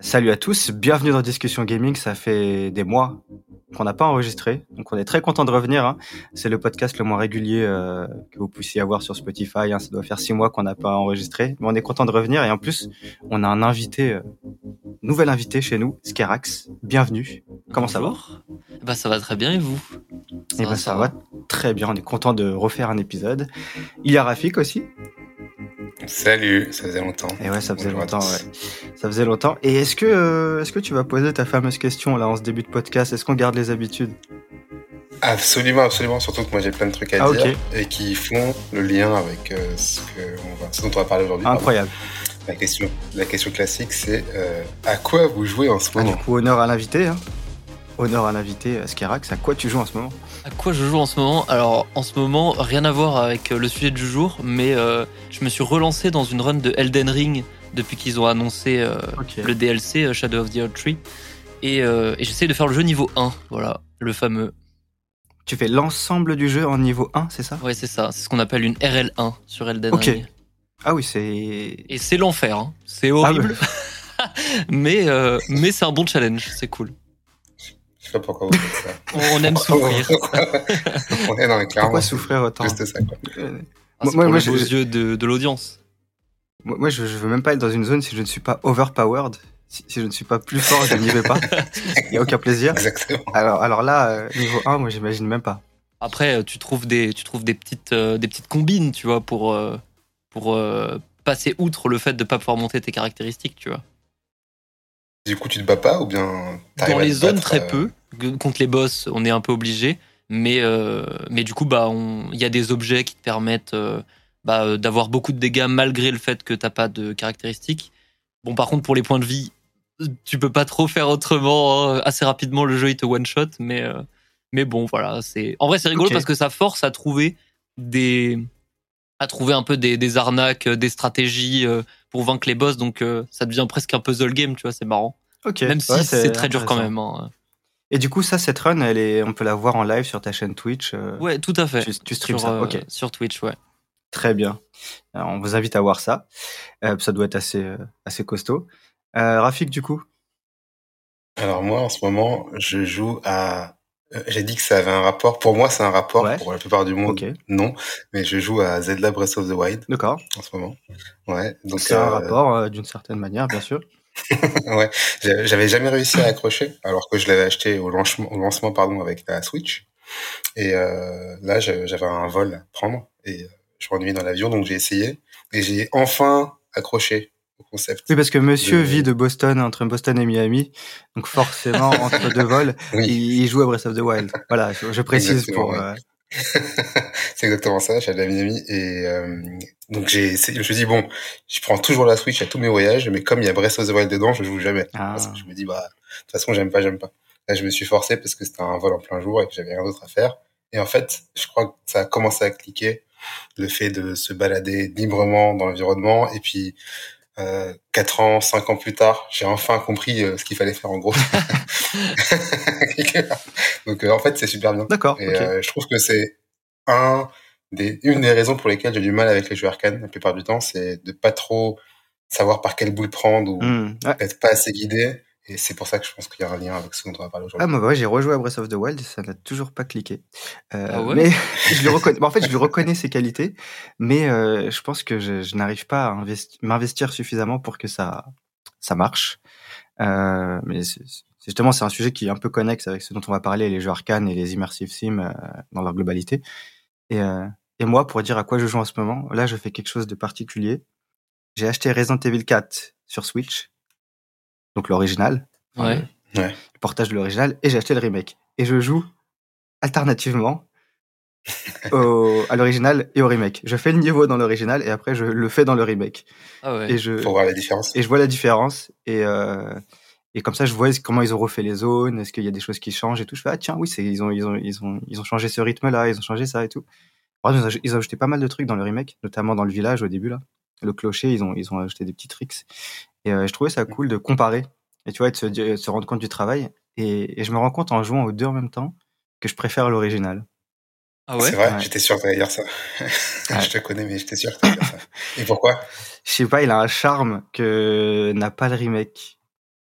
Salut à tous, bienvenue dans Discussion Gaming. Ça fait des mois qu'on n'a pas enregistré, donc on est très content de revenir. Hein. C'est le podcast le moins régulier euh, que vous puissiez avoir sur Spotify. Hein. Ça doit faire six mois qu'on n'a pas enregistré, mais on est content de revenir. Et en plus, on a un invité, euh, nouvel invité chez nous, Skerax. Bienvenue. Comment ça va? Bah ça va très bien et vous? Ça, eh ben, ça, va très bien. On est content de refaire un épisode. Il y a Rafik aussi. Salut, ça faisait longtemps. Et ouais, ça faisait longtemps, ouais. Ça faisait longtemps. Et est-ce que, euh, est-ce que tu vas poser ta fameuse question là en ce début de podcast? Est-ce qu'on garde les habitudes? Absolument, absolument. Surtout que moi j'ai plein de trucs à ah, dire et qui font le lien avec euh, ce, que on va, ce dont on va parler aujourd'hui. Incroyable. La question, la question classique, c'est euh, à quoi vous jouez en ce ah, moment? Du coup, honneur à l'invité. Hein. Honneur à l'invité, Skerax. À quoi tu joues en ce moment? À quoi je joue en ce moment? Alors, en ce moment, rien à voir avec le sujet du jour, mais je me suis relancé dans une run de Elden Ring depuis qu'ils ont annoncé euh, le DLC euh, Shadow of the Old Tree. Euh, et, j'essaie de faire le jeu niveau 1, voilà, le fameux. Tu fais l'ensemble du jeu en niveau 1, c'est ça? Ouais, c'est ça. C'est ce qu'on appelle une RL1 sur Elden Ring. Ah oui, c'est. Et c'est l'enfer, hein. c'est horrible. Ah mais mais c'est un bon challenge, c'est cool. Je sais pas pourquoi vous faites ça. On aime souffrir. On est dans les Pourquoi souffrir autant Juste ça, quoi. moi, moi, les yeux de, de l'audience. Moi, je, je veux même pas être dans une zone si je ne suis pas overpowered. Si, je ne suis pas plus fort, je n'y vais pas. Il n'y a aucun plaisir. Exactement. Alors, alors là, euh, niveau 1, moi, j'imagine même pas. Après, euh, tu trouves des, tu trouves des petites, euh, des petites combines, tu vois, pour, pour passer outre le fait de pas pouvoir monter tes caractéristiques, tu vois. Du coup, tu te bats pas ou bien Dans les zones, très peu. Contre les boss, on est un peu obligé. Mais, mais du coup, bah, il y a des objets qui te permettent bah, euh, d'avoir beaucoup de dégâts malgré le fait que t'as pas de caractéristiques. Bon, par contre, pour les points de vie, tu peux pas trop faire autrement. Hein. Assez rapidement, le jeu il te one shot, mais euh, mais bon, voilà. C'est en vrai c'est rigolo parce que ça force à trouver des à trouver un peu des, des arnaques, des stratégies euh, pour vaincre les boss. Donc ça devient presque un puzzle game, tu vois. C'est marrant. Ok. Même si c'est très dur quand même. Hein. Et du coup, ça, cette run, elle est, on peut la voir en live sur ta chaîne Twitch. ouais, tout à fait. Tu, tu streams ça. Ok. Sur Twitch, ouais. Très bien. on vous invite à voir ça. Euh, ça doit être assez, euh, assez costaud. Euh, Rafik, du coup? Alors moi, en ce moment, je joue à... J'ai dit que ça avait un rapport. Pour moi, c'est un rapport. Pour la plupart du monde, non. Mais je joue à Zelda Breath of the Wild. D'accord. En ce moment. Ouais. Donc c'est un rapport d'une certaine manière, bien sûr. ouais. J'avais jamais réussi à accrocher, alors que je l'avais acheté au lancement, au lancement pardon, avec la Switch. Et là, j'avais un vol à prendre et je m'ennuyais dans l'avion, donc j'ai essayé et j'ai enfin accroché au concept. Oui, parce que Monsieur vit de Boston, entre Boston et Miami, donc forcément entre deux vols, il, joue à Breath of the Wild. Voilà, je, précise pour. Euh, c'est exactement ça. J'allais à Miami et euh, donc j'ai, je me suis dit bon, je prends toujours la Switch à tous mes voyages, mais comme il y a Breath of the Wild dedans, je joue jamais. Ah. Parce que je me dis bah de toute façon j'aime pas, j'aime pas. Là, je me suis forcé parce que c'était un vol en plein jour et que j'avais rien d'autre à faire. Et en fait, je crois que ça a commencé à cliquer le fait de se balader librement dans l'environnement. Et puis, euh, 4 ans, 5 ans plus tard, j'ai enfin compris euh, ce qu'il fallait faire en gros. Donc, euh, en fait, c'est super bien. D'accord. Et euh, je trouve que c'est un des, une des raisons pour lesquelles j'ai du mal avec les jeux arcane la plupart du temps, c'est de pas trop savoir par quelle boule prendre ou mmh, être pas assez guidé. Et c'est pour ça que je pense qu'il y a un lien avec ce dont on va parler aujourd'hui. Ah, moi, j'ai rejoué à Breath of the Wild ça n'a toujours pas cliqué. Euh, ah ouais mais je lui reconnais, en fait, je lui reconnais ses qualités, mais euh, je pense que je, je n'arrive pas à m'investir suffisamment pour que ça, ça marche. Euh, mais c'est, justement, c'est un sujet qui est un peu connexe avec ce dont on va parler, les jeux arcane et les immersive sims euh, dans leur globalité. Et, euh, et moi, pour dire à quoi je joue en ce moment, là, je fais quelque chose de particulier. J'ai acheté Resident Evil 4 sur Switch donc l'original. Ouais. Le portage de l'original, et j'ai acheté le remake. Et je joue alternativement au, à l'original et au remake. Je fais le niveau dans l'original et après je le fais dans le remake. Ah ouais. Et je, Pour voir la différence. Et je vois la différence et euh, et comme ça je vois comment ils ont refait les zones, est-ce qu'il y a des choses qui changent et tout. Je fais ah tiens oui c'est ils ont ils ont ils ont ils ont changé ce rythme là, ils ont changé ça et tout. Ils ont ajouté pas mal de trucs dans le remake, notamment dans le village au début là. Le clocher, ils ont ils ont ajouté des petits tricks. Et euh, je trouvais ça cool de comparer et tu vois, de se, se rendre compte du travail. Et, et, je me rends compte en jouant aux deux en même temps que je préfère l'original. Ah ouais? C'est vrai, j'étais sûr que tu dire ça. je te connais, mais j'étais sûr que tu dire ça. Et pourquoi? Je sais pas, il a un charme que n'a pas le remake.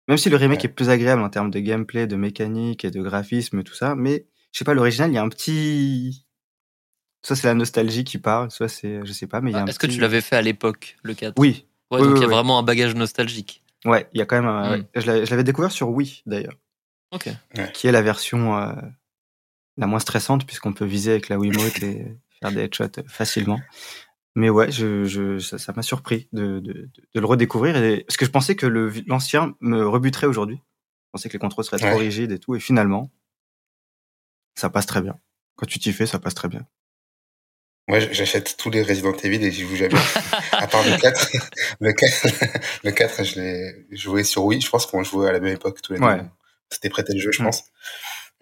Même si le remake est plus agréable en termes de gameplay, de mécanique et de graphisme, tout ça, mais je sais pas, l'original, il y a un petit. Soit c'est la nostalgie qui parle, soit c'est, je sais pas, mais il y a. Ah, est-ce que tu l'avais fait à l'époque, le 4 Oui. Ouais, donc il y a vraiment un bagage nostalgique. Ouais, il y a quand même. Un... Hmm. Je l'avais découvert sur Wii d'ailleurs. Ok. Qui est la version euh, la moins stressante puisqu'on peut viser avec la Wiimote et faire des headshots facilement. Mais ouais, je, je, ça m'a surpris de, de, de, le redécouvrir. Et, parce que je pensais que l'ancien me rebuterait aujourd'hui. Je pensais que les contrôles seraient trop rigides et tout. Et finalement, ça passe très bien. Quand tu t'y fais, ça passe très bien. Moi, j'achète tous les Resident Evil et j'y joue jamais. à part le 4. le 4, le 4 je l'ai joué sur Wii. Je pense qu'on jouait à la même époque tous les deux. C'était prêté le jeu, je pense.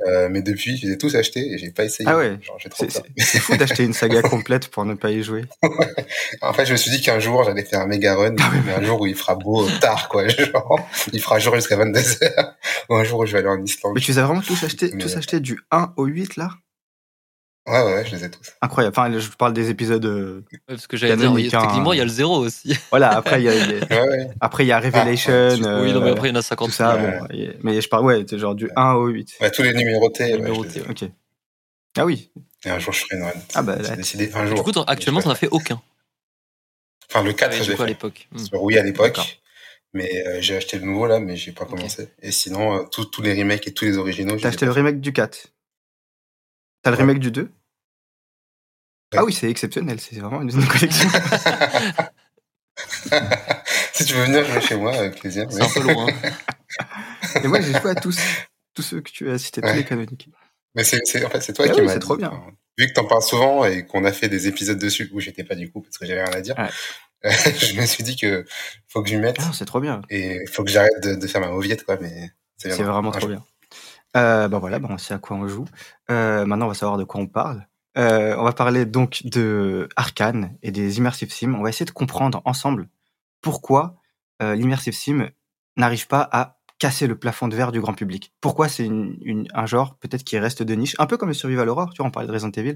Euh, mais depuis, je les ai tous achetés et j'ai pas essayé. Ah ouais. C'est fou d'acheter une saga complète pour ne pas y jouer. en fait, je me suis dit qu'un jour, j'allais faire un méga run, ah mais un jour où il fera beau tard, quoi. Genre, il fera jour jusqu'à 22h. ou un jour où je vais aller en Islande. Mais tu les as vraiment tous achetés, tous achetés du 1 au 8, là? Ouais, ouais, je les ai tous. Incroyable. Enfin, je parle des épisodes. Euh, parce que j'allais dire, techniquement, il y a le 0 aussi. Voilà, après, il y a, après, il y a Revelation. Ah, oui, non, mais après, il y en a 50. Tout ça, bon, mais je parle, ouais, genre du 1 au 8. Ouais, tous les numérotés. numérotés ok. Ah oui. Et un jour, je ferai une run. Ah bah, j'ai décidé un jour. Du coup, actuellement, t'en as fait aucun. Enfin, le 4, j'ai fait. à l'époque. Oui, à l'époque. Mais euh, j'ai acheté le nouveau là, mais j'ai pas commencé. Et sinon, euh, tous les remakes et tous les originaux. T'as acheté le remake du 4 T'as le remake du 2 ah oui, c'est exceptionnel, c'est vraiment une, collection. si tu veux venir jouer chez moi, avec plaisir. C'est un peu loin. Et moi, j'ai joué à tous, tous ceux que tu as cités, tous les canoniques. Mais c'est, en fait, c'est toi ah qui m'as. C'est trop bien. vu que t'en parles souvent et qu'on a fait des épisodes dessus où j'étais pas du coup parce que j'avais rien à dire, je me suis dit que faut que je m'y mette. Ah, c'est trop bien. Et faut que j'arrête de, faire ma mauviette, quoi. Mais c'est, vraiment trop bien. Euh, bah voilà, bah on sait à quoi on joue. Euh, maintenant, on va savoir de quoi on parle. Euh, on va parler donc de Arkane et des immersive sims. On va essayer de comprendre ensemble pourquoi euh, l'immersive sim n'arrive pas à casser le plafond de verre du grand public. Pourquoi c'est une, un genre peut-être qui reste de niche, un peu comme le survival horror. Tu vois, on parlait de Resident Evil.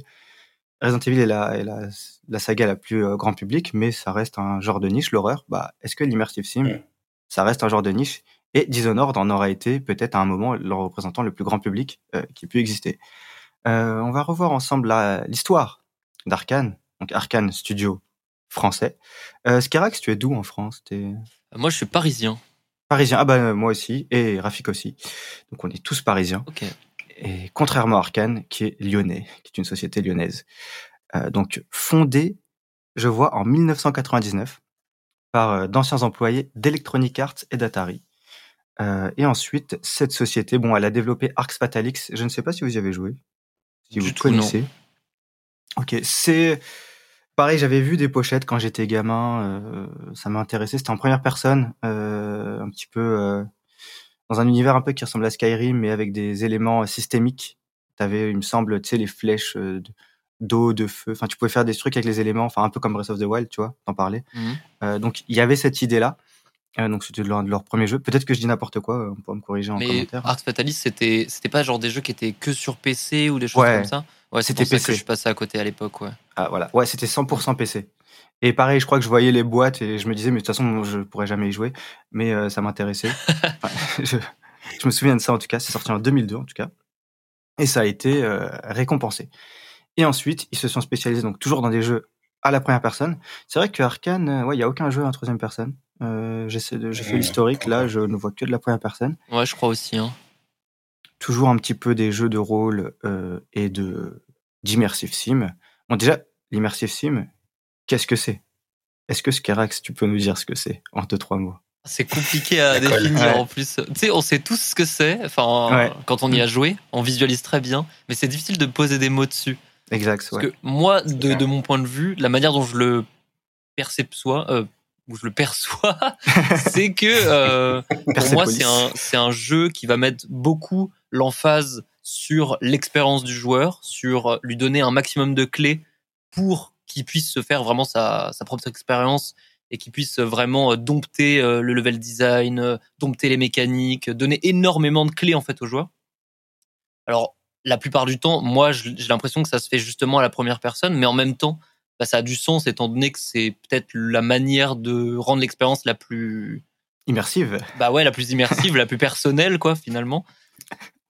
Resident Evil est la, est la, la saga la plus grand public, mais ça reste un genre de niche, l'horreur. Bah, est-ce que l'immersive sim, ça reste un genre de niche? Et Dishonored en aura été peut-être à un moment le représentant le plus grand public euh, qui pu exister. Euh, on va revoir ensemble l'histoire d'Arkane, donc Arkane Studio français. Euh, Skerax, tu es d'où en France? Moi, je suis parisien. Parisien, ah bah moi aussi, et Rafik aussi. Donc on est tous parisiens. Et contrairement à Arkane, qui est lyonnais, qui est une société lyonnaise. Euh, donc fondée, je vois, en 1999 par euh, d'anciens employés d'Electronic Arts et d'Atari. Euh, et ensuite, cette société, bon, elle a développé Arx Fatalix. Je ne sais pas si vous y avez joué. Si vous connaissez. Ok, c'est pareil. J'avais vu des pochettes quand j'étais gamin. Euh, ça m'a intéressé. C'était en première personne, euh, un petit peu euh, dans un univers un peu qui ressemble à Skyrim, mais avec des éléments systémiques. T'avais, il me semble, tu sais, les flèches d'eau, de feu. Enfin, tu pouvais faire des trucs avec les éléments. Enfin, un peu comme Breath of the Wild, tu vois. T'en parlais. Mmh. donc, il y avait cette idée-là. Euh, donc c'était leur, de leur, premier jeu. Peut-être que je dis n'importe quoi, on pourra me corriger en mais commentaire. Arx Fatalis, c'était c'était pas genre des jeux qui étaient que sur PC ou des choses comme ça? Ouais, c'était PC. que je suis passé à côté à l'époque, ouais. Ah voilà, ouais, c'était 100% PC. Et pareil, je crois que je voyais les boîtes et je me disais, mais de toute façon, je pourrais jamais y jouer. Mais euh, ça m'intéressait. je, je, me souviens de ça en tout cas. C'est sorti en 2002 en tout cas. Et ça a été euh, récompensé. Et ensuite, ils se sont spécialisés donc toujours dans des jeux à la première personne. C'est vrai que Arkane, euh, ouais, il y a aucun jeu en troisième personne. Euh, j'essaie de, j'ai fait l'historique. Là, je ne vois que de la première personne. Ouais, je crois aussi. Hein. Toujours un petit peu des jeux de rôle euh, et de d'immersive sim. Bon, déjà, l'immersive sim, qu'est-ce que c'est? Est-ce que Skerax, tu peux nous dire ce que c'est en deux trois mots? C'est compliqué à définir en plus. Tu sais, on sait tous ce que c'est. Enfin, quand on y a joué, on visualise très bien, mais c'est difficile de poser des mots dessus. Exact. Parce que moi, de, de, mon point de vue, la manière dont je le perçois, euh, où je le perçois, c'est que euh, pour moi, c'est un, c'est un jeu qui va mettre beaucoup l'emphase sur l'expérience du joueur, sur lui donner un maximum de clés pour qu'il puisse se faire vraiment sa, sa propre expérience et qu'il puisse vraiment dompter euh, le level design, euh, dompter les mécaniques, donner énormément de clés en fait aux joueurs. Alors la plupart du temps, moi, j'ai l'impression que ça se fait justement à la première personne, mais en même temps, bah, ça a du sens étant donné que c'est peut-être la manière de rendre l'expérience la plus immersive. Bah ouais, la plus immersive, la plus personnelle, quoi, finalement.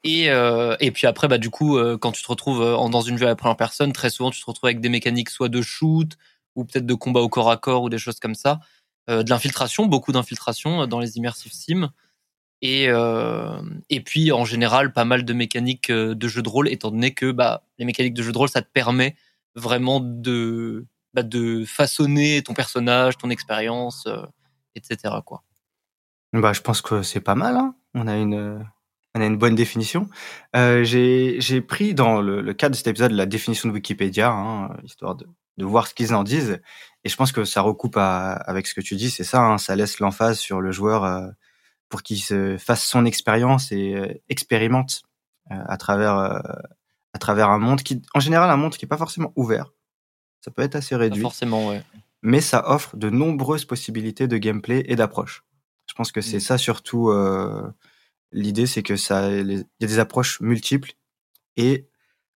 Et, euh, et puis après, bah du coup, euh, quand tu te retrouves euh, dans une vue à la première personne, très souvent, tu te retrouves avec des mécaniques soit de shoot ou peut-être de combat au corps à corps ou des choses comme ça, de l'infiltration, beaucoup d'infiltration dans les immersive sims. Et, et puis en général, pas mal de mécaniques de jeu de rôle, étant donné que bah, les mécaniques de jeu de rôle, ça te permet vraiment de, bah, de façonner ton personnage, ton expérience, etc. Quoi. Bah, je pense que c'est pas mal. Hein on a une on a une bonne définition. Euh, j'ai pris dans le, cadre de cet épisode la définition de Wikipédia, hein, histoire de, de, voir ce qu'ils en disent. Et je pense que ça recoupe avec ce que tu dis. C'est ça, hein, ça laisse l'emphase sur le joueur euh, pour qu'il se fasse son expérience et euh, expérimente euh, à travers à travers un monde qui, en général, un monde qui est pas forcément ouvert. Ça peut être assez réduit. forcément, ouais. Mais ça offre de nombreuses possibilités de gameplay et d'approche. Je pense que c'est mm. ça surtout L'idée, c'est que ça, il y a des approches multiples. Et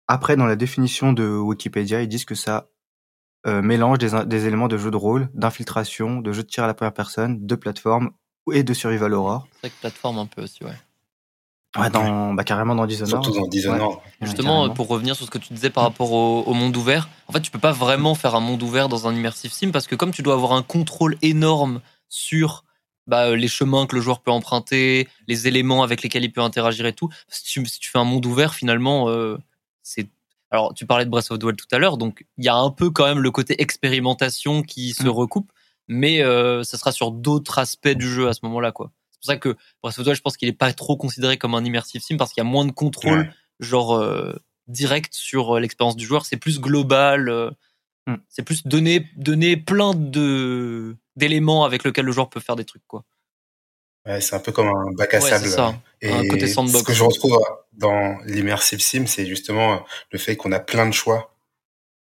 après, dans la définition de Wikipédia, ils disent que ça euh, mélange des, éléments de jeu de rôle, d'infiltration, de jeu de tir à la première personne, de plateforme et de survival horror. C'est vrai que plateforme un peu aussi, ouais. Ouais, dans, bah, carrément dans Dishonored. Surtout dans Dishonored. Justement, pour revenir sur ce que tu disais par rapport au, au, monde ouvert, en fait, tu peux pas vraiment faire un monde ouvert dans un immersive sim parce que comme tu dois avoir un contrôle énorme sur bah, euh, les chemins que le joueur peut emprunter, les éléments avec lesquels il peut interagir et tout. Si tu, si tu fais un monde ouvert, finalement, euh, c'est. Alors, tu parlais de Breath of the Wild tout à l'heure, donc il y a un peu quand même le côté expérimentation qui se mm. recoupe, mais euh, ça sera sur d'autres aspects du jeu à ce moment-là, quoi. C'est pour ça que Breath of the Wild, je pense qu'il est pas trop considéré comme un immersive sim parce qu'il y a moins de contrôle, genre euh, direct sur euh, l'expérience du joueur. C'est plus global. Mm. C'est plus donner donner plein de d'éléments avec lesquels le joueur peut faire des trucs quoi. Ouais, c'est un peu comme un bac à sable. Ça. Et un côté sandbox. Ce que je retrouve dans l'immersive sim, c'est justement le fait qu'on a plein de choix.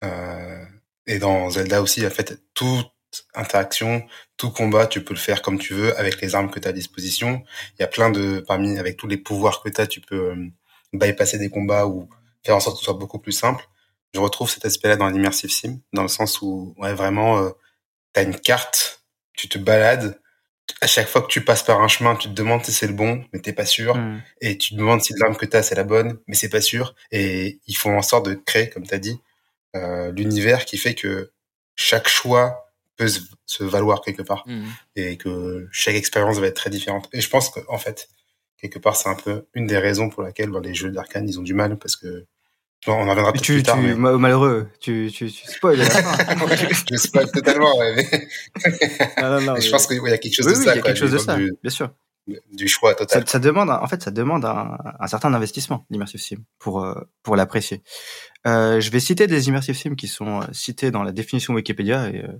Euh, et dans Zelda aussi, en fait, toute interaction, tout combat, tu peux le faire comme tu veux avec les armes que tu as à disposition. Il y a plein de, parmi, avec tous les pouvoirs que tu as, tu peux euh, bypasser des combats ou faire en sorte que ce soit beaucoup plus simple je retrouve cet aspect-là dans l'immersive sim, dans le sens où ouais, vraiment, euh, tu as une carte, tu te balades, à chaque fois que tu passes par un chemin, tu te demandes si c'est le bon, mais t'es pas sûr, hmm. et tu te demandes si l'arme que tu as c'est la bonne, mais c'est pas sûr, et ils font en sorte de créer, comme tu as dit, euh, l'univers qui fait que chaque choix peut se, valoir quelque part, hmm. et que chaque expérience va être très différente. Et je pense qu'en fait, quelque part, c'est un peu une des raisons pour laquelle dans les jeux d'arcane, ils ont du mal, parce que on en reviendra tu, plus tard. Tu, Malheureux, tu, tu, tu spoil je spoil totalement, ouais. non, non, non, je pense qu'il y a quelque chose de ça. Il y a quelque chose de ça, bien sûr. Du choix total. Ça, demande, en fait, ça demande un, un certain investissement, l'immersive sim, pour, euh, pour l'apprécier. Euh, je vais citer des immersive sim qui sont euh, cités dans la définition Wikipédia et euh,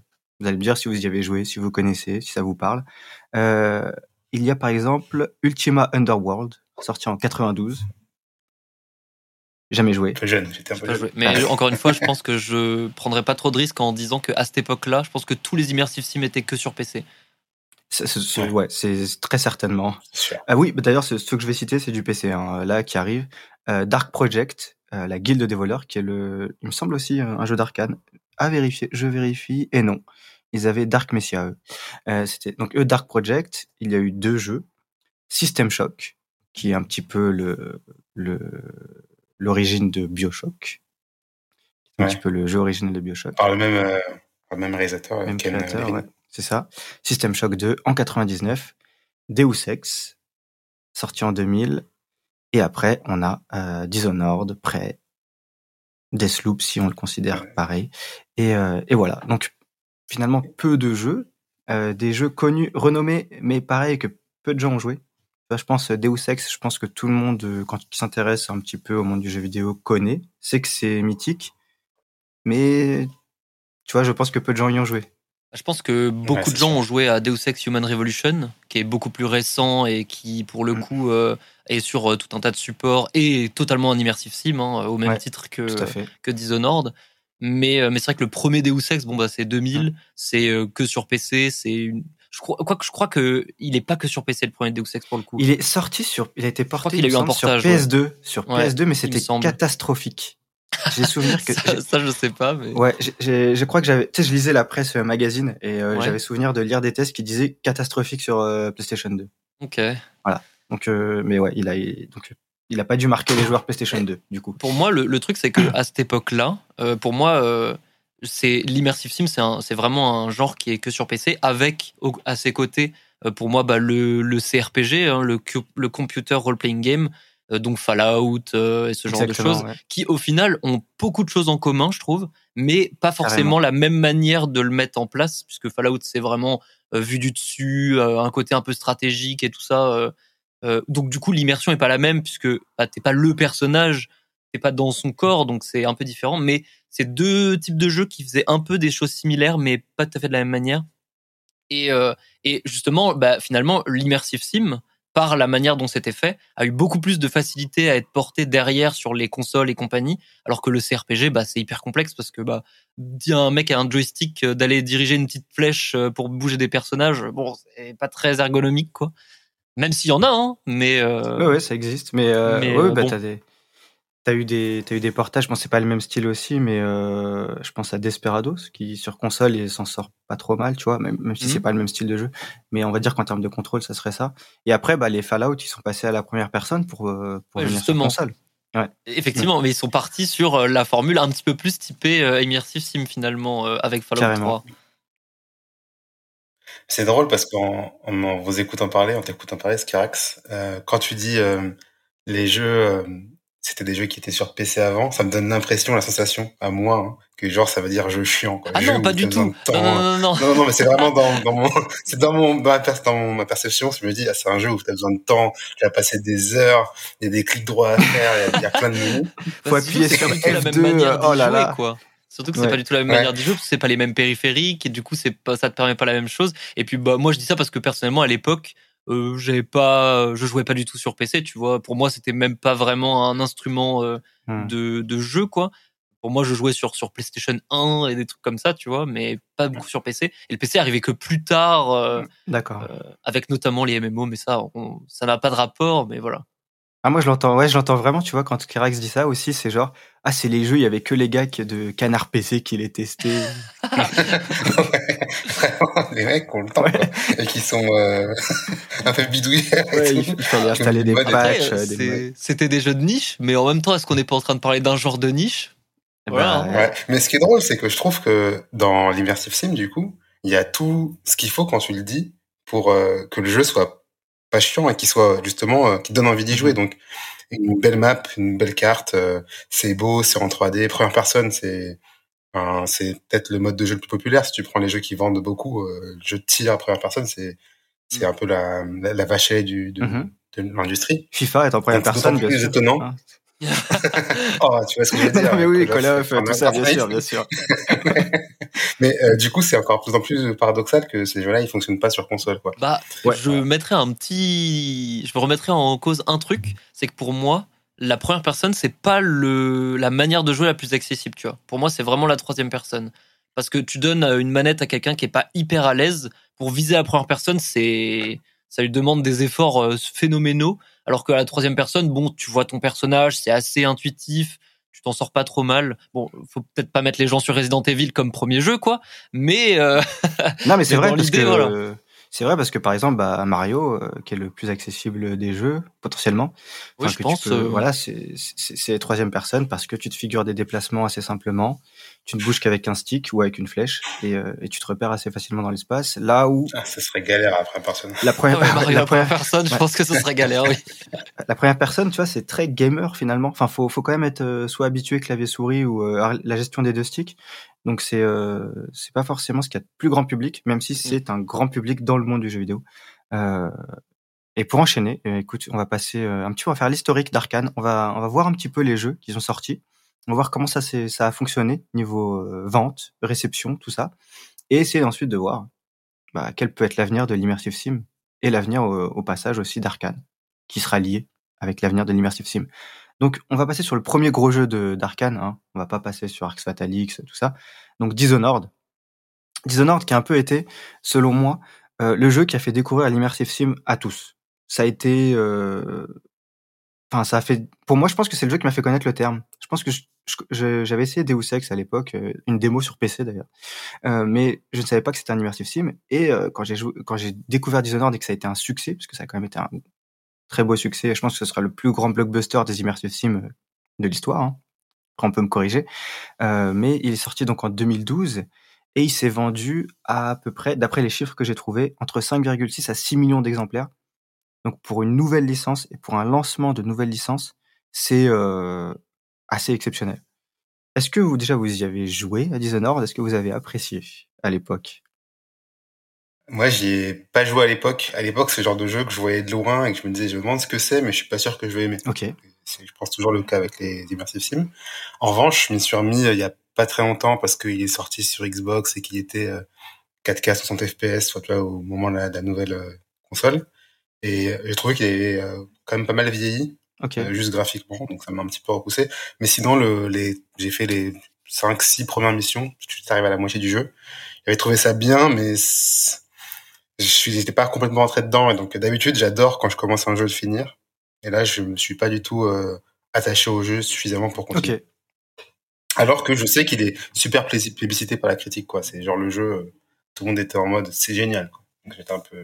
vous allez me dire si vous y avez joué, si vous connaissez, si ça vous parle. Euh, il y a par exemple Ultima Underworld, sorti en 92, Jamais joué. Très jeune, j'étais un peu jeune. Mais ah. encore une fois, je pense que je prendrais pas trop de risques en disant qu'à cette époque-là, je pense que tous les immersive sim étaient que sur PC. C'est, ouais, c'est très certainement. Ah oui, d'ailleurs, ce que je vais citer, c'est du PC, hein, là, qui arrive. Euh, Dark Project, euh, la guilde des voleurs, qui est le, il me semble aussi un jeu d'arcane. À vérifier, je vérifie, et non. Ils avaient Dark Messiah, eux. Euh, c'était, donc, eux, Dark Project, il y a eu deux jeux. System Shock, qui est un petit peu le, le, l'origine de Bioshock. Un petit peu le jeu original de Bioshock. Par le même, euh, par le même réalisateur. Même créateur, ouais. C'est ça. System Shock 2 en 99. Deus Ex, sorti en 2000. Et après, on a euh, Dishonored, prêt. Deathloop, si on le considère pareil. Et, euh, et voilà. Donc, finalement, peu de jeux. Euh, des jeux connus, renommés, mais pareil que peu de gens ont joué. Bah, je pense Deus Ex, je pense que tout le monde, euh, quand il s'intéresse un petit peu au monde du jeu vidéo, connaît, sait que c'est mythique. Mais tu vois, je pense que peu de gens y ont joué. Je pense que beaucoup de gens ont joué à Deus Ex Human Revolution, qui est beaucoup plus récent et qui, pour le mm. coup, euh, est sur euh, tout un tas de supports et totalement en immersive sim, hein, au même titre que, que Dishonored. Mais, mais c'est vrai que le premier Deus Ex, bon, bah, c'est 2000, mm. c'est que sur PC, c'est une je crois, quoi que je crois que il est pas que sur PC le premier Deus Ex pour le coup. Il est sorti sur, il a été porté il a eu un portage, sur PS2, sur PS2, mais c'était catastrophique. j'ai souvenir que ça, je sais pas. Mais... Ouais, je crois que j'avais, tu sais, je lisais la presse magazine et j'avais souvenir de lire des tests qui disaient catastrophique sur PlayStation 2. Ok. Voilà. Donc, mais ouais, il a donc il a pas dû marquer les joueurs PlayStation 2 du coup. Pour moi, le, truc c'est que à cette époque-là, pour moi c'est l'immersive sim, c'est vraiment un genre qui est que sur PC, avec à ses côtés, euh, pour moi, bah, le, le CRPG, hein, le, le computer role playing game, euh, donc Fallout euh, et ce genre de choses, qui au final ont beaucoup de choses en commun, je trouve, mais pas forcément la même manière de le mettre en place, puisque Fallout c'est vraiment vu du dessus, un côté un peu stratégique et tout ça. Donc du coup, l'immersion est pas la même puisque bah, t'es pas le personnage, t'es pas dans son corps, donc c'est un peu différent. Mais c'est deux types de jeux qui faisaient un peu des choses similaires, mais pas tout à fait de la même manière. Et, euh, et justement, bah, finalement, l'immersive sim, par la manière dont c'était fait, a eu beaucoup plus de facilité à être porté derrière sur les consoles et compagnie, alors que le CRPG, bah, c'est hyper complexe parce que bah, dire un mec a un joystick euh, d'aller diriger une petite flèche euh, pour bouger des personnages, bon, c'est pas très ergonomique, quoi. Même s'il y en a, hein, mais. Euh... Ouais, ça existe, mais, mais ouais, bah, t'as des eu des t'as eu des portages, bon c'est pas le même style aussi, mais euh, je pense à Desperados qui sur console il s'en sort pas trop mal, tu vois, même, même si c'est mmh. pas le même style de jeu, mais on va dire qu'en termes de contrôle ça serait ça. Et après bah les Fallout ils sont passés à la première personne pour euh, pour venir sur console. Ouais. Effectivement, mais ils sont partis sur euh, la formule un petit peu plus typée euh, immersive sim finalement avec Fallout 3. C'est drôle parce qu'en en, vous écoutant parler, en t'écoutant parler, Skirax, quand tu dis les jeux c'était des jeux qui étaient sur PC avant, ça me donne l'impression, la sensation, à moi, hein, que genre ça veut dire jeu chiant. Quoi. Ah non, pas du tout. Non, non, non, non. non, non, mais c'est vraiment dans, dans mon, c'est dans mon, dans ma, perception, je me dis, ah, c'est un jeu où tu as besoin de temps, tu vas passer des heures, il y a des clics droits à faire, il y, a plein de menus. Faut appuyer sur F2, la même manière oh là là. quoi. Surtout que c'est pas du tout la même manière d'y jouer, parce que c'est pas les mêmes périphériques, et du coup, c'est pas, ça te permet pas la même chose. Et puis, bah, moi, je dis ça parce que personnellement, à l'époque, euh, j'avais pas, je jouais pas du tout sur PC, tu vois. Pour moi, c'était même pas vraiment un instrument euh, mmh. de, de jeu, quoi. Pour moi, je jouais sur sur PlayStation 1 et des trucs comme ça, tu vois, mais pas beaucoup sur PC. Et le PC arrivait que plus tard, euh, d'accord, euh, avec notamment les MMO, mais ça, ça n'a pas de rapport, mais voilà. Ah moi je l'entends, ouais je l'entends vraiment, tu vois, quand Kirax dit ça aussi, c'est genre, ah c'est les jeux, il y avait que les gars de Canard PC qui les testaient. vraiment, les mecs qui ont le temps, quoi, et qui sont euh, un peu bidouillés. Ouais, il, fallait installer des patchs. Euh, c'était des jeux de niche, mais en même temps, est-ce qu'on n'est pas en train de parler d'un genre de niche? Eh voilà. Ben, ouais. Mais ce qui est drôle, c'est que je trouve que dans l'immersive sim, du coup, il y a tout ce qu'il faut quand tu le dis pour euh, que le jeu soit pas chiant et qui soit justement euh, qui donne envie d'y jouer. Mhm. Donc une belle map, une belle carte, euh, c'est beau, c'est en 3D, première personne, c'est c'est peut-être le mode de jeu le plus populaire. Si tu prends les jeux qui vendent beaucoup, euh, le jeu de tir à première personne, c'est c'est mhm. un peu la la, la vachette du de, mhm. de l'industrie. FIFA est en première personne, bien sûr. étonnant. Ah. oh, tu vois ce que je veux dire. mais oui, Call of, tout ça, bien sûr, bien sûr. mais euh, du coup, c'est encore plus en plus paradoxal que ces jeux-là, ils fonctionnent pas sur console, quoi. Bah, je mettrais un petit, je me remettrais en cause un truc, c'est que pour moi, la première personne, c'est pas le la manière de jouer la plus accessible, tu vois. Pour moi, c'est vraiment la troisième personne, parce que tu donnes une manette à quelqu'un qui est pas hyper à l'aise pour viser la première personne, c'est ça lui demande des efforts euh, phénoménaux alors que la troisième personne, bon, tu vois ton personnage, c'est assez intuitif, tu t'en sors pas trop mal. Bon, faut peut-être pas mettre les gens sur Resident Evil comme premier jeu, quoi. Mais euh... non, mais c'est vrai parce que c'est vrai parce que par exemple, bah, Mario, euh, qui est le plus accessible des jeux potentiellement, oui, je pense. Euh, voilà, c'est c'est troisième personne parce que tu te figures des déplacements assez simplement tu ne bouges qu'avec un stick ou avec une flèche et, euh, et tu te repères assez facilement dans l'espace. Là où ah, ce serait galère après personne. La première, la, première personne, je pense que ce serait galère. Oui. La première personne, tu vois, c'est très gamer finalement. Enfin, faut faut quand même être euh, soit habitué clavier souris ou euh, la gestion des deux sticks. Donc c'est euh, c'est pas forcément ce qu'il y a de plus grand public, même si c'est un grand public dans le monde du jeu vidéo. et pour enchaîner, écoute, on va passer un petit peu, on va faire l'historique d'Arkane. On va on va voir un petit peu les jeux qui sont sortis. On va voir comment ça, ça a fonctionné niveau euh, vente, réception, tout ça, et essayer ensuite de voir bah, quel peut être l'avenir de l'immersive sim et l'avenir au, passage aussi d'Arkane, qui sera lié avec l'avenir de l'immersive sim. Donc, on va passer sur le premier gros jeu d'Arkane. Hein. On va pas passer sur Arx Fatalix, tout ça. Donc, Dishonored. Dishonored qui a un peu été, selon moi, euh, le jeu qui a fait découvrir l'immersive sim à tous. Ça a été euh, enfin, ça a fait. Pour moi, je pense que c'est le jeu qui m'a fait connaître le terme. Je pense que j'avais essayé Deus Ex à l'époque, euh, une démo sur PC d'ailleurs, euh, mais je ne savais pas que c'était un immersive sim. Et euh, quand j'ai quand j'ai découvert Dishonored et que ça a été un succès, parce que ça a quand même été un très beau succès, je pense que ce sera le plus grand blockbuster des immersive sim de l'histoire. Hein. On peut me corriger, mais il est sorti donc en 2012 et il s'est vendu à, à peu près, d'après les chiffres que j'ai trouvés, entre 5,6 à 6 millions d'exemplaires. Donc pour une nouvelle licence et pour un lancement de nouvelle licence, c'est euh, assez exceptionnel. Est-ce que vous déjà vous y avez joué à Dishonored? Est-ce que vous avez apprécié à l'époque? Moi, j'y ai pas joué à l'époque. À l'époque, c'est le genre de jeu que je voyais de loin et que je me disais, je me demande ce que c'est, mais je suis pas sûr que je vais aimer. Ok. Je pense toujours le cas avec les immersive sims. En revanche, je m'y suis remis euh, il y a pas très longtemps parce qu'il est sorti sur Xbox et qu'il était 4K 60 FPS, soit au moment de la, nouvelle euh, console. Et j'ai trouvé qu'il avait euh, quand même pas mal vieilli, euh, juste graphiquement, donc ça m'a un petit peu repoussé. Mais sinon, le, les, j'ai fait les 5-6 premières missions, tu arrives à la moitié du jeu. J'avais trouvé ça bien, mais je suis, j'étais pas complètement entré dedans. Et donc d'habitude, j'adore quand je commence un jeu de finir. Et là, je me suis pas du tout euh, attaché au jeu suffisamment pour continuer. Alors que je sais qu'il est super plébiscité par la critique, quoi. C'est genre le jeu, tout le monde était en mode, c'est génial. Quoi.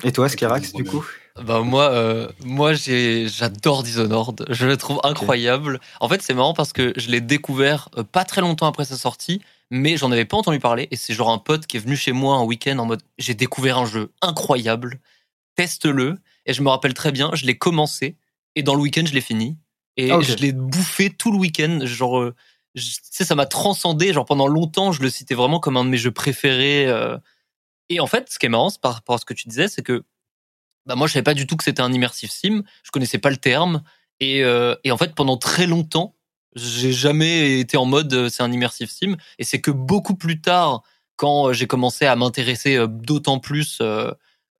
Et toi, Skirax, du coup Bah moi, euh, moi j'adore Dishonored. Je le trouve incroyable. En fait, c'est marrant parce que je l'ai découvert euh, pas très longtemps après sa sortie, mais j'en avais pas entendu parler. Et c'est genre un pote qui est venu chez moi un week-end en mode j'ai découvert un jeu incroyable, teste-le. Et je me rappelle très bien, je l'ai commencé et dans le week-end je l'ai fini et je l'ai bouffé tout le week-end. Genre, euh, tu sais, ça m'a transcendé. Genre pendant longtemps, je le citais vraiment comme un de mes jeux préférés. Et en fait, ce qui est marrant par rapport à ce que tu disais, c'est que bah moi, je savais pas du tout que c'était un immersive sim. Je connaissais pas le terme. Et, euh, et en fait, pendant très longtemps, j'ai jamais été en mode euh, c'est un immersive sim. Et c'est que beaucoup plus tard, quand j'ai commencé à m'intéresser euh, d'autant plus euh,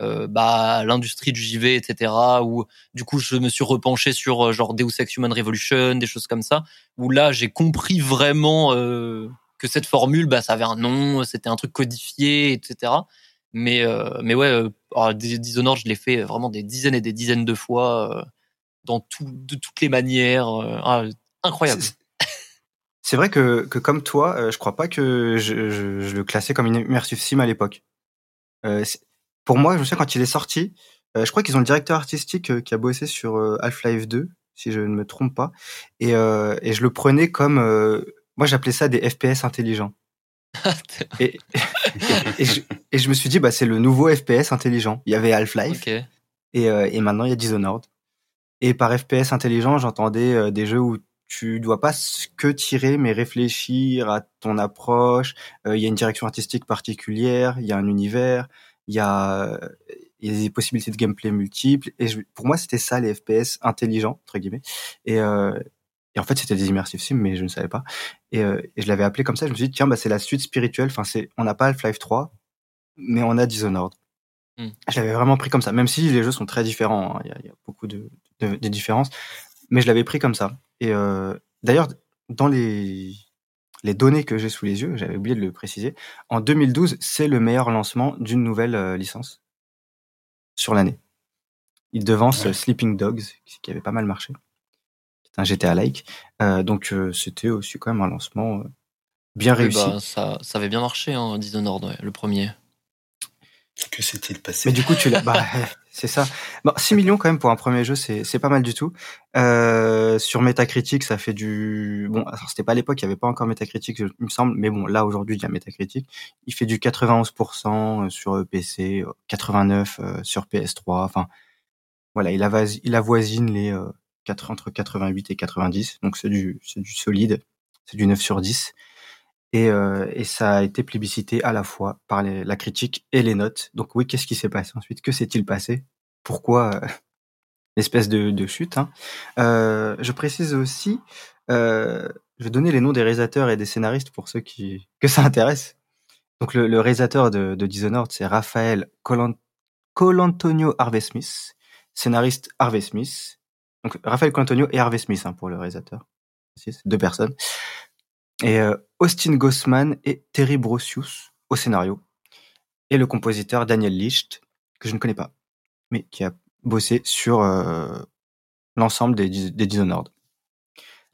euh, bah, à l'industrie du JV, etc., où du coup, je me suis repenché sur genre Deus Ex Human Revolution, des choses comme ça, où là, j'ai compris vraiment que cette formule, bah, ça avait un nom, c'était un truc codifié, etc. Mais, euh, mais ouais, euh, Dishonored, je l'ai fait vraiment des dizaines et des dizaines de fois, euh, dans tout, de toutes les manières. Ah, incroyable. C'est vrai que, que comme toi, je crois pas que je, le classais comme une immersive sim à l'époque. pour moi, je me souviens quand il est sorti, je crois qu'ils ont le directeur artistique qui a bossé sur Half-Life 2, si je ne me trompe pas, et, et je le prenais comme moi, j'appelais ça des FPS intelligents. et, et, je, et, je, me suis dit, bah, c'est le nouveau FPS intelligent. Il y avait Half-Life. Et, euh, et maintenant, il y a Dishonored. Et par FPS intelligent, j'entendais euh, des jeux où tu dois pas que tirer, mais réfléchir à ton approche. Euh, il y a une direction artistique particulière, il y a un univers, il y a, il y a des possibilités de gameplay multiples. Et je, pour moi, c'était ça les FPS intelligents entre guillemets. Et, et en fait, c'était des immersive sims, mais je ne savais pas. Et, euh, et je l'avais appelé comme ça. Je me suis dit, tiens, bah, c'est la suite spirituelle. Enfin, c'est, on n'a pas Half-Life 3, mais on a Dishonored. Mm. Je l'avais vraiment pris comme ça, même si les jeux sont très différents. Hein. Il, y a, il, y a, beaucoup de, de, de, différences, mais je l'avais pris comme ça. Et euh, d'ailleurs, dans les, les données que j'ai sous les yeux, j'avais oublié de le préciser, en 2012, c'est le meilleur lancement d'une nouvelle euh, licence sur l'année. Il devance ouais. Sleeping Dogs, qui avait pas mal marché un GTA like. Euh, donc euh, c'était aussi quand même un lancement euh, bien eh réussi. Ben, ça, ça, avait bien marché hein, Dishonored, ouais, le premier. Que s'est-il passé? Mais du coup, tu l'as. Bah, c'est ça. Bon, 6 millions quand même pour un premier jeu, c'est pas mal du tout. Sur Metacritic, ça fait du. Bon, c'était pas à l'époque, il n'y avait pas encore Metacritic, il me semble, mais bon, là aujourd'hui, il y a Metacritic. Il fait du 91% sur PC, 89% sur PS3. Enfin, voilà, il, avoisine les 4, entre 88 et 90. Donc c'est du, du solide, c'est du 9 sur 10. Et, euh, et, ça a été plébiscité à la fois par les, la critique et les notes. Donc oui, qu'est-ce qui s'est passé ensuite? Que s'est-il passé? Pourquoi euh, l'espèce de, chute hein? euh, Je précise aussi, euh, je vais donner les noms des réalisateurs et des scénaristes pour ceux qui que ça intéresse. Donc le, réalisateur de, de Dishonored, c'est Raphaël Colantonio Harvey Smith, scénariste Harvey Smith, donc Raphaël Colantonio et Harvey Smith hein, pour le réalisateur. Deux personnes. Et euh, Austin Gossman et Terry Brosius au scénario. Et le compositeur Daniel Licht, que je ne connais pas, mais qui a bossé sur euh, l'ensemble des, des Dishonored.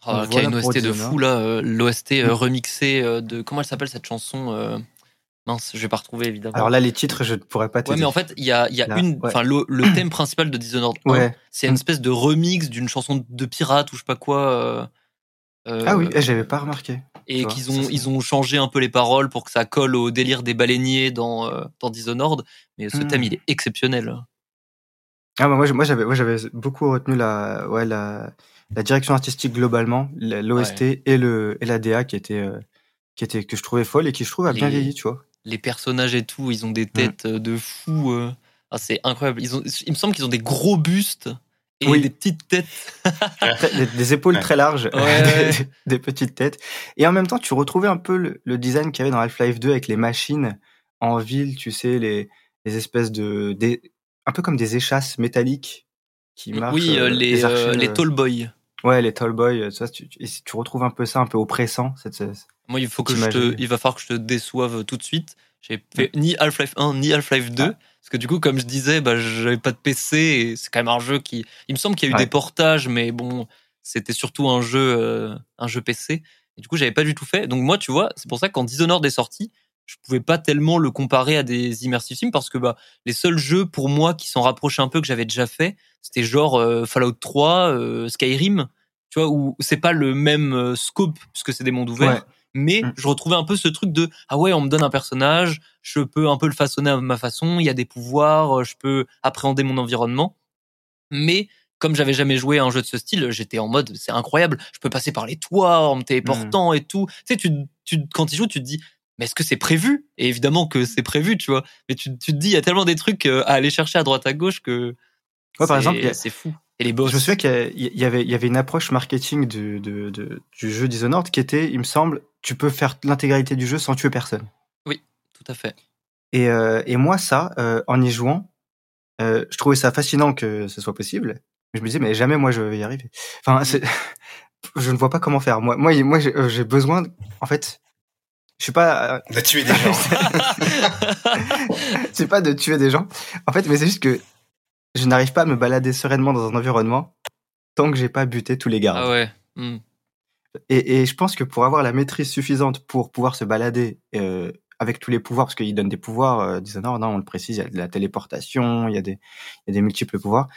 Oh, y a une OST de fou là, l'OST mm. remixé de comment elle s'appelle cette chanson Mince, je vais pas retrouver évidemment. Alors là, les titres, je ne pourrais pas te Ouais, mais en fait, il y a, y a une, enfin, le, thème principal de Dishonored 1, c'est une espèce de remix d'une chanson de pirate ou je sais pas quoi. Euh, euh, ah oui, eh, j'avais pas remarqué. Et qu'ils ont, ils ont changé un peu les paroles pour que ça colle au délire des baleiniers dans, euh, dans Dishonored. Mais ce thème, hmm. il est exceptionnel. Ah bah moi, moi j'avais, moi j'avais beaucoup retenu la, ouais, la, la direction artistique globalement, l'OST et le et la DA qui était, qui était que je trouvais folle et qui je trouve a bien vieilli, tu vois les personnages et tout, ils ont des têtes euh, de fous. Euh. Ah, c'est incroyable. Ils ont, il me semble qu'ils ont des gros bustes et des petites têtes. des, épaules très larges, des, petites têtes. Et en même temps, tu retrouvais un peu le, design qu'il y avait dans Half-Life 2 avec les machines en ville, tu sais, les, les espèces de. Des, un peu comme des échasses métalliques qui marchent. Oui, euh, les, les, Tall Boys. Ouais, les Tall Boys, tu, tu retrouves un peu ça, un peu oppressant, cette, moi, il faut que je te, il va falloir que je te déçoive tout de suite. J'ai fait ni Half-Life 1 ni Half-Life 2 ah. parce que du coup, comme je disais, bah, j'avais pas de PC et c'est quand même un jeu qui, il me semble qu'il y a eu des portages, mais bon, c'était surtout un jeu, euh, un jeu PC. Et du coup, j'avais pas du tout fait. Donc moi, tu vois, c'est pour ça que quand Dishonored est sorti, je pouvais pas tellement le comparer à des immersive sims parce que bah les seuls jeux pour moi qui s'en rapprochaient un peu que j'avais déjà fait, c'était genre euh, Fallout 3, euh, Skyrim, tu vois, où c'est pas le même scope puisque c'est des mondes ouverts mais mm. je retrouvais un peu ce truc de ah ouais on me donne un personnage je peux un peu le façonner à ma façon il y a des pouvoirs euh, je peux appréhender mon environnement mais comme j'avais jamais joué à un jeu de ce style j'étais en mode c'est incroyable je peux passer par les toits en me téléportant mm. et tout tu sais tu, tu quand tu joues tu te dis mais est-ce que c'est prévu? Et évidemment que c'est prévu tu vois mais tu, tu te dis il y a tellement des trucs euh, à aller chercher à droite à gauche que ouais, par exemple c'est fou et les boss. Je me souviens qu'il y avait, il y avait une approche marketing du, du, du jeu Dishonored qui était, il me semble, tu peux faire l'intégralité du jeu sans tuer personne. Oui, tout à fait. Et, euh, et moi, ça, euh, en y jouant, euh, je trouvais ça fascinant que ce soit possible. Je me disais, mais jamais moi je vais y arriver. Enfin, je ne vois pas comment faire. Moi, moi, moi j'ai besoin, en fait, je suis pas de tuer des gens. c'est pas de tuer des gens. En fait, mais c'est juste que je n'arrive pas à me balader sereinement dans un environnement tant que j'ai pas buté tous les gardes. Ah ouais. Hmm. Et, je pense que pour avoir la maîtrise suffisante pour pouvoir se balader euh, avec tous les pouvoirs, parce qu'il donne des pouvoirs, euh, non, on le précise, il y a de la téléportation, il y a des, il y a des multiples pouvoirs.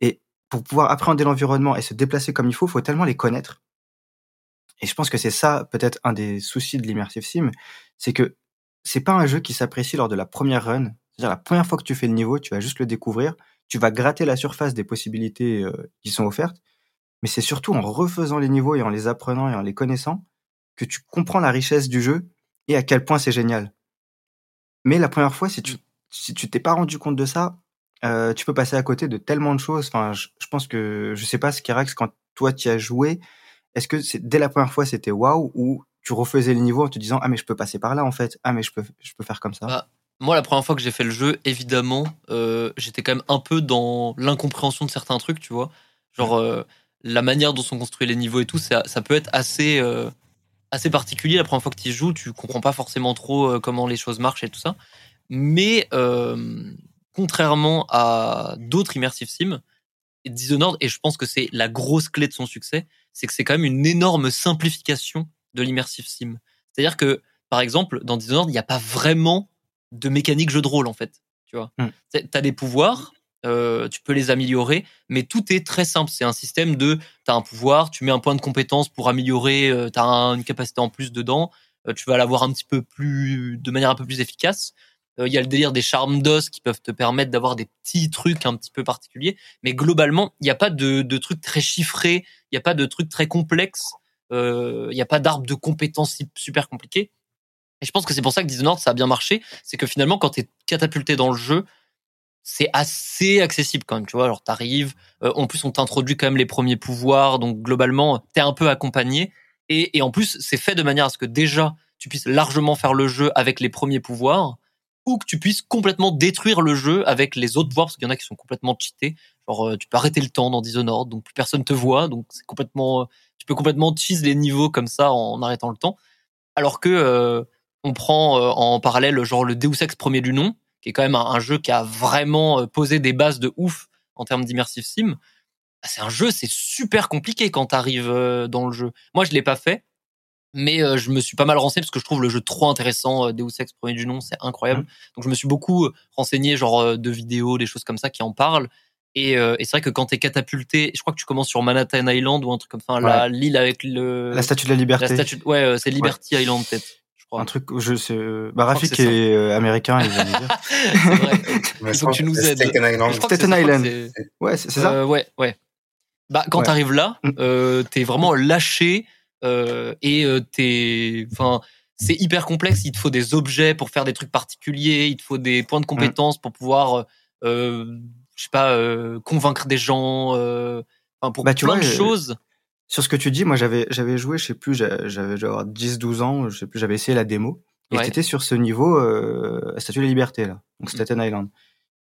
Et pour pouvoir appréhender l'environnement et se déplacer comme il faut, il faut tellement les connaître. Et je pense que c'est ça peut-être un des soucis de l'immersive sim, c'est que c'est pas un jeu qui s'apprécie lors de la première run. C'est-à-dire la première fois que tu fais le niveau, tu vas juste le découvrir, tu vas gratter la surface des possibilités euh, qui sont offertes, mais c'est surtout en refaisant les niveaux et en les apprenant et en les connaissant que tu comprends la richesse du jeu et à quel point c'est génial. Mais la première fois, si tu si tu t'es pas rendu compte de ça, euh, tu peux passer à côté de tellement de choses. Enfin, je, pense que je sais pas Skirax quand toi tu as joué, est-ce que c'est dès la première fois c'était waouh ou tu refaisais les niveaux en te disant ah mais je peux passer par là en fait, ah mais je peux je peux faire comme ça. Bah, moi, la première fois que j'ai fait le jeu, évidemment, euh, j'étais quand même un peu dans l'incompréhension de certains trucs, tu vois. Genre, euh, la manière dont sont construits les niveaux et tout, ça, ça peut être assez, euh, assez particulier. La première fois que tu y joues, tu comprends pas forcément trop euh, comment les choses marchent et tout ça. Mais euh, contrairement à d'autres immersive sim, Dishonored, et je pense que c'est la grosse clé de son succès, c'est que c'est quand même une énorme simplification de l'immersive sim. C'est-à-dire que, par exemple, dans Dishonored, il n'y a pas vraiment de mécanique jeu de rôle, en fait. Tu vois, mm. tu as des pouvoirs, euh, tu peux les améliorer, mais tout est très simple. C'est un système de, tu as un pouvoir, tu mets un point de compétence pour améliorer, euh, tu as une capacité en plus dedans, euh, tu vas l'avoir un petit peu plus, de manière un peu plus efficace. Il y a le délire des charmes d'os qui peuvent te permettre d'avoir des petits trucs un petit peu particuliers, mais globalement, il n'y a pas de, de trucs très chiffrés, il n'y a pas de trucs très complexes, il n'y a pas d'arbre de compétences super compliqué. Et je pense que c'est pour ça que Dishonored, ça a bien marché. C'est que finalement, quand tu es catapulté dans le jeu, c'est assez accessible quand même, tu vois. Alors t'arrives, euh, en plus on t'introduit quand même les premiers pouvoirs, donc globalement t'es un peu accompagné. Et, en plus c'est fait de manière à ce que déjà tu puisses largement faire le jeu avec les premiers pouvoirs, ou que tu puisses complètement détruire le jeu avec les autres pouvoirs, parce qu'il y en a qui sont complètement cheatés. Genre euh, tu peux arrêter le temps dans Dishonored, donc plus personne te voit, donc c'est complètement, euh, tu peux complètement cheese les niveaux comme ça en arrêtant le temps. Alors que on prend en parallèle genre le Deus Ex premier du nom, qui est quand même un, jeu qui a vraiment euh, posé des bases de ouf en termes d'immersive sim. bah, c'est un jeu, c'est super compliqué quand t'arrives euh, dans le jeu. Moi, je l'ai pas fait, mais euh, je me suis pas mal renseigné parce que je trouve le jeu trop intéressant. Deus Ex premier du nom, c'est incroyable. Mmh. Donc je me suis beaucoup renseigné, genre de vidéos, des choses comme ça qui en parlent. Et, et c'est vrai que quand t'es catapulté, je crois que tu commences sur Manhattan Island ou un truc comme ça, la l'île avec le la statue de la liberté. La statue, ouais, c'est Liberty Island peut-être. Un truc où je sais. Bah, Rafik est, euh, américain, il va dire. c'est vrai. Il faut que tu nous aides. Staten Island. Staten Island. Ouais, c'est ça. Euh, ouais, ouais. Bah, quand tu t'arrives là, mm. euh, t'es vraiment lâché euh, et euh, t'es. Enfin, c'est hyper complexe. Il te faut des objets pour faire des trucs particuliers. Il te faut des points de mm. compétences pour pouvoir, euh, je sais pas, convaincre des gens. Enfin, pour bah, tu plein vois, de choses sur ce que tu dis, moi j'avais j'avais joué, je sais plus, j'avais genre 10 12 ans, je sais plus, j'avais essayé la démo et ouais. sur ce niveau euh, Statue de la Liberté là, donc mmh. Staten Island.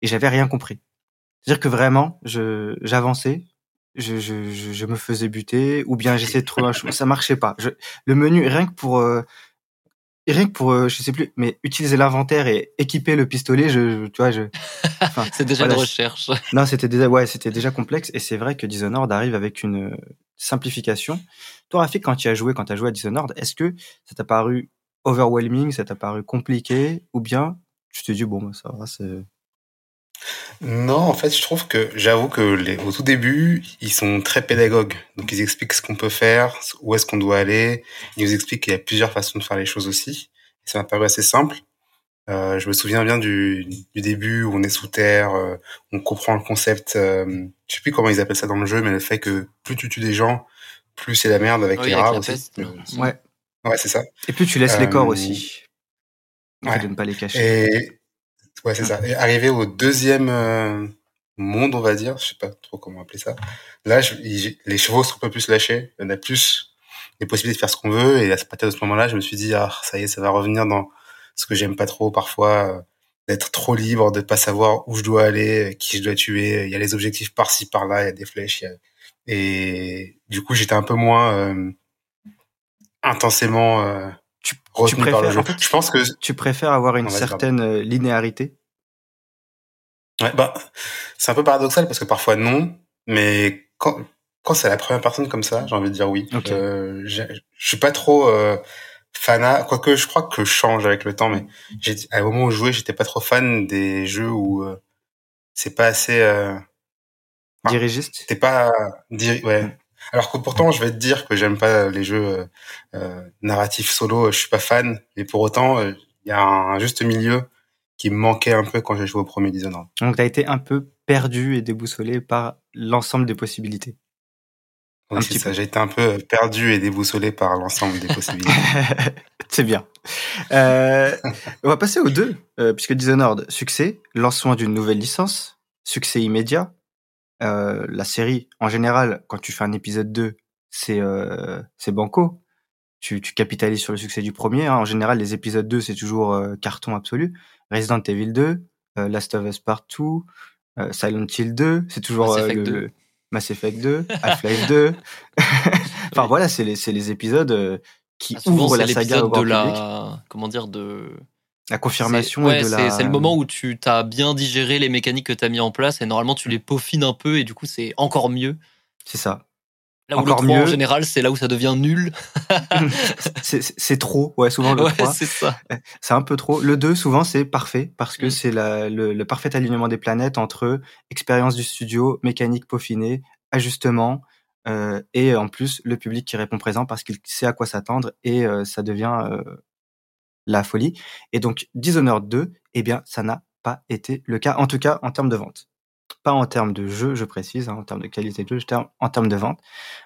Et j'avais rien compris. C'est-à-dire que vraiment, je j'avançais, je, je, je, me faisais buter ou bien j'essayais de trouver un chemin, ça marchait pas. Je, le menu rien que pour euh, rien que pour, euh, je sais plus, mais utiliser l'inventaire et équiper le pistolet, je, tu vois, je. c'est déjà une recherche. Non, c'était déjà, ouais, c'était déjà complexe. Et c'est vrai que Dishonored arrive avec une simplification. Toi, Rafik, quand tu as joué, quand tu as joué à Dishonored, est-ce que ça t'a paru overwhelming, ça t'a paru compliqué, ou bien tu te dis bon, bah, ça va, c'est. Non, en fait, je trouve que j'avoue que les, au tout début, ils sont très pédagogues. Donc, ils expliquent ce qu'on peut faire, où est-ce qu'on doit aller. Ils nous expliquent qu'il y a plusieurs façons de faire les choses aussi. Et ça m'a paru assez simple. Euh, je me souviens bien du, du, début où on est sous terre, euh, on comprend le concept. Euh, je sais plus comment ils appellent ça dans le jeu, mais le fait que plus tu tues des gens, plus c'est la merde avec les rats aussi. ouais. Ouais, c'est ça. Et plus tu laisses les corps aussi. Ouais. De ne pas les cacher. Et Ouais, c'est ça. Et arrivé au deuxième euh, monde, on va dire, je sais pas trop comment appeler ça. Là, je, les chevaux sont un peu plus lâchés. En a plus les possibilités de faire ce qu'on veut. Et à partir de ce moment-là, je me suis dit, ah, ça y est, ça va revenir dans ce que j'aime pas trop parfois, euh, d'être trop libre, de pas savoir où je dois aller, qui je dois tuer. Il y a les objectifs par-ci, par-là, il y a des flèches. Et du coup, j'étais un peu moins euh, intensément euh, tu, tu préfères, je pense que tu préfères avoir une certaine euh, linéarité? Ouais, bah c'est un peu paradoxal parce que parfois non, mais quand quand c'est la première personne comme ça, j'ai envie de dire oui. Euh, je suis pas trop euh, fanat, quoique je crois que je change avec le temps, mais j'ai à un moment où je jouais, j'étais pas trop fan des jeux où euh, c'est pas assez euh, dirigiste? T'es pas diri ouais. Alors que pourtant, je vais te dire que j'aime pas les jeux euh, euh narratifs solo, je suis pas fan, mais pour autant, euh, il y a un juste milieu qui me manquait un peu quand j'ai joué au premier Dishonored. Donc tu as été un peu perdu et déboussolé par l'ensemble des possibilités. Oui, c'est ça, j'ai été un peu perdu et déboussolé par l'ensemble des possibilités. c'est bien. Euh, on va passer aux deux, euh, puisque Dishonored, succès, lancement d'une nouvelle licence, succès immédiat, euh, la série, en général, quand tu fais un épisode 2, c'est euh, c'est banco. Tu, tu capitalises sur le succès du premier. Hein. En général, les épisodes 2, c'est toujours euh, carton absolu. Resident Evil 2, euh, Last of Us Part 2, Silent Hill 2, c'est toujours Mass Effect, le, 2. Mass Effect 2, Half-Life 2. enfin voilà, c'est les, les épisodes qui ah, ouvrent la saga au grand de la, comment dire, de la confirmation et de la... c'est le moment où tu t'as bien digéré les mécaniques que tu as mis en place et normalement tu les peaufines un peu et du coup c'est encore mieux. C'est ça. Là où encore le 3, mieux. en général, c'est là où ça devient nul. c'est trop, ouais, souvent le ouais, 3. c'est ça. C'est un peu trop. Le 2, souvent, c'est parfait parce que mm. c'est le, le, parfait alignement des planètes entre expérience du studio, mécanique peaufinée, ajustement, euh, et en plus le public qui répond présent parce qu'il sait à quoi s'attendre et euh, ça devient euh, la folie. Et donc Dishonored 2, eh bien, ça n'a pas été le cas, en tout cas en termes de vente. Pas en termes de jeu, je précise, hein, en termes de qualité de jeu, en termes de vente.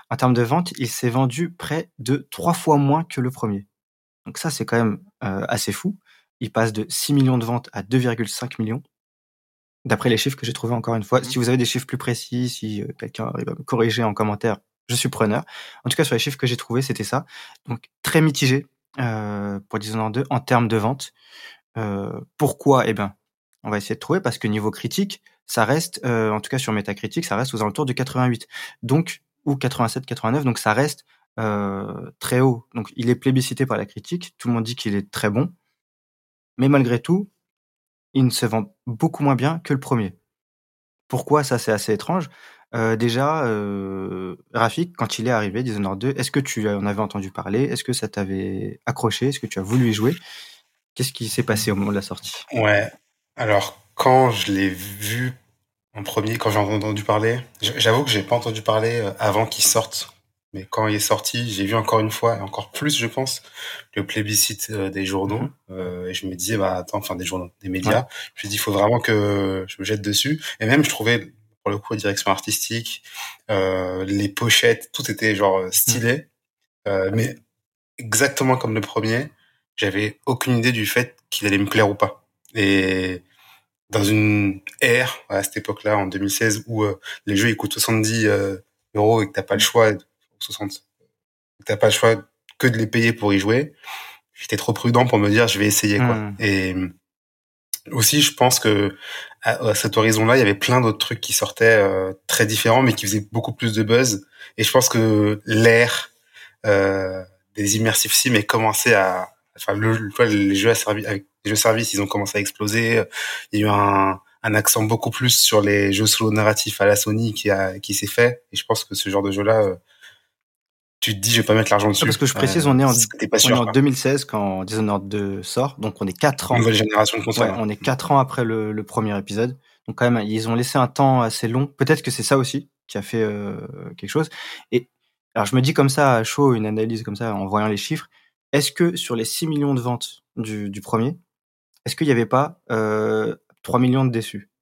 En termes de vente, il s'est vendu près de trois fois moins que le premier. Donc ça, c'est quand même euh, assez fou. Il passe de 6 millions de ventes à 2,5 millions. D'après les chiffres que j'ai trouvés encore une fois. Mmh. Si vous avez des chiffres plus précis, si euh, quelqu'un arrive à me corriger en commentaire, je suis preneur. En tout cas, sur les chiffres que j'ai trouvés, c'était ça. Donc très mitigé euh, pour Dishonored 2 en termes de vente. Euh, pourquoi? Eh ben, on va essayer de trouver parce que niveau critique, ça reste, euh, en tout cas sur Metacritic, ça reste aux alentours de 88, donc ou 87, 89, donc ça reste euh, très haut. Donc il est plébiscité par la critique, tout le monde dit qu'il est très bon, mais malgré tout, il ne se vend beaucoup moins bien que le premier. Pourquoi? Ça c'est assez étrange déjà, Rafik, quand il est arrivé, Dishonored 2, est-ce que tu en avais entendu parler? Est-ce que ça t'avait accroché? Est-ce que tu as voulu y jouer? Qu'est-ce qui s'est passé au moment de la sortie? Ouais. Alors, quand je l'ai vu en premier, quand j'ai entendu parler, j'avoue que j'ai pas entendu parler euh, avant qu'il sorte. Mais quand il est sorti, j'ai vu encore une fois, et encore plus, je pense, le plébiscite euh, des journaux. Mhm. euh, et je me disais, bah attends, enfin des journaux, des médias. Je me dit, il faut vraiment que je me jette dessus. Et même, je trouvais pour le coup, direction artistique, euh, les pochettes, tout était genre euh, stylé. Euh, mais exactement comme le premier, j'avais aucune idée du fait qu'il allait me plaire ou pas. Et dans une ère, à cette époque-là, en 2016, où euh, les jeux ils coûtent 70 euh, euros et que t'as pas le choix, 60, t'as pas le choix que de les payer pour y jouer, j'étais trop prudent pour me dire je vais essayer quoi. Mm. Et aussi, je pense que à, cet horizon-là, il y avait plein d'autres trucs qui sortaient euh, très différents, mais qui faisaient beaucoup plus de buzz. Et je pense que l'ère euh, des immersive sim est commencé à, enfin, le, les jeux à service, avec les jeux services, ils ont commencé à exploser. Il y a eu un, un accent beaucoup plus sur les jeux solo narratifs à la Sony qui a, qui s'est fait. Et je pense que ce genre de jeu-là, euh, tu te dis je vais pas mettre l'argent dessus. Parce que je précise, on est en, on est en 2016 quand Dishonored 2 sort, donc on est 4 ans. Nouvelle génération de consoles. on est 4 ans après le, le, premier épisode. Donc quand même, ils ont laissé un temps assez long. Peut-être que c'est ça aussi qui a fait euh, quelque chose. Et alors je me dis comme ça à chaud, une analyse comme ça en voyant les chiffres. Est-ce que sur les 6 millions de ventes du, du premier, est-ce qu'il n'y avait pas euh, 3 millions de déçus?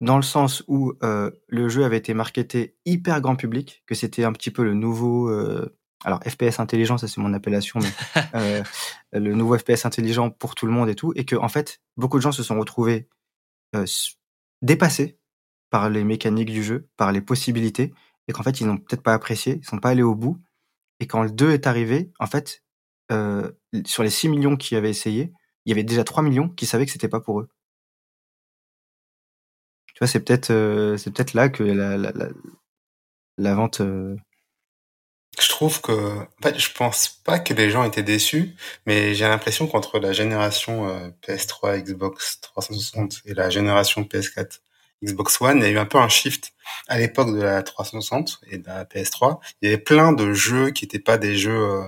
Dans le sens où euh, le jeu avait été marketé hyper grand public, que c'était un petit peu le nouveau, euh, alors FPS intelligent, ça c'est mon appellation, mais euh, le nouveau FPS intelligent pour tout le monde et tout, et que en fait beaucoup de gens se sont retrouvés dépassés par les mécaniques du jeu, par les possibilités, et qu'en fait ils n'ont peut-être pas apprécié, ils sont pas allés au bout, et quand le 2 est arrivé, en fait sur les 6 millions qui avaient essayé, il y avait déjà 3 millions qui savaient que c'était pas pour eux tu vois, c'est peut-être euh, c'est peut-être là que la, la, la, la vente. Euh... Je trouve que, en fait, je pense pas que les gens étaient déçus, mais j'ai l'impression qu'entre la génération euh, PS3, Xbox 360 et la génération PS4, Xbox One, il y a eu un peu un shift. À l'époque de la 360 et de la PS3, il y avait plein de jeux qui étaient pas des jeux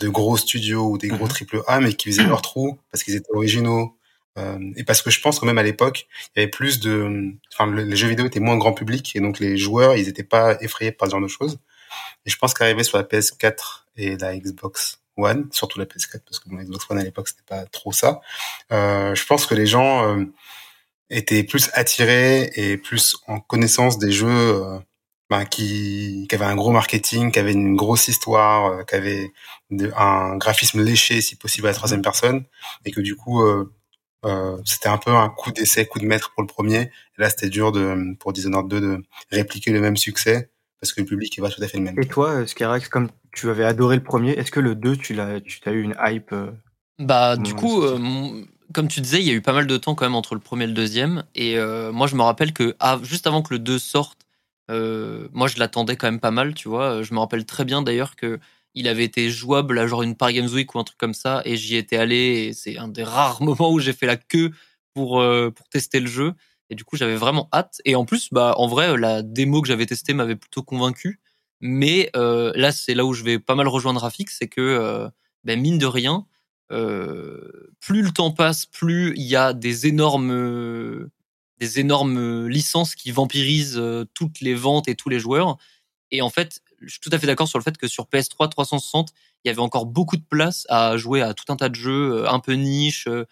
de gros studios ou des gros mhm. triple A, mais qui faisaient leur trou parce qu'ils étaient originaux, et parce que je pense que même à l'époque, il y avait plus de, enfin, les jeux vidéo étaient moins grand public et donc les joueurs, ils étaient pas effrayés par ce genre de choses. Et je pense qu'arriver sur la PS4 et la Xbox One, surtout la PS4 parce que mon Xbox One à l'époque c'était pas trop ça. Euh, je pense que les gens euh, étaient plus attirés et plus en connaissance des jeux euh, ben, qui, qui avaient un gros marketing, qui avaient une grosse histoire, euh, qui avaient un graphisme léché si possible à la troisième personne, et que du coup euh, c'était un peu un coup d'essai, coup de maître pour le premier. Et là, c'était dur de, pour Dishonored 2 de répliquer le même succès parce que le public est pas tout à fait le même. Et toi, euh, Skerax, comme tu avais adoré le premier, est-ce que le 2, tu l'as, tu as eu une hype euh, Bah, du coup, comme tu disais, il y a eu pas mal de temps quand même entre le premier et le deuxième. Et moi, je me rappelle que juste avant que le 2 sorte, moi, je l'attendais quand même pas mal, tu vois. Je me rappelle très bien d'ailleurs que il avait été jouable à genre une Paris Games Week ou un truc comme ça et j'y étais allé et c'est un des rares moments où j'ai fait la queue pour euh, pour tester le jeu. Et du coup j'avais vraiment hâte. Et en plus bah en vrai la démo que j'avais testée m'avait plutôt convaincu mais euh, là c'est là où je vais pas mal rejoindre Rafik c'est que euh, ben, mine de rien plus le temps passe plus il y a des énormes des énormes licences qui vampirisent toutes les ventes et tous les joueurs. Et en fait je suis tout à fait d'accord sur le fait que sur PS3 360, il y avait encore beaucoup de place à jouer à tout un tas de jeux euh, un peu niche, euh,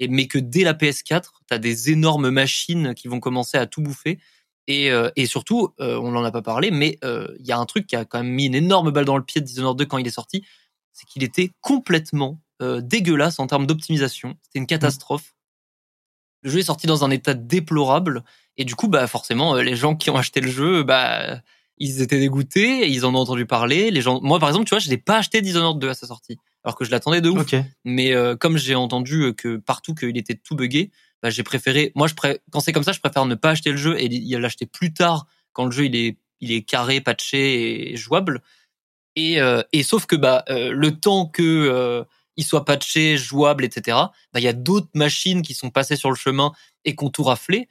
et, mais que dès la PS4, tu as des énormes machines qui vont commencer à tout bouffer. Et, euh, et surtout, on n'en a pas parlé, mais il y a un truc qui a quand même mis une énorme balle dans le pied de Dishonored 2 quand il est sorti, c'est qu'il était complètement dégueulasse en termes d'optimisation. C'était une catastrophe. Le jeu est sorti dans un état déplorable, et du coup, bah forcément, les gens qui ont acheté le jeu, bah ils étaient dégoûtés, ils en ont entendu parler. Les gens, moi par exemple, tu vois, je n'ai pas acheté Dishonored 2 à sa sortie, alors que je l'attendais de ouf. Mais euh, comme j'ai entendu que partout qu'il était tout buggé, bah, j'ai préféré. Moi, je pré... quand c'est comme ça, je préfère ne pas acheter le jeu et l'acheter plus tard quand le jeu il est il est carré, patché et jouable. Et, euh, et sauf que bah euh, le temps que il soit patché, jouable, etc. Bah il y a d'autres machines qui sont passées sur le chemin et qui ont tout raflé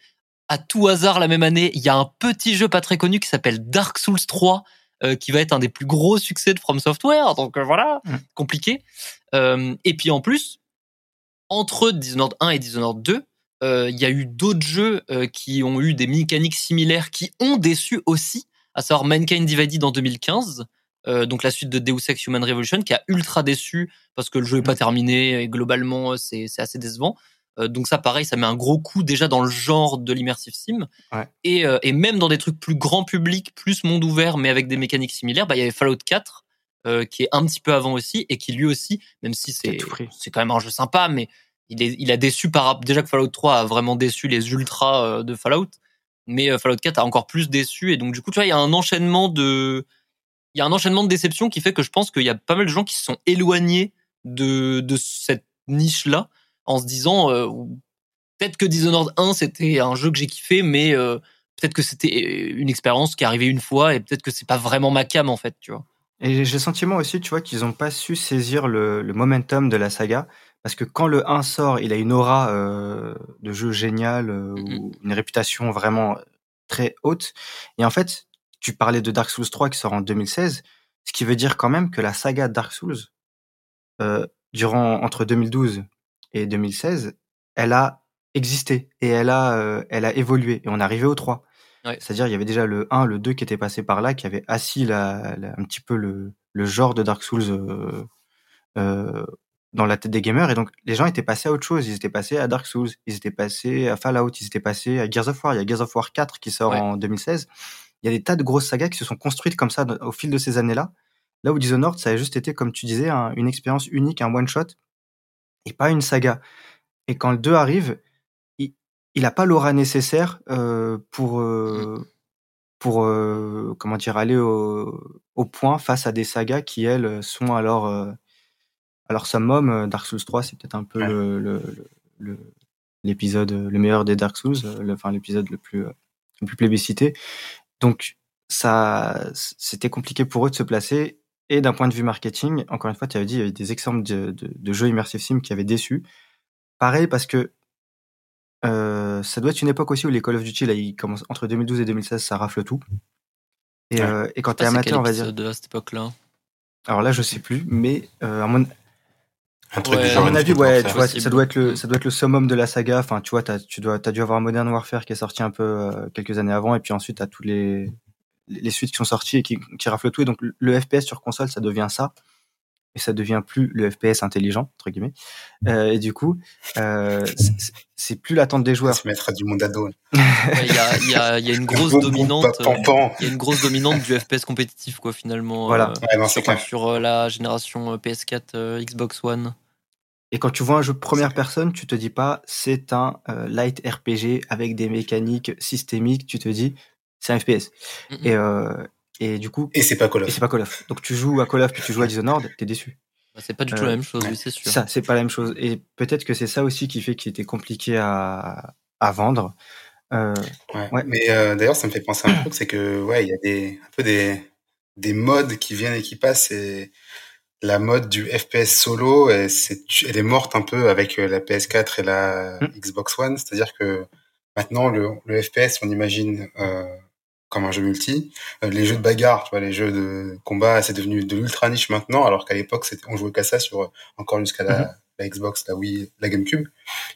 à tout hasard la même année, il y a un petit jeu pas très connu qui s'appelle Dark Souls 3 euh, qui va être un des plus gros succès de From Software. Donc euh, voilà, mm. compliqué. Euh, et puis en plus, entre Dishonored 1 et Dishonored 2, il y a eu d'autres jeux qui ont eu des mécaniques similaires qui ont déçu aussi, à savoir Mankind Divided en 2015. donc la suite de Deus Ex Human Revolution qui a ultra déçu parce que le jeu est pas mm. terminé et globalement c'est assez décevant. Euh, donc ça, pareil, ça met un gros coup déjà dans le genre de l'immersive sim. Et, euh, et, même dans des trucs plus grand public, plus monde ouvert, mais avec des mécaniques similaires, bah il y avait Fallout 4 euh, qui est un petit peu avant aussi et qui lui aussi, même si c'est c'est quand même un jeu sympa, mais il est il a déçu par déjà que Fallout 3 a vraiment déçu les ultras de Fallout, mais Fallout 4 a encore plus déçu et donc du coup tu vois il y a un enchaînement de il y a un enchaînement de déceptions qui fait que je pense qu'il y a pas mal de gens qui se sont éloignés de de cette niche là en se disant euh, peut-être que Dishonored 1 c'était un jeu que j'ai kiffé, mais euh, peut-être que c'était une expérience qui est arrivée une fois et peut-être que c'est pas vraiment ma cam en fait, tu vois. Et j'ai le sentiment aussi, tu vois, qu'ils ont pas su saisir le, le, momentum de la saga. Parce que quand le 1 sort, il a une aura euh, de jeu génial, ou une réputation vraiment très haute. Et en fait, tu parlais de Dark Souls 3 qui sort en 2016, ce qui veut dire quand même que la saga Dark Souls, euh, durant entre 2012 et 2016, elle a existé et elle a, euh, elle a évolué. Et on est arrivé au 3. C'est-à-dire, il y avait déjà le 1, le 2 qui était passé par là, qui avait assis la, un petit peu le, le, genre de Dark Souls euh, euh, dans la tête des gamers. Et donc, les gens étaient passés à autre chose. Ils étaient passés à Dark Souls, ils étaient passés à Fallout, ils étaient passés à Gears of War. Il y a Gears of War 4 qui sort en 2016. Il y a des tas de grosses sagas qui se sont construites comme ça au fil de ces années-là. Là où Dishonored, ça a juste été, comme tu disais, une expérience unique, un one-shot et pas une saga. Et quand le 2 arrive, il, il a pas l'aura nécessaire euh, pour euh, mmh. pour euh, comment dire aller au, au, point face à des sagas qui elles sont alors alors summum. Dark Souls 3, c'est peut-être un peu le, le, l'épisode le meilleur des Dark Souls, enfin l'épisode le plus le plus plébiscité. Donc ça c'était compliqué pour eux de se placer et d'un point de vue marketing, encore une fois, tu avais dit, il y avait des exemples de, de, jeux immersive sim qui avaient déçu. Pareil, parce que euh, ça doit être une époque aussi où les Call of Duty, là, ils commencent entre 2012 et 2016, ça rafle tout. Et, euh, et quand t'es amateur, on va dire. à cette époque-là Alors là, je sais plus, mais euh, à mon, un truc à mon avis, ouais, tu vois, ça doit être le, ça doit être le summum de la saga. Enfin, tu vois, as, tu dois, t'as dû avoir Modern Warfare qui est sorti un peu euh, quelques années avant, et puis ensuite t'as tous les, les suites qui sont sorties et qui, qui raflent tout. Et donc, le FPS sur console, ça devient ça. Et ça devient plus le FPS intelligent, entre guillemets. Euh, et du coup, euh, c'est plus l'attente des joueurs. Se mettre à du monde ado. Il y, a, y, a, y, a, une grosse dominante. Euh, il y a une grosse dominante du FPS compétitif, quoi, finalement. Voilà. Euh, sur, sur euh, la génération PS4, Xbox One. Et quand tu vois un jeu première personne, tu te dis pas c'est un light RPG avec des mécaniques systémiques. Tu te dis c'est un FPS. Et, euh, et du coup. Et c'est pas Call of. Et c'est pas Call of. Donc tu joues à Call of puis tu joues à Dishonored, t'es déçu. Bah, c'est pas du tout la euh, même chose, oui, c'est sûr. Ça, c'est pas la même chose. Et peut-être que c'est ça aussi qui fait qu'il était compliqué à, à vendre. Euh, ouais. Mais euh, d'ailleurs, ça me fait penser à un truc, c'est que ouais, il y a des un peu des des modes qui viennent et qui passent. Et la mode du FPS solo, elle, elle est morte un peu avec la PS4 et la mm. Xbox One. C'est-à-dire que maintenant, le, le FPS, on imagine euh, comme un jeu multi. Euh, les jeux de bagarre, tu vois, les jeux de combat, c'est devenu de l'ultra niche maintenant, alors qu'à l'époque, on jouait qu'à ça sur encore jusqu'à la, mhm. la, Xbox, la Wii, la GameCube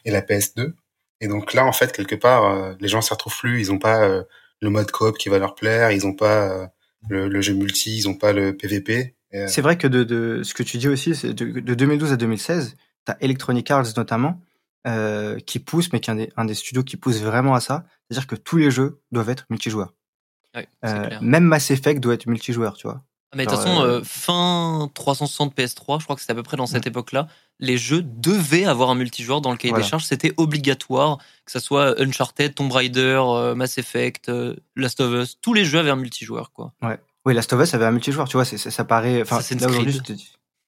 et la PS2. Et donc là, en fait, quelque part, euh, les gens s'y retrouvent plus. Ils ont pas euh, le mode coop qui va leur plaire. Ils ont pas le, le, jeu multi. Ils ont pas le PVP. C'est vrai que de, de, ce que tu dis aussi, de, de 2012 à 2016, t'as Electronic Arts notamment, euh, qui pousse, mais qui est un des, un des studios qui pousse vraiment à ça. C'est-à-dire que tous les jeux doivent être multijoueurs. Euh, même Mass Effect doit être multijoueur, tu vois. Ah, mais de toute façon, euh, euh, fin 360 PS3, je crois que c'était à peu près dans cette mm. époque-là, les jeux devaient avoir un multijoueur dans le cahier des charges. C'était obligatoire, que ce soit Uncharted, Tomb Raider, Mass Effect, Last of Us, tous les jeux avaient un multijoueur, quoi. Ouais. Oui, Last of Us avait un multijoueur, tu vois, ça, paraît. Assassin's Creed.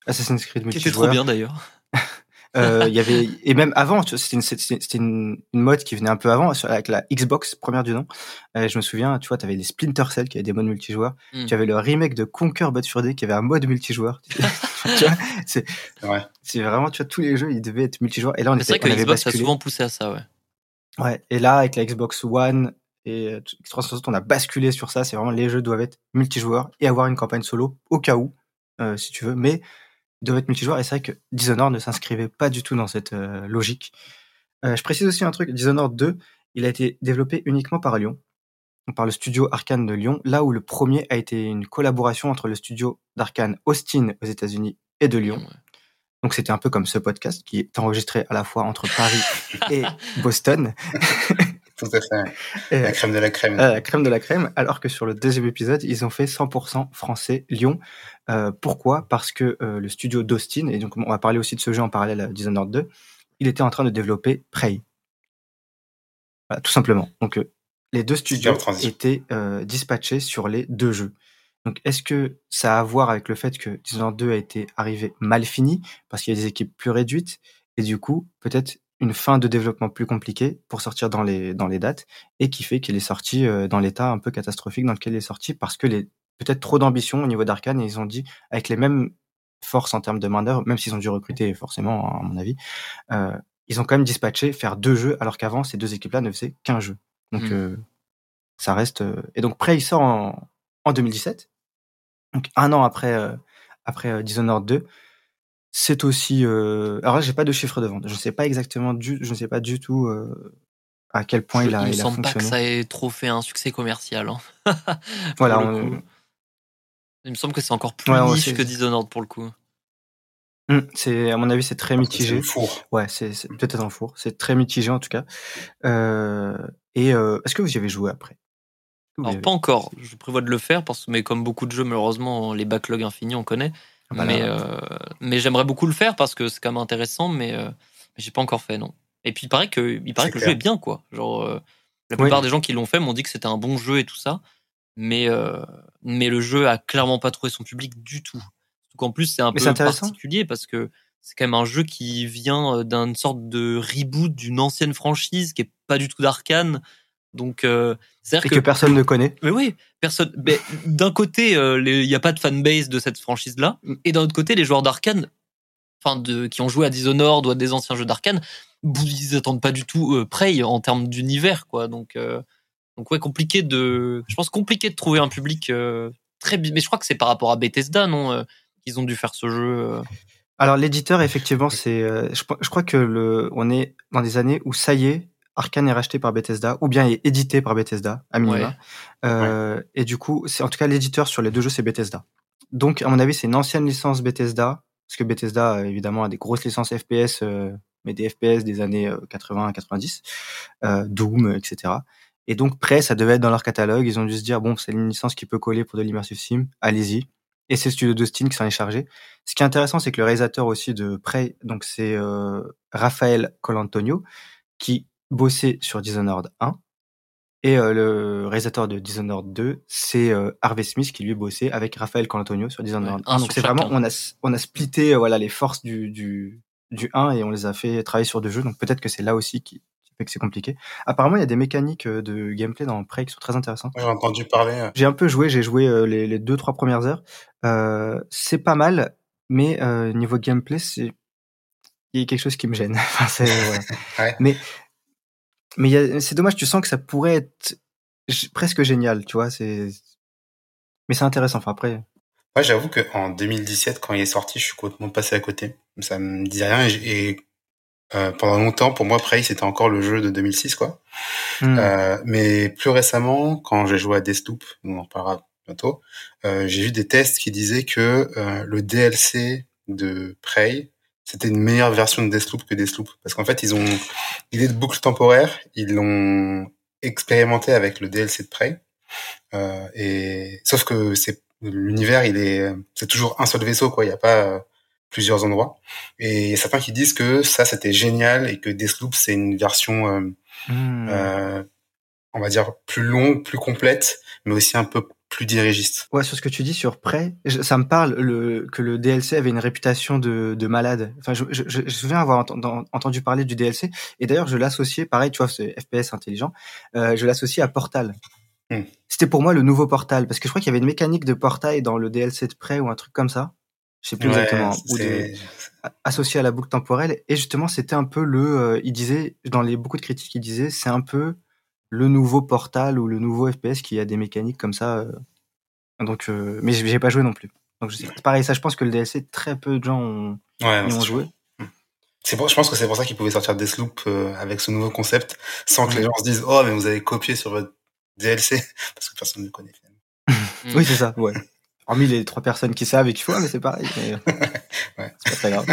Assassin's Creed multijoueur. Qui trop bien d'ailleurs. Euh, il y avait et même avant, c'était une, c'était une, une, mode qui venait un peu avant avec la Xbox première du nom. Euh, je me souviens, tu vois, tu avais les Splinter Cell qui avaient des modes multijoueurs. Hmm. Tu avais le remake de Conquer Bad Fur Day qui avait un mode multijoueur. tu vois, c'est ouais. c'est vraiment, tu vois, tous les jeux ils devaient être multijoueurs. Et là, on C'est vrai que Xbox a souvent poussé à ça, ouais. Ouais, et là, avec la Xbox One et 360, on a basculé sur ça. C'est vraiment les jeux doivent être multijoueurs et avoir une campagne solo au cas où, si tu veux. Mais doivent être multijoueurs. Et c'est vrai que Dishonored ne s'inscrivait pas du tout dans cette logique. je précise aussi un truc. Dishonored 2, il a été développé uniquement par Lyon par le studio Arkane de Lyon, là où le premier a été une collaboration entre le studio d'Arkane Austin aux États-Unis et de Lyon. Donc c'était un peu comme ce podcast qui est enregistré à la fois entre Paris et Boston. Tout à fait. la crème de la crème. Euh, la crème de la crème. Alors que sur le deuxième épisode, ils ont fait 100% français Lyon. Euh, pourquoi? Parce que euh, le studio d'Austin, et donc on va parler aussi de ce jeu en parallèle à Dishonored 2, il était en train de développer Prey. Voilà, tout simplement. Donc les deux studios étaient dispatchés sur les deux jeux. Donc, est-ce que ça a à voir avec le fait que Dishonored 2 a été arrivé mal fini, parce qu'il y a des équipes plus réduites, et du coup, peut-être une fin de développement plus compliquée pour sortir dans les, dans les dates, et qui fait qu'il est sorti euh, dans l'état un peu catastrophique dans lequel il est sorti, parce que les peut-être trop d'ambition au niveau d'Arkane, et ils ont dit, avec les mêmes forces en termes de main d'œuvre, même s'ils ont dû recruter forcément, à mon avis, euh, ils ont quand même dispatché faire deux jeux, alors qu'avant, ces deux équipes-là ne faisaient qu'un jeu. Donc, mmh. euh, ça reste. Euh, et donc, Prey, il sort en, en 2017. Donc, un an après, euh, après Dishonored 2. C'est aussi. alors là, j'ai pas de chiffre de vente. Je ne sais pas exactement du, je ne sais pas du tout à quel point il a. Il me semble pas que ça ait trop fait un succès commercial. Hein. voilà. Il me semble que c'est encore plus niche que Dishonored pour le coup. Mmh, c'est à mon avis c'est très mitigé. C'est four. Ouais, c'est peut-être un four. C'est très mitigé en tout cas. Euh, et euh, est-ce que vous y avez joué après? Alors pas encore. Je prévois de le faire parce mais comme beaucoup de jeux malheureusement les backlogs infinis on connaît. Mais euh, mais j'aimerais beaucoup le faire parce que c'est quand même intéressant mais, mais j'ai pas encore fait non. Et puis il paraît que il paraît que le jeu est bien quoi. Genre la plupart des gens qui l'ont fait m'ont dit que c'était un bon jeu et tout ça. Mais mais le jeu a clairement pas trouvé son public du tout. Donc en plus c'est un peu particulier parce que c'est quand même un jeu qui vient euh, d'une sorte de reboot d'une ancienne franchise qui est pas du tout d'arcane. Donc, euh, c'est que, que, personne ne connaît. Mais oui, personne. d'un côté, euh, il n'y a pas de fanbase de cette franchise-là, mm. et d'un autre côté, les joueurs d'arcane, enfin de qui ont joué à Dishonored ou à des anciens jeux d'arcane, ils attendent pas du tout euh, Prey en termes d'univers, quoi. Donc, euh, donc ouais, compliqué de. Je pense compliqué de trouver un public très. Mais je crois que c'est par rapport à Bethesda, non, qu'ils ont dû faire ce jeu. Alors l'éditeur, effectivement, c'est, euh, je, crois que le, on est dans des années où ça y est, Arkane est racheté par Bethesda, ou bien est édité par Bethesda, à minima. Euh, et du coup, c'est en tout cas l'éditeur sur les deux jeux, c'est Bethesda. Donc, à mon avis, c'est une ancienne licence Bethesda, parce que Bethesda, évidemment, a des grosses licences FPS, euh, mais des FPS des années 80 à 90, Doom, etc. Et donc, près, ça devait être dans leur catalogue. Ils ont dû se dire, bon, c'est une licence qui peut coller pour de l'immersive sim, allez-y et c'est le studio d'Austin qui s'en est chargé. Ce qui est intéressant, c'est que le réalisateur aussi de Prey, donc c'est euh, Raphaël Colantonio, qui bossait sur Dishonored 1. Et euh, le réalisateur de Dishonored 2, c'est euh, Harvey Smith qui lui bossait avec Raphaël Colantonio sur Dishonored 1. Donc c'est vraiment, on a, on a splitté voilà, les forces du, du, du 1 et on les a fait travailler sur deux jeux. Donc peut-être que c'est là aussi qui, que c'est compliqué. Apparemment, il y a des mécaniques euh, de gameplay dans Prey qui sont très intéressantes. J'ai entendu parler. J'ai un peu joué, j'ai joué euh, les, les deux trois premières heures. Euh, c'est pas mal, mais euh, niveau gameplay, c'est il y a quelque chose qui me gêne. enfin, ouais. Mais mais c'est dommage, tu sens que ça pourrait être presque génial, tu vois. C'est mais c'est intéressant. Enfin après. Ouais, j'avoue que en 2017, quand il est sorti, je suis complètement passé à côté. Ça me dit rien et euh, pendant longtemps, pour moi, Prey, c'était encore le jeu de 2006, quoi. Hmm. Euh, mais plus récemment, quand j'ai joué à Deathloop, on en parlera bientôt, euh, j'ai vu des tests qui disaient que le DLC de Prey, c'était une meilleure version de Deathloop que Deathloop. Parce qu'en fait, ils ont l'idée de boucle temporaire, ils l'ont expérimenté avec le DLC de Prey. Euh, et sauf que c'est l'univers, il est, c'est toujours un seul vaisseau, quoi. Il n'y a pas plusieurs endroits. Et il y a certains qui disent que ça, c'était génial et que Deathloop, c'est une version, euh, hmm. euh, on va dire, plus longue, plus complète, mais aussi un peu plus dirigiste. Ouais, sur ce que tu dis sur Prey, ça me parle le, que le DLC avait une réputation de, de malade. Enfin, je, je, je, je viens avoir entendu parler du DLC, et d'ailleurs, je l'associais, pareil, tu vois, c'est FPS intelligent, euh, je l'associais à Portal. Hmm. C'était pour moi le nouveau Portal, parce que je crois qu'il y avait une mécanique de portail dans le DLC de Prey ou un truc comme ça. je sais plus exactement, ou associé à la boucle temporelle. Et justement, c'était un peu le, euh, il disait, dans les beaucoup de critiques, il disait, c'est un peu le nouveau Portal ou le nouveau FPS qui a des mécaniques comme ça. Euh. donc, euh, mais j'ai pas joué non plus. Donc, pareil, ça, je pense que le DLC, très peu de gens ont, ont joué. C'est je pense que c'est pour ça qu'ils pouvaient sortir Deathloop avec ce nouveau concept, sans que les gens se disent, oh, mais vous avez copié sur votre DLC, parce que personne ne le connaît finalement. oui, c'est ça, ouais. Hormis les trois personnes qui savent et qui font, mais c'est pareil. Mais... ouais. C'est pas très grave.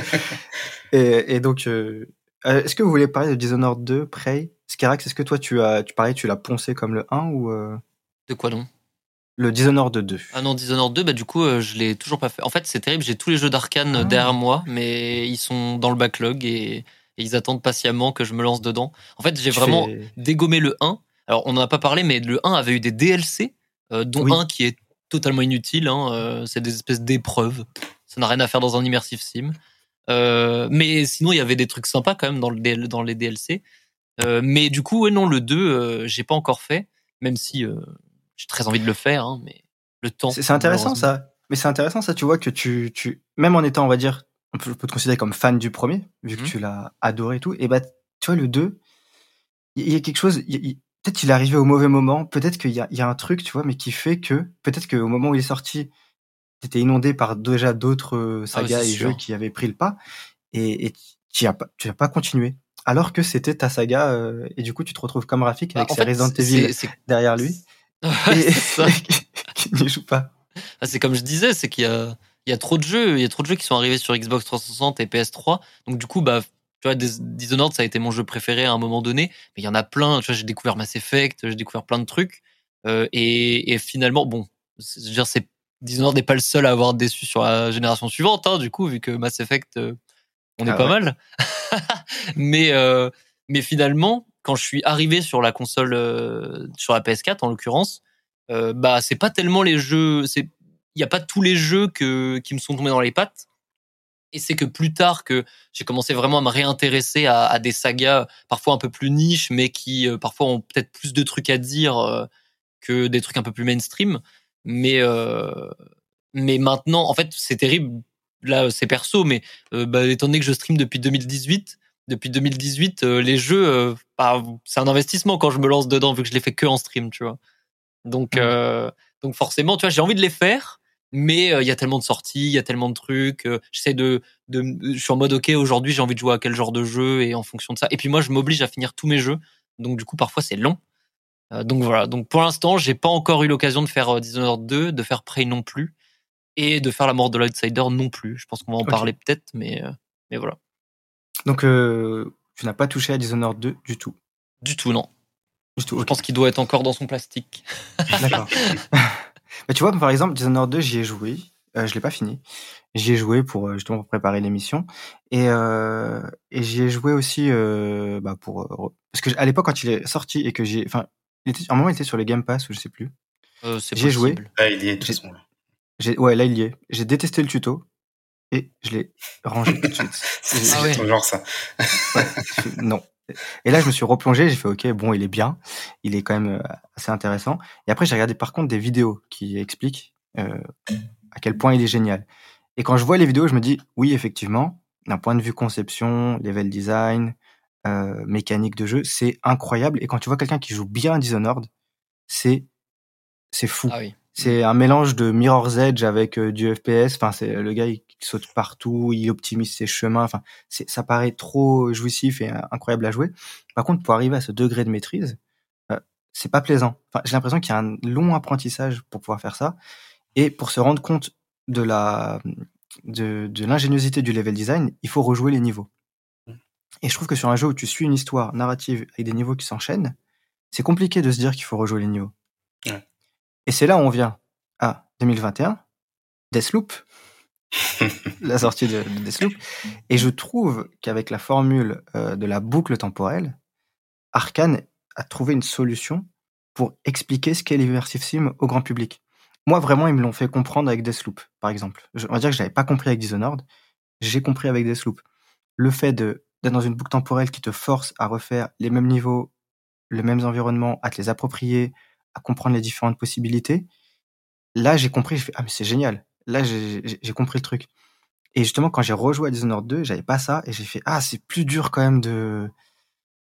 et, et donc, euh, euh, est-ce que vous voulez parler de Dishonored 2, Prey? Skirax, est-ce que toi, tu as, tu pareil, tu l'as poncé comme le 1 ou euh... De quoi non? Le Dishonored 2. Ah non, Dishonored 2, bah du coup, euh, je l'ai toujours pas fait. En fait, c'est terrible, j'ai tous les jeux d'Arkane ah. derrière moi, mais ils sont dans le backlog et, ils attendent patiemment que je me lance dedans. En fait, j'ai vraiment dégommé le 1. Alors, on n'en a pas parlé, mais le 1 avait eu des DLC, dont un qui est totalement inutile. Hein, euh, c'est des espèces d'épreuves. Ça n'a rien à faire dans un immersive sim. Euh, mais sinon, il y avait des trucs sympas quand même dans, le, dans les DLC. Euh, mais du coup, ouais, non, le 2, j'ai pas encore fait, même si j'ai très envie de le faire. Hein, mais le temps. C'est intéressant ça. Mais c'est intéressant ça, tu vois, que tu, tu, même en étant, on va dire, on peut, te considérer comme fan du premier, vu que mmh. tu l'as adoré et tout, et bah, tu vois, le 2, il y, a quelque chose, peut-être qu'il est arrivé au mauvais moment, peut-être qu'il y a, y a un truc, tu vois, mais qui fait que, peut-être qu'au moment où il est sorti, t'étais inondé par déjà d'autres euh, ah sagas et jeux qui avaient pris le pas, et, et tu as pas, tu as pas continué. Alors que c'était ta saga, euh, et du coup, tu te retrouves comme Rafik avec ses Resident Evil derrière lui, et qui n'y joue pas. Ah, c'est comme je disais, c'est qu'il y a, il y a trop de jeux, il y a trop de jeux qui sont arrivés sur Xbox 360 et PS3, donc du coup, bah, tu vois, Dishonored, ça a été mon jeu préféré à un moment donné, mais il y en a plein. Tu vois, j'ai découvert Mass Effect, j'ai découvert plein de trucs. Euh, et, et, finalement, bon, je veux dire, c'est Dishonored n'est pas le seul à avoir déçu sur la génération suivante, hein, du coup, vu que Mass Effect, euh, on est ah pas mal. mais, euh, mais finalement, quand je suis arrivé sur la console, euh, sur la PS4 en l'occurrence, euh, bah, c'est pas tellement les jeux, c'est, il y a pas tous les jeux que, qui me sont tombés dans les pattes. Et c'est que plus tard que j'ai commencé vraiment à me réintéresser à, à, des sagas parfois un peu plus niches, mais qui euh, parfois ont peut-être plus de trucs à dire euh, que des trucs un peu plus mainstream. Mais euh, mais maintenant, en fait, c'est terrible. Là, c'est perso, mais bah, étant donné que je stream depuis 2018, depuis 2018, les jeux, bah, c'est un investissement quand je me lance dedans, vu que je les fais que en stream, tu vois. Donc mmh. donc forcément, tu vois, j'ai envie de les faire mais euh, il y a tellement de sorties, il y a tellement de trucs. Euh, j'essaie de, de, je suis en mode ok, aujourd'hui j'ai envie de jouer à quel genre de jeu et en fonction de ça. Et puis moi, je m'oblige à finir tous mes jeux, donc du coup parfois c'est long. Euh, donc voilà. Donc pour l'instant, j'ai pas encore eu l'occasion de faire Dishonored 2, de faire Prey non plus, et de faire la mort de l'outsider non plus. Je pense qu'on va en parler peut-être, mais mais voilà. Donc tu n'as pas touché à Dishonored 2 du tout? Du tout, non. Du tout. Je pense qu'il doit être encore dans son plastique. D'accord. Mais tu vois, par exemple, Dishonored 2, j'y ai joué. Euh, je l'ai pas fini. J'y ai joué pour euh, justement pour préparer l'émission et euh, et j'y ai joué aussi euh, bah pour euh, parce que à l'époque quand il est sorti et que j'ai enfin à un moment il était sur les Game Pass ou je sais plus. Euh, j'ai joué. Là il y est de toute façon. Ouais là il y est. J'ai détesté le tuto et je l'ai rangé tout de suite. C'est ah ouais. ton genre ça. ouais, non, et là, je me suis replongé, j'ai fait OK, bon, il est bien, il est quand même euh, assez intéressant. Et après, j'ai regardé par contre des vidéos qui expliquent euh, à quel point il est génial. Et quand je vois les vidéos, je me dis oui, effectivement, d'un point de vue conception, level design, euh, mécanique de jeu, c'est incroyable. Et quand tu vois quelqu'un qui joue bien Dishonored, c'est c'est fou. Ah oui. C'est un mélange de Mirror's Edge avec euh, du FPS. Enfin, c'est le gars il saute partout, il optimise ses chemins. Enfin, ça paraît trop jouissif et euh, incroyable à jouer. Par contre, pour arriver à ce degré de maîtrise, euh, c'est pas plaisant. J'ai l'impression qu'il y a un long apprentissage pour pouvoir faire ça et pour se rendre compte de la de, l'ingéniosité du level design, il faut rejouer les niveaux. Et je trouve que sur un jeu où tu suis une histoire narrative avec des niveaux qui s'enchaînent, c'est compliqué de se dire qu'il faut rejouer les niveaux. Et c'est là où on vient à 2021, Deathloop, la sortie de, Deathloop. Et je trouve qu'avec la formule euh, de la boucle temporelle, Arkane a trouvé une solution pour expliquer ce qu'est l'immersive sim au grand public. Moi, vraiment, ils me l'ont fait comprendre avec Deathloop, par exemple. On va dire que je n'avais pas compris avec Dishonored, j'ai compris avec Deathloop. Le fait d'être dans une boucle temporelle qui te force à refaire les mêmes niveaux, les mêmes environnements, à te les approprier, à comprendre les différentes possibilités. Là, j'ai compris, je fais, ah, mais c'est génial. Là, j'ai compris le truc. Et justement, quand j'ai rejoué à Dishonored 2, j'avais pas ça et j'ai fait ah c'est plus dur quand même de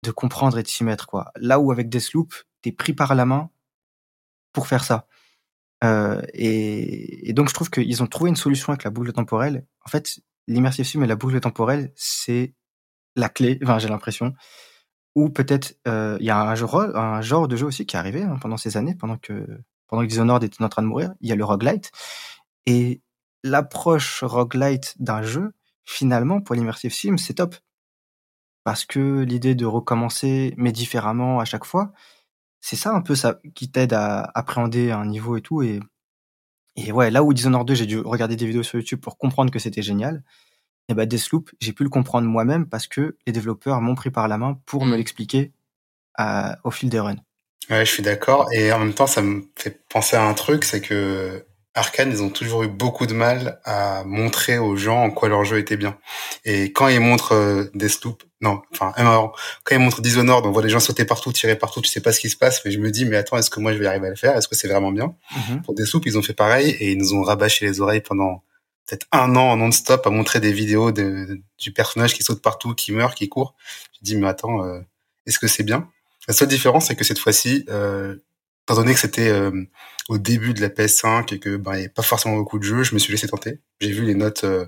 de comprendre et de s'y mettre quoi. Là où avec Deathloop, t'es pris par la main pour faire ça. Euh, et, donc je trouve qu'ils ont trouvé une solution avec la boucle temporelle. En fait, l'immersive sim et la boucle temporelle, c'est la clé. Enfin, j'ai l'impression. Ou peut-être euh, il y a un genre, de jeu aussi qui est arrivé hein, pendant ces années, pendant que pendant que Dishonored était en train de mourir. Il y a le roguelite et l'approche roguelite d'un jeu, finalement, pour l'immersive sim, c'est top. Parce que l'idée de recommencer, mais différemment à chaque fois, c'est ça un peu ça qui t'aide à appréhender un niveau et tout. Et, et ouais, là où Dishonored 2, j'ai dû regarder des vidéos sur YouTube pour comprendre que c'était génial. Et bah Deathloop, j'ai pu le comprendre moi-même parce que les développeurs m'ont pris par la main pour me mmh. l'expliquer au fil des runs. Ouais, je suis d'accord. Et en même temps, ça me fait penser à un truc, c'est que Arkane, ils ont toujours eu beaucoup de mal à montrer aux gens en quoi leur jeu était bien. Et quand ils montrent euh, Deathloop, non, enfin, quand ils montrent Dishonored, on voit les gens sauter partout, tirer partout, tu sais pas ce qui se passe, mais je me dis, mais attends, est-ce que moi je vais arriver à le faire? Est-ce que c'est vraiment bien? Mm-hmm. Pour Deathloop, ils ont fait pareil et ils nous ont rabâché les oreilles pendant peut-être un an en non-stop à montrer des vidéos de, du personnage qui saute partout, qui meurt, qui court. Je dis, mais attends, euh, est-ce que c'est bien? La seule différence, c'est que cette fois-ci, euh, étant donné que c'était euh, au début de la PS5 et que ben, n'y avait pas forcément beaucoup de jeux, je me suis laissé tenter. J'ai vu les notes euh,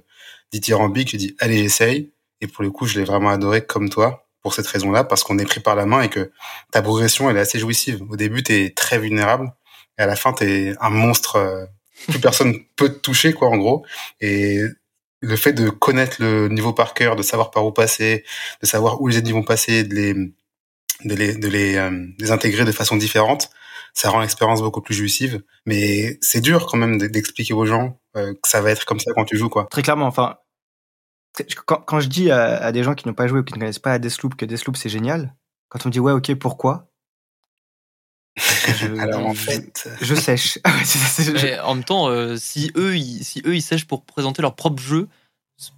dithyrambiques, j'ai dit, allez, j'essaye. Et pour le coup, je l'ai vraiment adoré comme toi, pour cette raison-là, parce qu'on est pris par la main et que ta progression, elle est assez jouissive. Au début, tu es très vulnérable, et à la fin, tu es un monstre plus personne peut te toucher, quoi, en gros. Et le fait de connaître le niveau par cœur, de savoir par où passer, de savoir où les ennemis vont passer, de les, de les, de les, euh, les intégrer de façon différente, ça rend l'expérience beaucoup plus jouissive. Mais c'est dur quand même d'expliquer aux gens euh, que ça va être comme ça quand tu joues, quoi. Très clairement, enfin, quand, quand je dis à, des gens qui n'ont pas joué ou qui ne connaissent pas à Deathloop que Deathloop c'est génial, quand on dit ouais ok pourquoi je, Alors en fait, je sèche. en même temps, euh, si eux, ils, si eux, ils sèchent pour présenter leur propre jeu,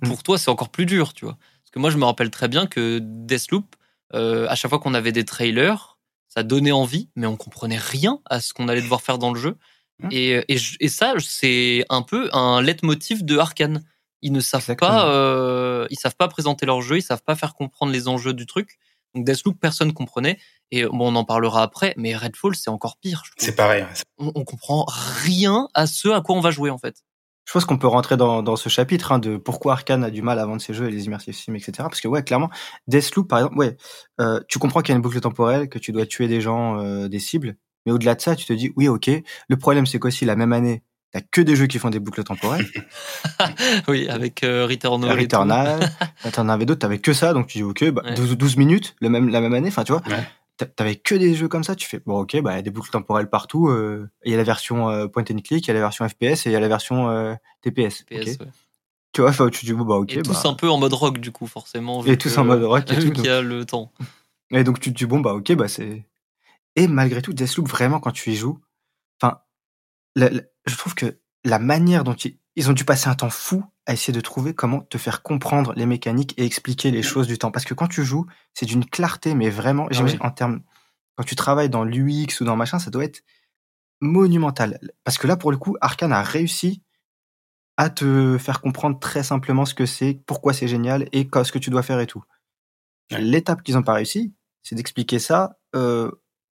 pour mm. toi, c'est encore plus dur, tu vois. Parce que moi, je me rappelle très bien que Deathloop, euh, à chaque fois qu'on avait des trailers, ça donnait envie, mais on comprenait rien à ce qu'on allait devoir faire dans le jeu. Mm. Et, et, et, ça, c'est un peu un leitmotiv de Arkane. Ils ne savent pas, euh, ils savent pas présenter leur jeu, ils savent pas faire comprendre les enjeux du truc. Donc Deathloop, personne comprenait. Et bon, on en parlera après, mais Redfall, c'est encore pire. C'est pareil. On, on, comprend rien à ce à quoi on va jouer, en fait. Je pense qu'on peut rentrer dans, dans ce chapitre hein, de pourquoi Arkane a du mal à vendre ses jeux et les immersive sims, etc. Parce que ouais, clairement, Deathloop, par exemple, ouais, euh, tu comprends qu'il y a une boucle temporelle, que tu dois tuer des gens, euh, des cibles. Mais au-delà de ça, tu te dis, oui, ok. Le problème, c'est qu'aussi, la même année, t'as que des jeux qui font des boucles temporelles. oui, avec euh, Returnal. Returnal. T'en avais d'autres, t'avais que ça, donc tu dis, ok, bah, 12, 12, minutes, le même, la même année, enfin, tu vois. Ouais t'avais que des jeux comme ça, tu fais bon ok bah il y a des boucles temporelles partout. Euh, il y a la version euh, point and click, il y a la version FPS et il y a la version euh, TPS. TPS Tu vois, tu dis bon bah ok. Et tous bah un peu en mode rock du coup forcément. Et tous en mode rock. Et vu qu'il y a le temps. Et donc tu te dis bon bah ok bah c'est. Et malgré tout Deathloop vraiment quand tu y joues, je trouve que la manière dont ils, ils ont dû passer un temps fou à essayer de trouver comment te faire comprendre les mécaniques et expliquer les choses du temps. Parce que quand tu joues, c'est d'une clarté, mais vraiment, ah j'imagine en termes, quand tu travailles dans l'UX ou dans machin, ça doit être monumental. Parce que là, pour le coup, Arkane a réussi à te faire comprendre très simplement ce que c'est, pourquoi c'est génial et ce que tu dois faire et tout. L'étape qu'ils n'ont pas réussi, c'est d'expliquer ça euh,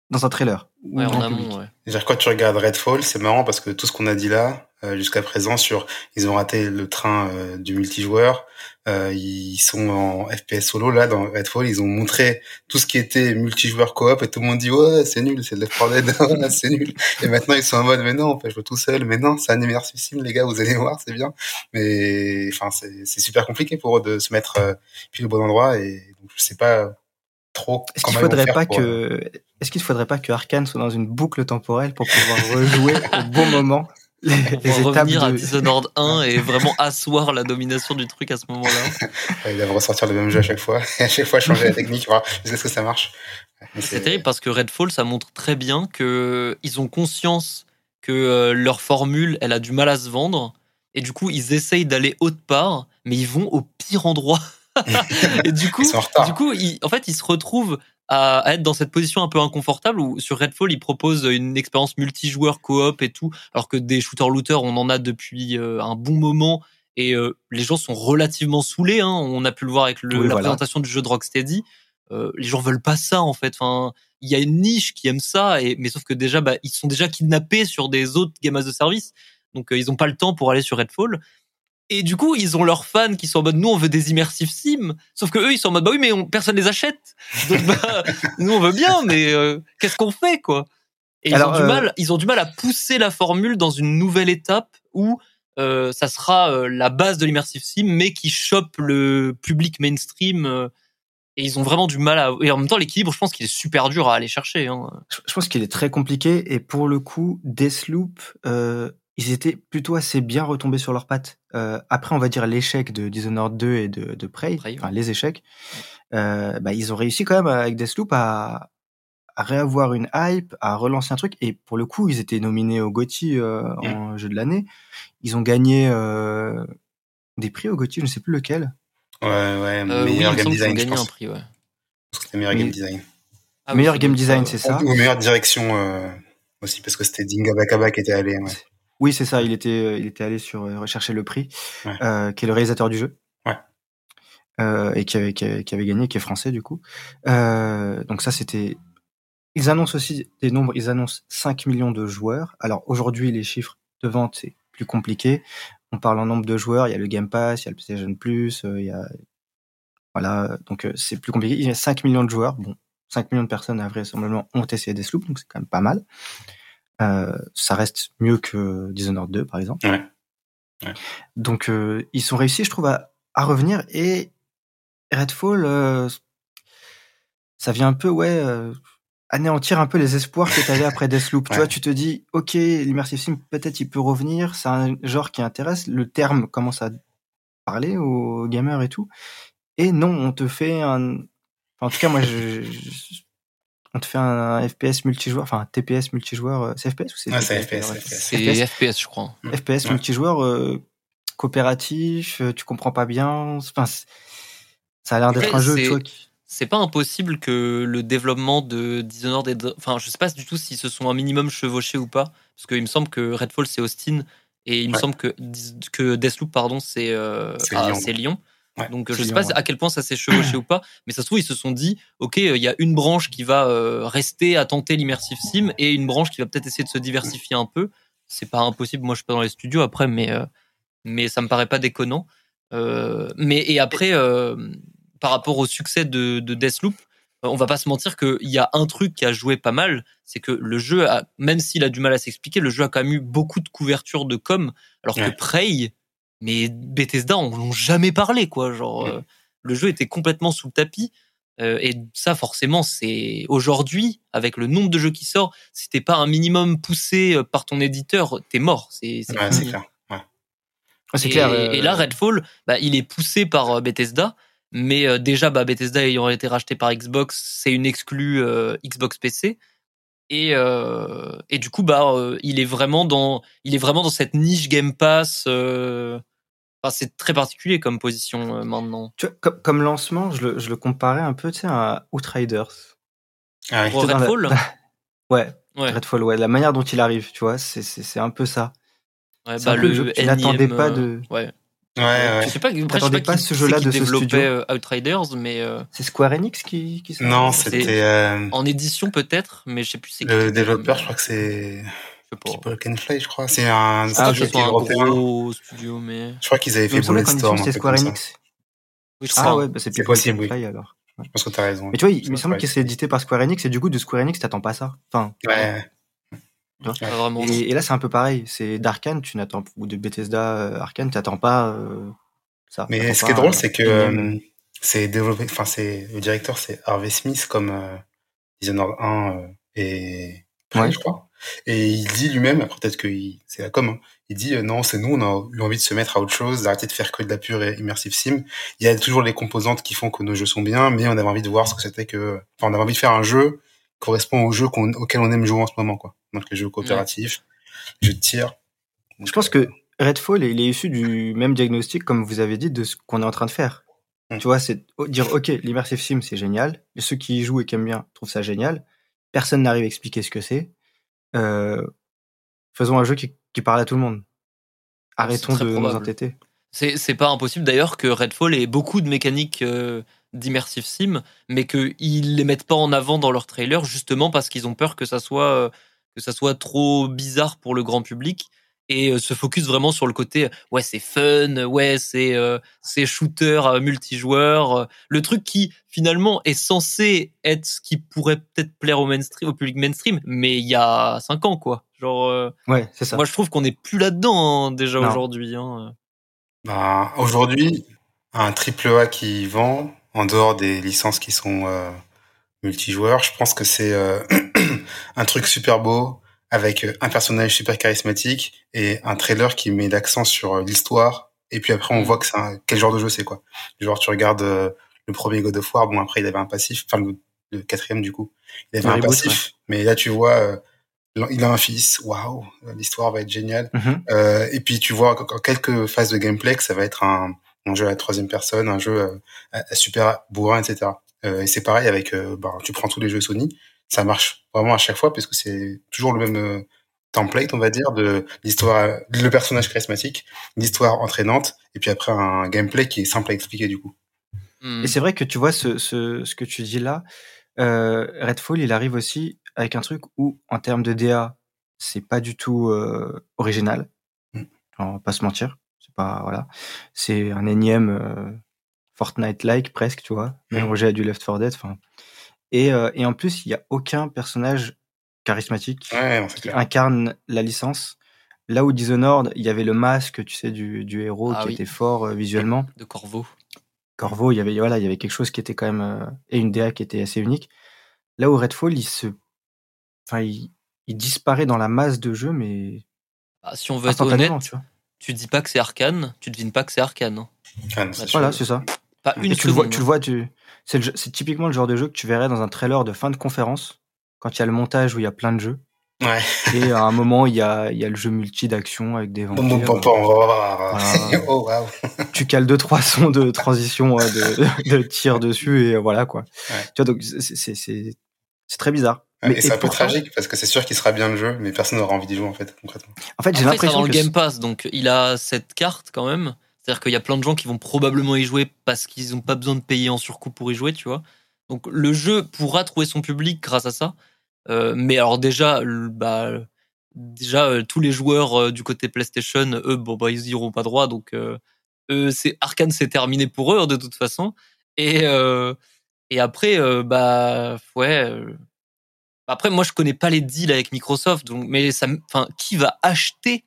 dans un trailer. Ouais, en amont, ouais. Dire quand tu regardes Redfall, c'est marrant parce que tout ce qu'on a dit là, euh, jusqu'à présent sur ils ont raté le train euh, du multijoueur, euh, ils sont en FPS solo là dans Redfall, ils ont montré tout ce qui était multijoueur coop et tout le monde dit ouais c'est nul, c'est de Left 4 Dead, c'est nul. Et maintenant ils sont en mode mais non, on peut jouer tout seul, mais non, c'est un immersive sim les gars, vous allez voir, c'est bien. Mais enfin c'est super compliqué pour eux de se mettre euh, puis au bon endroit et donc je sais pas est-ce qu'il faudrait pas que, euh, est-ce qu'il faudrait pas que Arkane soit dans une boucle temporelle pour pouvoir rejouer au bon moment les, les revenir à Dishonored 1 et vraiment asseoir la domination du truc à ce moment-là. Il va ressortir le même jeu à chaque fois, et à chaque fois changer la technique, voir est-ce que ça marche. C'est terrible parce que Redfall, ça montre très bien que ils ont conscience que euh, leur formule, elle a du mal à se vendre, et du coup, ils essayent d'aller autre part, mais ils vont au pire endroit. et du coup, du coup, en fait, ils se retrouvent à, être dans cette position un peu inconfortable où sur Redfall, ils proposent une expérience multijoueur coop et tout, alors que des shooters looters, on en a depuis euh, un bon moment et les gens sont relativement saoulés. Hein. On a pu le voir avec la présentation du jeu de Rocksteady. les gens veulent pas ça en fait. Enfin, il y a une niche qui aime ça, et, mais sauf que déjà, bah, ils sont déjà kidnappés sur des autres gamas de service, donc ils ont pas le temps pour aller sur Redfall. Et du coup, ils ont leurs fans qui sont en mode nous on veut des immersive sim, sauf que eux ils sont en mode bah oui mais personne les achète. Donc bah, nous on veut bien mais euh, qu'est-ce qu'on fait quoi? Et ils ont du euh, mal, ils ont du mal à pousser la formule dans une nouvelle étape où euh, ça sera la base de l'immersive sim mais qui chope le public mainstream et ils ont vraiment du mal à et en même temps l'équilibre je pense qu'il est super dur à aller chercher hein. Je pense qu'il est très compliqué et pour le coup Deathloop euh ils étaient plutôt assez bien retombés sur leurs pattes. Euh, après, on va dire l'échec de Dishonored 2 et de, de Prey, enfin les échecs, euh, bah, ils ont réussi quand même avec Deathloop à, à réavoir une hype, à relancer un truc. Et pour le coup, ils étaient nominés au GOTY euh, en jeu de l'année. Ils ont gagné euh, des prix au GOTY, je ne sais plus lequel. Ouais, ouais, euh, meilleur game design, je pense. Un prix, ouais. C'était meilleur game design. Ah, meilleur game design, c'est ça. Ou meilleure direction aussi, parce que c'était Dinga Bakaba qui était allé. Ouais. Oui, c'est ça. Il était, euh, il était allé sur euh, rechercher le prix, euh, qui est le réalisateur du jeu. Ouais. Euh, et qui avait, qui avait, qui, avait, gagné, qui est français du coup. Euh, donc ça, c'était. Ils annoncent aussi des nombres. Ils annoncent 5 millions de joueurs. Alors aujourd'hui, les chiffres de vente c'est plus compliqué. On parle en nombre de joueurs. Il y a le Game Pass, il y a le PlayStation Plus, il y a voilà. Donc c'est plus compliqué. Il y a 5 millions de joueurs. Bon, 5 millions de personnes, à vraisemblablement, ont essayé des sloops, donc c'est quand même pas mal. Euh, ça reste mieux que Dishonored 2 par exemple. Ouais. Ouais. Donc euh, ils sont réussis, je trouve, à, à revenir et Redfall, euh, ça vient un peu, ouais, euh, anéantir un peu les espoirs que tu avais après Deathloop. Ouais. Tu vois, tu te dis, ok, l'immersive sim, peut-être il peut revenir, c'est un genre qui intéresse, le terme commence à parler aux gamers et tout. Et non, on te fait un... en tout cas, moi, je, je, on te fait un, FPS multijoueur, enfin un TPS multijoueur. Euh, c'est FPS ou c'est ah, C'est FPS, FPS, FPS, je crois. FPS ouais. multijoueur euh, coopératif, euh, tu comprends pas bien. Enfin, ça a l'air d'être un jeu, tu vois. Qui... C'est pas impossible que le développement de Dishonored, enfin, je sais pas du tout s'ils se sont un minimum chevauchés ou pas, parce qu'il me semble que Redfall c'est Austin et il me semble que que Deathloop pardon c'est euh, ah, Lyon. Lyon. Ouais, Donc je sais pas à quel point ça s'est chevauché ou pas, mais ça se trouve ils se sont dit ok il y a une branche qui va euh, rester à tenter l'immersive sim et une branche qui va peut-être essayer de se diversifier un peu. C'est pas impossible, moi je suis pas dans les studios après, mais euh, mais ça me paraît pas déconnant. Euh, mais et après euh, par rapport au succès de, de Deathloop, on va pas se mentir qu'il y a un truc qui a joué pas mal, c'est que le jeu, a, même s'il a du mal à s'expliquer, le jeu a quand même eu beaucoup de couverture de com, alors ouais. que Prey, mais Bethesda on n'en jamais parlé quoi. Genre euh, le jeu était complètement sous le tapis. Euh, et ça forcément c'est aujourd'hui avec le nombre de jeux qui sort si t'es pas un minimum poussé euh, par ton éditeur t'es mort. C'est c'est ouais, clair. Ouais. c'est clair euh... et là Redfall bah, il est poussé par euh, Bethesda. Mais euh, déjà bah, Bethesda ayant été racheté par Xbox c'est une exclue Xbox PC et euh, et du coup bah euh, il est vraiment dans il est vraiment dans cette niche Game Pass euh, enfin, c'est très particulier comme position euh, maintenant. Tu vois, comme, comme lancement je le, je le comparais un peu tu sais à Outriders. Ah oui. Redfall la... ouais, ouais. Redfall ouais la manière dont il arrive tu vois c'est c'est un peu ça. Ouais, bah, le jeu tu n'attendais pas de ouais Ouais, ouais. Je sais pas, après, je sais pas, pas ce jeu-là de ce studio. Euh, Outriders, mais euh... c'est Square Enix qui, qui Non, c'était euh... en édition peut-être, mais je sais plus c'est Le développeur, je crois que c'est People Can Fly, je crois. C'est un ah, studio qui est européen. gros studio, mais je crois qu'ils avaient fait Bulletstorm. C'est Square Enix. Oui, ah ouais, bah c'est possible, oui. alors. Je pense que t'as raison. Mais tu vois, il me semble que c'est édité par Square Enix et du coup de Square Enix t'attends pas ça. Enfin. Ouais. Ouais, vraiment. Et, et, là, c'est un peu pareil. C'est d'Arkane, tu n'attends ou de Bethesda euh, Arkane, t'attends pas euh, ça. Mais ce qui est drôle, c'est que euh, c'est développé, enfin c'est le directeur, c'est Harvey Smith comme euh, Dishonored 1 euh, et ouais. je crois. Et il dit lui-même, après peut-être que c'est la com, hein, il dit euh, non, c'est nous, on a eu envie de se mettre à autre chose, d'arrêter de faire que de la pure et immersive sim. Il y a toujours les composantes qui font que nos jeux sont bien, mais on avait envie de voir ce que c'était que, enfin, on avait envie de faire un jeu correspond au jeu qu auquel on aime jouer en ce moment, quoi. Donc les jeux coopératifs, ouais. jeux de tir. Je pense que Redfall, il est issu du même diagnostic, comme vous avez dit, de ce qu'on est en train de faire. Mmh. Tu vois, c'est dire, OK, l'immersive sim, c'est génial. Et ceux qui y jouent et qui aiment bien trouvent ça génial. Personne n'arrive à expliquer ce que c'est. Euh, faisons un jeu qui, qui, parle à tout le monde. Arrêtons de probable. nous entêter. C'est pas impossible d'ailleurs que Redfall ait beaucoup de mécaniques euh, d'immersive sim, mais qu'ils les mettent pas en avant dans leur trailer justement parce qu'ils ont peur que ça soit euh, que ça soit trop bizarre pour le grand public et euh, se focus vraiment sur le côté ouais c'est fun ouais c'est euh, c'est shooter euh, multijoueur le truc qui finalement est censé être ce qui pourrait peut-être plaire au mainstream au public mainstream mais il y a cinq ans quoi. Genre ouais c'est ça. moi je trouve qu'on est plus là dedans hein, déjà aujourd'hui hein. bah, aujourd'hui un triple A qui vend en dehors des licences qui sont multijoueurs je pense que c'est un truc super beau avec euh, un personnage super charismatique et un trailer qui met l'accent sur euh, l'histoire. Et puis après, on voit que c'est quel genre de jeu c'est quoi. Genre, tu regardes euh, le premier God of War, bon après il avait un passif, enfin le, quatrième du coup, il avait un passif, mais là tu vois, il a un fils, waouh, l'histoire va être géniale. Mm-hmm. euh, et puis tu vois en quelques phases de gameplay que ça va être un, un jeu à la troisième personne, un jeu super bourrin, etc. Euh, et c'est pareil avec, bah, tu prends tous les jeux Sony, ça marche vraiment à chaque fois parce que c'est toujours le même euh, template, on va dire, de l'histoire, le personnage charismatique, l'histoire entraînante, et puis après un gameplay qui est simple à expliquer du coup. Hmm. Et c'est vrai que tu vois ce, ce, ce que tu dis là, euh, Redfall, il arrive aussi avec un truc où, en termes de DA, c'est pas du tout euh, original. Mm. On va pas se mentir. Pas voilà, c'est un énième euh, Fortnite-like presque, tu vois, hmm. mélangé à du Left 4 Dead. Enfin, et, euh, et en plus, il y a aucun personnage charismatique qui incarne la licence. Là où Dishonored, il y avait le masque, tu sais, du, du héros ah qui était fort euh, visuellement. De Corvo. Corvo, il y avait voilà, il y avait quelque chose qui était quand même euh, et une DA qui était assez unique. Là où Redfall, il se, enfin, il, il disparaît dans la masse de jeux, mais ah, si on veut être honnête, tu, vois. Tu dis pas que c'est Arcane, tu devines pas que c'est Arcane. Hein. voilà, c'est ça. Pas une tu le vois, tu le vois, tu c'est typiquement le genre de jeu que tu verrais dans un trailer de fin de conférence, quand il y a le montage où il y a plein de jeux. Ouais. Et à un moment, il y a, il y a le jeu multi d'action avec des vampires. oh, wow. tu cales deux trois sons de transition de, de tir dessus et voilà quoi. Tu vois donc c'est c'est très bizarre. Mais, et c'est un peu tragique parce que c'est sûr qu'il sera bien le jeu, mais personne n'aura envie d'y jouer en fait concrètement. En fait, j'ai l'impression dans le Game Pass, donc il a cette carte quand même. C'est-à-dire qu'il y a plein de gens qui vont probablement y jouer parce qu'ils n'ont pas besoin de payer en surcoût pour y jouer, tu vois. Donc le jeu pourra trouver son public grâce à ça. Euh, mais alors déjà, bah, déjà euh, tous les joueurs euh, du côté PlayStation, eux, bon bah ils y auront pas droit. Donc eux, c'est Arkane, c'est terminé pour eux de toute façon. Et et après, bah ouais. Après, moi, je connais pas les deals avec Microsoft, donc mais ça, enfin, qui va acheter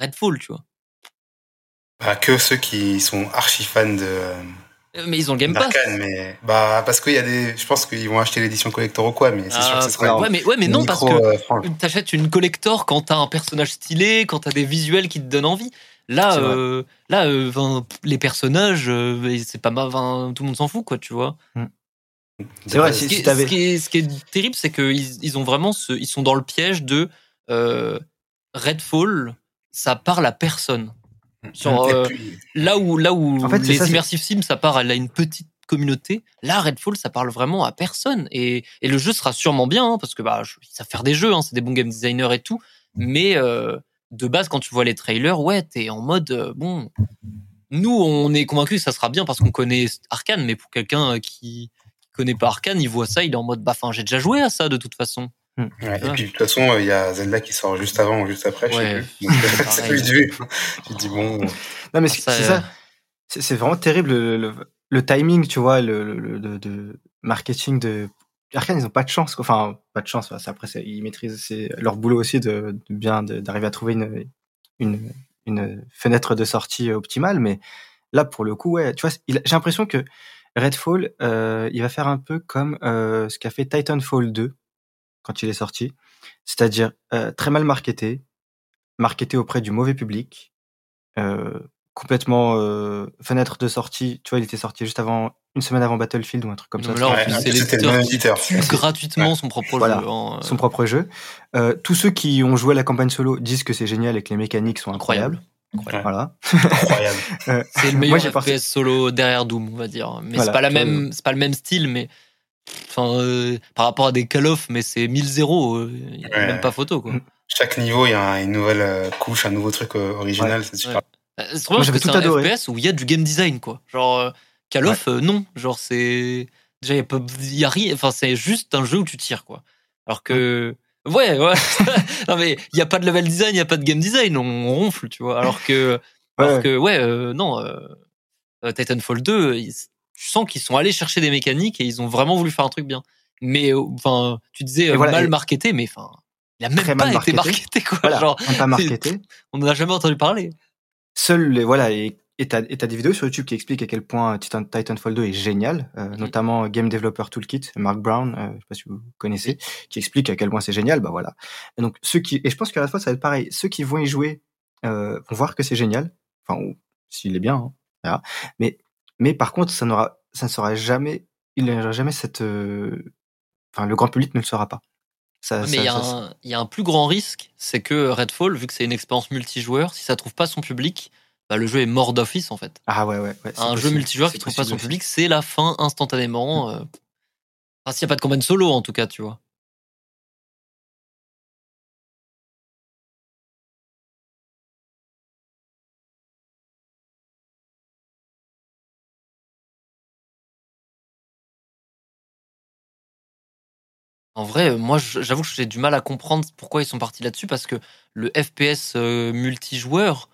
Redfall, tu vois? Bah, que ceux qui sont archi fans de. Euh, mais ils ont le Game Pass. mais bah parce qu'il y a des, je pense qu'ils vont acheter l'édition collector ou quoi, mais c'est sûr que ce sera. Ouais, mais ouais, mais non parce que euh, t'achètes une collector quand t'as un personnage stylé, quand t'as des visuels qui te donnent envie. Là, euh, là, euh, les personnages, euh, c'est pas mal, tout le monde s'en fout, quoi, tu vois. Mm. C'est vrai. Ce, qui, ce, qui est, ce, qui est, terrible, c'est qu'ils ils ont vraiment, ce, ils sont dans le piège de Redfall. Ça parle à personne. Sur, euh, là où, là où les immersive sims, ça part, a une petite communauté. Là, Redfall, ça parle vraiment à personne. Et, et le jeu sera sûrement bien, hein, parce que bah, ils savent faire des jeux, hein, c'est des bons game designers et tout. Mais euh, de base, quand tu vois les trailers, ouais, t'es en mode, euh, bon, nous, on est convaincus que ça sera bien parce qu'on connaît Arkane, mais pour quelqu'un qui, qui connaît pas Arkane, il voit ça, il est en mode, bah, enfin, j'ai déjà joué à ça de toute façon. Hmm. Ouais, Et puis de toute façon, il y a Zelda qui sort juste avant ou juste après. Ouais. Je sais plus. du. Dis bon. Non mais c'est ça. C'est vraiment terrible le, le, timing, tu vois, le, le de, marketing de. Arkane, ils ont pas de chance. Enfin, pas de chance. Après, ils maîtrisent leur boulot aussi de, de bien d'arriver à trouver une, une, une fenêtre de sortie optimale. Mais là, pour le coup, ouais, tu vois, j'ai l'impression que Redfall, euh, il va faire un peu comme euh, ce qu'a fait Titanfall 2 quand il est sorti, c'est-à-dire euh, très mal marketé, marketé auprès du mauvais public, euh, complètement euh, fenêtre de sortie. Tu vois, il était sorti juste avant, une semaine avant Battlefield ou un truc comme ça. c'était le éditeur gratuitement son propre jeu. Hein, son propre jeu. tous ceux qui ont joué à la campagne solo disent que c'est génial et que les mécaniques sont incroyables. Voilà. Incroyable. c'est le meilleur FPS solo derrière Doom, on va dire. Mais c'est pas la même, c'est pas le même style, mais Enfin, euh, par rapport à des Call of, mais c'est 1000-0. Euh, même pas photo, quoi. Chaque niveau, il y a une nouvelle euh, couche, un nouveau truc original. C'est super. C'est trop bien c'est un FPS où il y a du game design, quoi. Genre, Call of, non. Genre, c'est. Déjà, il y, a rien. Enfin, c'est juste un jeu où tu tires, quoi. Alors que. Ouais, ouais. non, mais il n'y a pas de level design, il n'y a pas de game design. On, ronfle, tu vois. Alors que. Alors que, ouais, euh, non. Euh, euh Titanfall 2, tu sens qu'ils sont allés chercher des mécaniques et ils ont vraiment voulu faire un truc bien. Mais, enfin, tu disais mal marketé, mais enfin. Il a même pas été marketé, quoi. Genre, pas marketé. On n'en a jamais entendu parler. Seuls les, voilà, et et t'as, et des vidéos sur YouTube qui expliquent à quel point Titan, Titanfall 2 est génial, euh, notamment Game Developer Toolkit, Mark Brown, euh, je sais pas si vous connaissez, qui explique à quel point c'est génial. Bah voilà. Et donc ceux qui, et je pense qu'à la fois ça va être pareil, ceux qui vont y jouer euh, vont voir que c'est génial, enfin s'il est bien, hein, mais mais par contre ça n'aura, ça ne sera jamais, il n'y aura jamais cette, euh, enfin le grand public ne le saura pas. Ça, mais il y, y, a un plus grand risque, c'est que Redfall, vu que c'est une expérience multijoueur, si ça trouve pas son public, bah, le jeu est mort d'office en fait. Ah ouais, ouais. un jeu multijoueur qui trouve pas son public, c'est la fin instantanément. Euh... Enfin, s'il n'y a pas de campagne solo en tout cas, tu vois. En vrai, moi, j'avoue que j'ai du mal à comprendre pourquoi ils sont partis là-dessus parce que le FPS euh, multijoueur,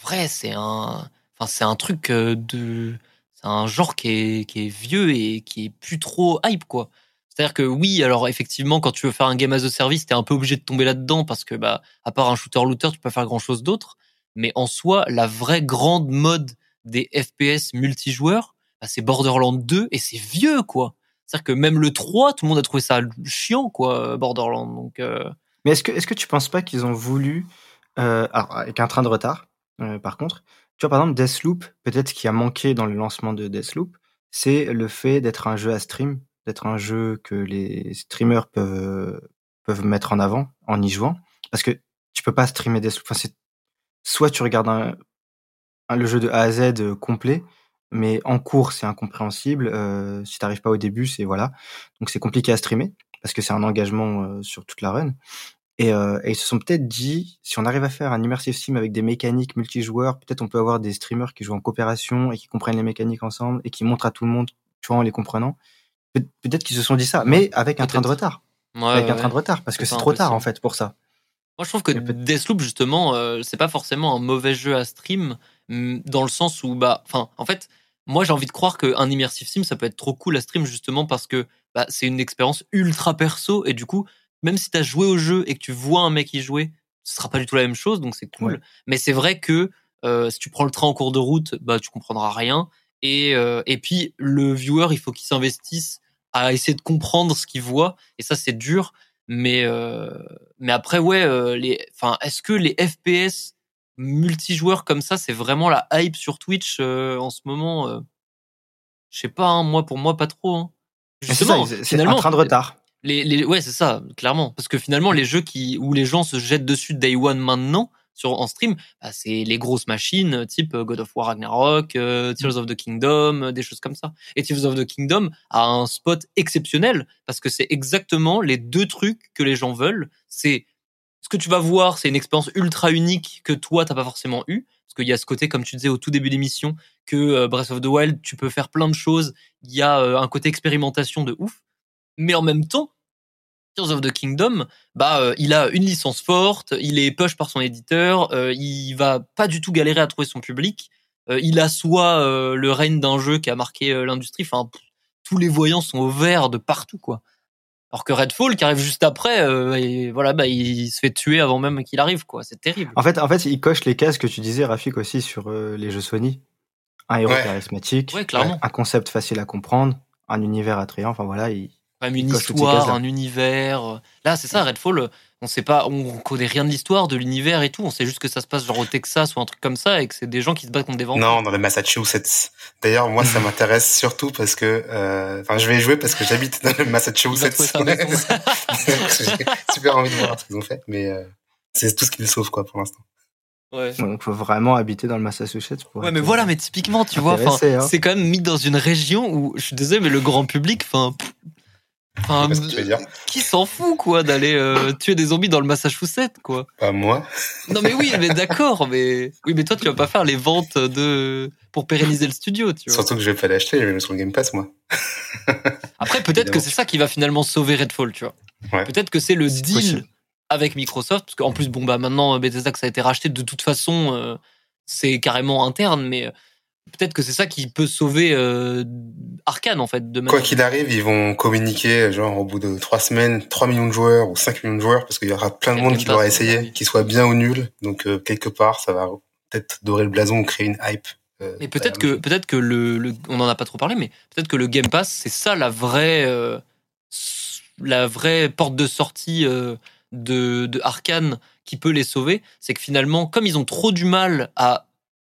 vrai, c'est un, enfin, c'est un truc euh, de, c'est un genre qui est, qui est vieux et qui est plus trop hype, quoi. C'est-à-dire que oui, alors effectivement, quand tu veux faire un game as a service, t'es un peu obligé de tomber là-dedans parce que, bah, à part un shooter-looter, tu peux pas faire grand-chose d'autre. Mais en soi, la vraie grande mode des FPS multijoueurs, bah, c'est Borderlands 2 et c'est vieux, quoi. C'est-à-dire que même le 3, tout le monde a trouvé ça chiant, quoi, Borderlands. Donc, euh. Mais est-ce que, est-ce que tu penses pas qu'ils ont voulu, euh, alors, avec un train de retard, euh, par contre. Tu vois, par exemple, Deathloop, peut-être ce qui a manqué dans le lancement de Deathloop, c'est le fait d'être un jeu à stream, d'être un jeu que les streamers peuvent, peuvent mettre en avant en y jouant. Parce que tu peux pas streamer Deathloop. Enfin, soit tu regardes un, le jeu de A à Z euh, complet, mais en cours, c'est incompréhensible. Euh, si t'arrives pas au début, c'est voilà. Donc c'est compliqué à streamer parce que c'est un engagement euh, sur toute la run. Et, euh, et, ils se sont peut-être dit, si on arrive à faire un immersive sim avec des mécaniques multijoueurs, peut-être on peut avoir des streamers qui jouent en coopération et qui comprennent les mécaniques ensemble et qui montrent à tout le monde, tu vois, en les comprenant. peut-être qu'ils se sont dit ça, mais avec un train de retard. avec un train de retard, parce que c'est trop tard en fait pour ça. Moi, je trouve que Deathloop, justement, euh, c'est pas forcément un mauvais jeu à stream, dans le sens où, bah, enfin, en fait, moi, j'ai envie de croire qu'un immersive sim, ça peut être trop cool à stream, justement, parce que bah, c'est une expérience ultra perso, et du coup, même si tu as joué au jeu et que tu vois un mec y jouer, ce sera pas du tout la même chose, donc c'est cool. Mais c'est vrai que euh, si tu prends le train en cours de route, bah tu comprendras rien. Et euh, et puis le viewer, il faut qu'il s'investisse à essayer de comprendre ce qu'il voit. Et ça c'est dur. Mais euh, mais après ouais, les, enfin est-ce que les FPS multijoueurs comme ça, c'est vraiment la hype sur Twitch en ce moment Je sais pas, hein, moi pour moi pas trop. Hein. Justement, c'est un train de retard les, ouais c'est ça clairement. Parce que finalement les jeux qui où les gens se jettent dessus day one maintenant sur en stream bah, c'est les grosses machines type euh, God of War Ragnarok euh, Tears of the Kingdom euh, des choses comme ça. Et Tears of the Kingdom a un spot exceptionnel parce que c'est exactement les deux trucs que les gens veulent. C'est ce que tu vas voir c'est une expérience ultra unique que toi t'as pas forcément eu. Parce qu'il y a ce côté comme tu disais au tout début d'émission que Breath of the Wild tu peux faire plein de choses. Il y a un côté expérimentation de ouf. Mais en même temps, Tears of the Kingdom, bah, euh, il a une licence forte, il est push par son éditeur, euh, il va pas du tout galérer à trouver son public, euh, il a soit le règne d'un jeu qui a marqué l'industrie, enfin, tous les voyants sont au vert de partout, quoi. Alors que Redfall, qui arrive juste après, et voilà, bah, il se fait tuer avant même qu'il arrive, quoi. C'est terrible. En fait, en fait, il coche les cases que tu disais, Rafik, aussi sur les jeux Sony. Un héros charismatique, un concept facile à comprendre, un univers attrayant. Enfin voilà, il, même une histoire, un univers. Là, c'est ça, Redfall. On sait pas, on connaît rien de l'histoire, de l'univers et tout. On sait juste que ça se passe genre au Texas ou un truc comme ça et que c'est des gens qui se battent contre des vampires. Non, dans le Massachusetts. D'ailleurs, moi, ça m'intéresse surtout parce que, euh, enfin, je vais y jouer parce que j'habite dans le Massachusetts. J'ai super envie de voir ce qu'ils ont fait, mais euh, c'est tout ce qu'ils sauvent quoi pour l'instant. Ouais. Donc, faut vraiment habiter dans le Massachusetts pour. Ouais, mais voilà, mais typiquement, tu vois, hein. c'est quand même mis dans une région où, je suis désolé, mais le grand public, enfin, Enfin, qui s'en fout quoi d'aller euh, tuer des zombies dans le Massachusetts quoi Pas moi. Non mais oui, mais d'accord, mais oui, mais toi tu vas pas faire les ventes de pour pérenniser le studio, tu vois. Surtout que je vais pas l'acheter, je vais le sur le Game Pass moi. Après peut-être que c'est ça qui va finalement sauver Redfall, tu vois. Peut-être que c'est le deal avec Microsoft parce qu'en plus bon bah maintenant Bethesda que ça a été racheté de toute façon euh, c'est carrément interne mais peut-être que c'est ça qui peut sauver euh, Arkane en fait. De Quoi qu'il arrive, ils vont communiquer genre au bout de trois semaines, 3 millions de joueurs ou 5 millions de joueurs parce qu'il y aura plein de monde qui l'aura essayé, qu'ils soient bien ou nuls. Donc euh, quelque part, ça va peut-être dorer le blason ou créer une hype. Euh, mais peut-être que peut-être que le, on en a pas trop parlé, mais peut-être que le Game Pass c'est ça la vraie euh, la vraie porte de sortie de, de Arkane qui peut les sauver, c'est que finalement, comme ils ont trop du mal à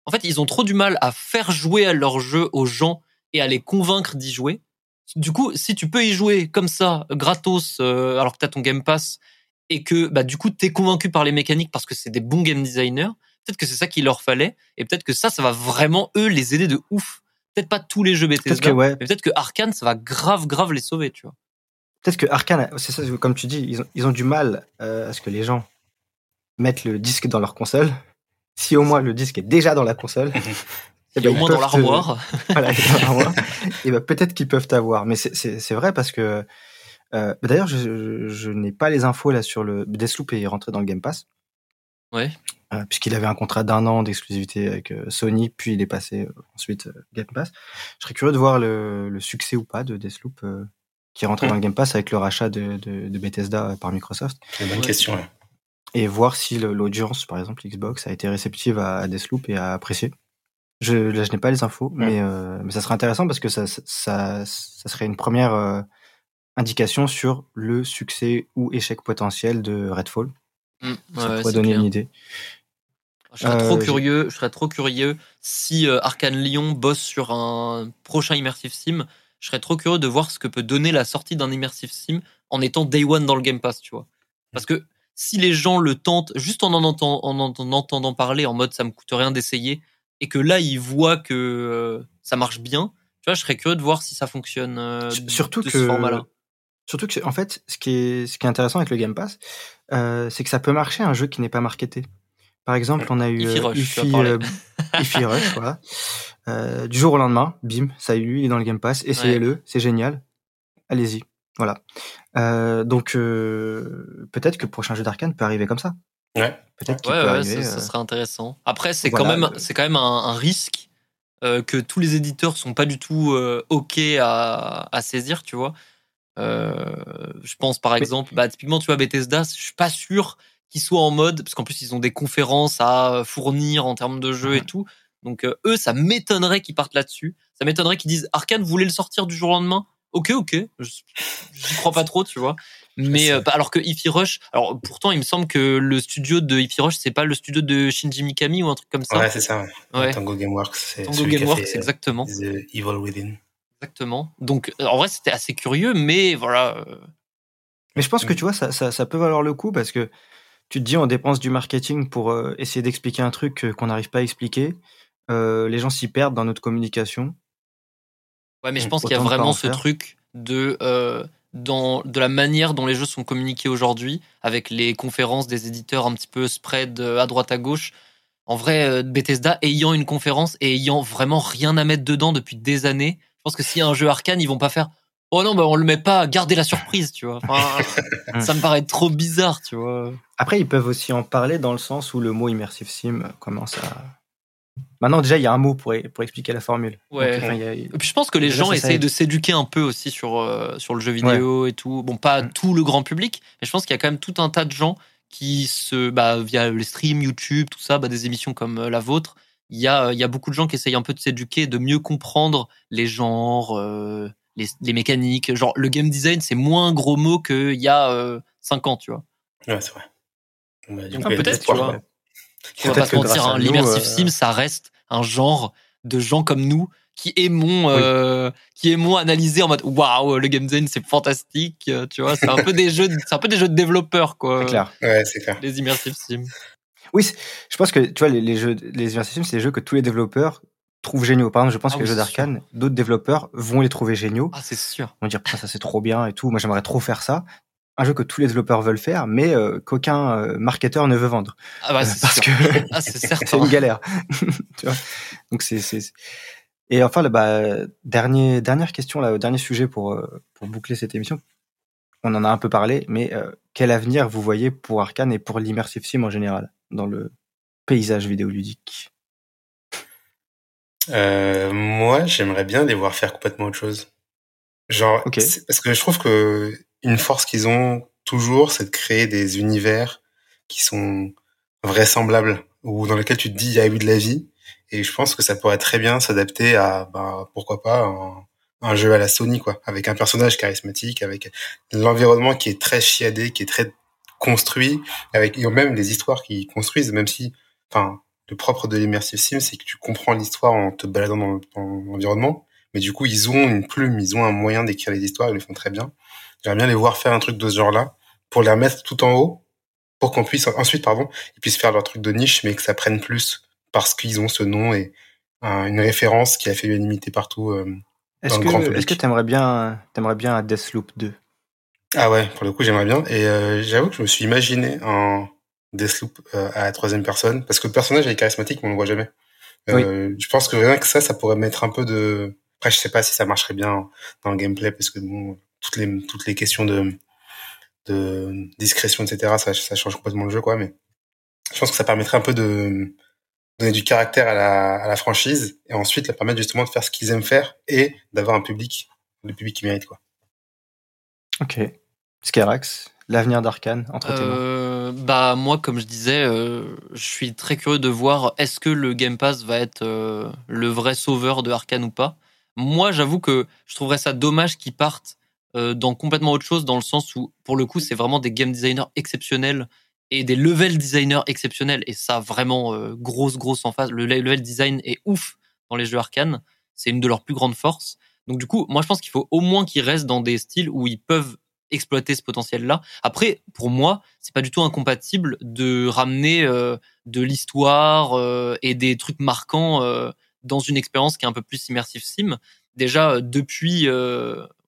en fait, ils ont trop du mal à faire jouer à leur jeu aux gens et à les convaincre d'y jouer. Du coup, si tu peux y jouer comme ça, gratos, euh, alors que tu as ton Game Pass, et que bah, du coup, tu es convaincu par les mécaniques parce que c'est des bons game designers, peut-être que c'est ça qu'il leur fallait, et peut-être que ça, ça va vraiment, eux, les aider de ouf. Peut-être pas tous les jeux Bethesda, mais peut-être que Arkane, ça va grave, grave les sauver, tu vois. Peut-être que Arkane, c'est ça, comme tu dis, ils ont, ils ont du mal euh, à ce que les gens mettent le disque dans leur console si au moins le disque est déjà dans la console, et ben, au moins dans l'armoire. voilà, dans l'armoire. et ben, peut-être qu'ils peuvent t'avoir. Mais c'est vrai parce que euh, D'ailleurs, je, je n'ai pas les infos là sur le Deathloop est rentré dans le Game Pass. Ouais. Euh, puisqu'il avait un contrat d'un an d'exclusivité avec euh, Sony, puis il est passé euh, ensuite Game Pass. Je serais curieux de voir le, le succès ou pas de Deathloop qui est rentré dans le Game Pass avec le rachat de, de, de Bethesda par Microsoft. C'est une bonne question. Là et voir si l'audience, par exemple Xbox, a été réceptive à, Deathloop et a apprécié. Je, là, je n'ai pas les infos, mais, euh, mais ça serait intéressant parce que ça, ça, ça serait une première euh, indication sur le succès ou échec potentiel de Redfall. Mmh, ça pourrait donner une idée. Je serais trop euh, curieux. Je serais trop curieux si Arkane Lyon bosse sur un prochain immersive sim. Je serais trop curieux de voir ce que peut donner la sortie d'un immersive sim en étant day one dans le Game Pass, tu vois. Parce que si les gens le tentent juste en en, entendant parler en mode ça me coûte rien d'essayer et que là ils voient que euh, ça marche bien, tu vois, je serais curieux de voir si ça fonctionne euh, surtout que, ce format-là. Surtout que en fait, ce qui est ce qui est intéressant avec le Game Pass, euh, c'est que ça peut marcher un jeu qui n'est pas marketé. Par exemple, on a eu Ify Rush, Rush voilà. du jour au lendemain, bim, ça eu, il est dans le Game Pass, essayez-le, c'est génial. Allez-y. Voilà. Euh, donc euh, peut-être que le prochain jeu d'Arkane peut arriver comme ça. Ouais. Peut-être peut arriver. Ça, ça, serait intéressant. Après, c'est quand même, c'est quand même un, risque euh, que tous les éditeurs sont pas du tout ok à, à, saisir, tu vois. je pense par exemple, bah, typiquement, tu vois, Bethesda, je suis pas sûr qu'ils soient en mode, parce qu'en plus ils ont des conférences à fournir en termes de jeux et tout. Donc eux, ça m'étonnerait qu'ils partent là-dessus. Ça m'étonnerait qu'ils disent Arkane voulait le sortir du jour au lendemain ok, ok, je crois pas trop, tu vois. Mais euh, alors que Ify Rush, alors pourtant il me semble que le studio de Ify Rush c'est pas le studio de Shinji Mikami ou un truc comme ça. Ouais, c'est ça. Ouais. Tango Gameworks, c'est Tango Gameworks, exactement. The Evil Within. Exactement. Donc euh, en vrai c'était assez curieux, mais voilà. Euh, mais je pense que mm. tu vois ça, ça, ça, peut valoir le coup parce que tu te dis on dépense du marketing pour essayer d'expliquer un truc qu'on n'arrive pas à expliquer. les gens s'y perdent dans notre communication. Ouais, mais je pense qu'il y a vraiment ce truc de euh, dans de la manière dont les jeux sont communiqués aujourd'hui, avec les conférences des éditeurs un petit peu spread euh, à droite à gauche. En vrai, euh, Bethesda ayant une conférence et ayant vraiment rien à mettre dedans depuis des années, je pense que s'il y a un jeu arcane, ils vont pas faire Oh non, bah on le met pas, gardez la surprise, tu vois. ça me paraît trop bizarre, tu vois. Après, ils peuvent aussi en parler dans le sens où le mot immersive sim commence à Maintenant, déjà, il y a un mot pour, pour expliquer la formule. Ouais. Et puis, je pense que les gens essayent de s'éduquer un peu aussi sur, euh, sur le jeu vidéo et tout. Bon, pas mm. tout le grand public, mais je pense qu'il y a quand même tout un tas de gens qui se, bah, via les streams, YouTube, tout ça, bah, des émissions comme euh, la vôtre, il y a, il y a beaucoup de gens qui essayent un peu de s'éduquer, de mieux comprendre les genres, euh, les, les, mécaniques. Genre, le game design, c'est moins gros mot qu'il y a 5 ans, tu vois. Ouais, c'est vrai. Bah, peut-être, tu vois. On va pas se mentir, hein, l'immersive sim, ça reste un genre de gens comme nous qui aimons euh, qui aimons analyser en mode waouh le game design c'est fantastique tu vois c'est un peu des jeux c'est un peu des jeux de développeurs quoi c'est clair ouais c'est clair les immersive sim oui je pense que tu vois les, jeux les immersive sim c'est des jeux que tous les développeurs trouvent géniaux. Par exemple, je pense ah que les jeux d'Arkane, d'autres développeurs vont les trouver géniaux. Ah, c'est sûr. Ils vont dire, ça, c'est trop bien et tout. Moi, j'aimerais trop faire ça. Un jeu que tous les développeurs veulent faire, mais euh, qu'aucun euh, marketeur ne veut vendre. Ah bah, c'est parce que ah, c'est une galère. tu vois? Donc c'est et enfin, là, bah, dernier, dernière question, là, dernier sujet pour, euh, pour boucler cette émission. On en a un peu parlé, mais quel avenir vous voyez pour Arkane et pour l'immersive sim en général dans le paysage vidéoludique? Euh, Moi, j'aimerais bien les voir faire complètement autre chose. Genre, parce que je trouve que une force qu'ils ont toujours, c'est de créer des univers qui sont vraisemblables ou dans lesquels tu te dis il y a eu de la vie. Et je pense que ça pourrait très bien s'adapter à, bah, pourquoi pas, un, jeu à la Sony, quoi, avec un personnage charismatique, avec l'environnement qui est très chiadé, qui est très construit, avec même les histoires qui construisent, même si, enfin, le propre de l'immersive sim, c'est que tu comprends l'histoire en te baladant dans, l'environnement. Mais du coup, ils ont une plume, ils ont un moyen d'écrire les histoires, ils le font très bien. J'aimerais bien les voir faire un truc de ce genre-là, pour les remettre tout en haut, pour qu'on puisse ensuite, pardon, ils puissent faire leur truc de niche, mais que ça prenne plus parce qu'ils ont ce nom et une référence qui a fait l'unanimité partout euh, grand public. Est-ce que t'aimerais bien, t'aimerais bien un Deathloop 2 Ah ouais, pour le coup, j'aimerais bien. Et euh, j'avoue que je me suis imaginé un Deathloop euh, à la troisième personne, parce que le personnage est charismatique, mais on le voit jamais. Je pense que rien que ça, ça pourrait mettre un peu de. Après, je sais pas si ça marcherait bien dans le gameplay, parce que bon, toutes les toutes les questions de de discrétion, etc. Ça, ça change complètement le jeu, quoi. Mais je pense que ça permettrait un peu de donner du caractère à la, à la franchise et ensuite leur permettre justement de faire ce qu'ils aiment faire et d'avoir un public, le public qui mérite, quoi. Ok. Skerax, l'avenir d'Arkane entre euh, Bah moi, comme je disais, euh, je suis très curieux de voir est-ce que le Game Pass va être euh, le vrai sauveur de Arkane ou pas. Moi, j'avoue que je trouverais ça dommage qu'ils partent dans complètement autre chose, dans le sens où, pour le coup, c'est vraiment des game designers exceptionnels et des level designers exceptionnels. Et ça, vraiment, grosse, grosse en face. Le level design est ouf dans les jeux Arkane. C'est une de leurs plus grandes forces. Donc du coup, moi je pense qu'il faut au moins qu'ils restent dans des styles où ils peuvent exploiter ce potentiel-là. Après, pour moi, c'est pas du tout incompatible de ramener euh, de l'histoire euh, et des trucs marquants euh, dans une expérience qui est un peu plus immersive sim. Déjà, depuis,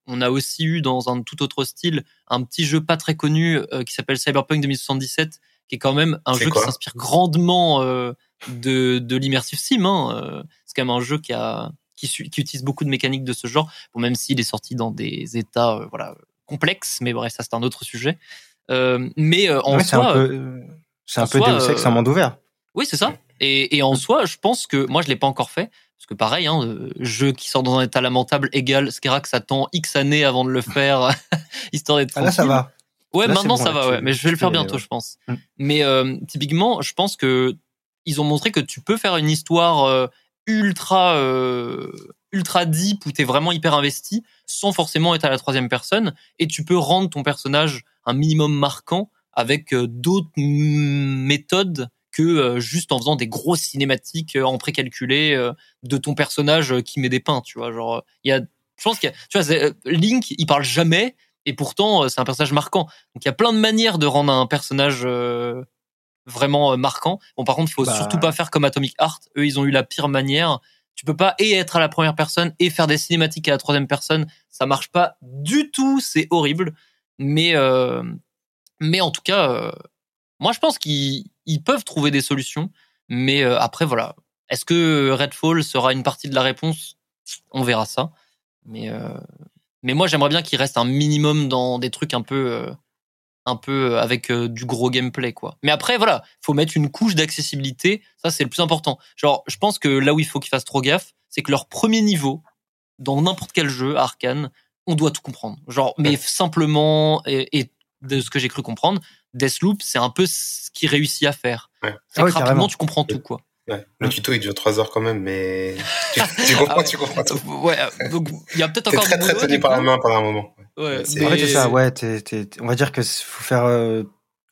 on a aussi eu dans un tout autre style un petit jeu pas très connu qui s'appelle Cyberpunk 2077, qui est quand même un jeu qui s'inspire grandement de, de l'immersive sim. Hein. C'est quand même un jeu qui a qui, qui, utilise beaucoup de mécaniques de ce genre, bon, même s'il est sorti dans des états voilà complexe, mais bref, ça c'est un autre sujet. Euh, mais euh, en soi, c'est un peu, Deus Ex, un monde ouvert. Oui, c'est ça. Et, et, en soi, je pense que moi, je l'ai pas encore fait parce que pareil, hein, euh, jeu qui sort dans un état lamentable égal, ça attend X années avant de le faire, histoire d'être. Ah, là, ça va. Ouais, maintenant ça va, ouais. Mais je vais le faire bientôt, je pense. Mm. Mais typiquement, je pense que ils ont montré que tu peux faire une histoire ultra ultra deep où t'es vraiment hyper investi sans forcément être à la troisième personne et tu peux rendre ton personnage un minimum marquant avec euh, d'autres méthodes que euh, juste en faisant des grosses cinématiques euh, en précalculé de ton personnage qui met des peints, tu vois. Genre, il y a, je pense qu'il y a, tu vois, Link, il parle jamais et pourtant c'est un personnage marquant. Donc il y a plein de manières de rendre un personnage vraiment marquant. Bon, par contre, il faut bah. surtout pas faire comme Atomic Heart. Eux, ils ont eu la pire manière tu peux pas et être à la première personne et faire des cinématiques à la troisième personne. Ça marche pas du tout. C'est horrible. Mais euh, mais en tout cas, euh, moi je pense qu'ils peuvent trouver des solutions. Mais euh, après voilà, est-ce que Redfall sera une partie de la réponse? On verra ça. Mais mais moi j'aimerais bien qu'il reste un minimum dans des trucs un peu un peu euh, avec euh, du gros gameplay quoi. Mais après voilà, faut mettre une couche d'accessibilité, ça c'est le plus important. Genre je pense que là où il faut qu'ils fassent trop gaffe, c'est que leur premier niveau dans n'importe quel jeu Arkane, on doit tout comprendre. Genre mais simplement et, de ce que j'ai cru comprendre, Deathloop, c'est un peu ce qu'il réussit à faire. Ouais. Ah rapidement tu comprends tout quoi. Le tuto il dure 3 heures quand même, mais tu, comprends, tu comprends tout. Ouais, donc il y a peut-être encore. très très tenu par la main pendant un moment. Ouais, c'est en fait, c'est ça, ouais. on va dire que faut faire euh,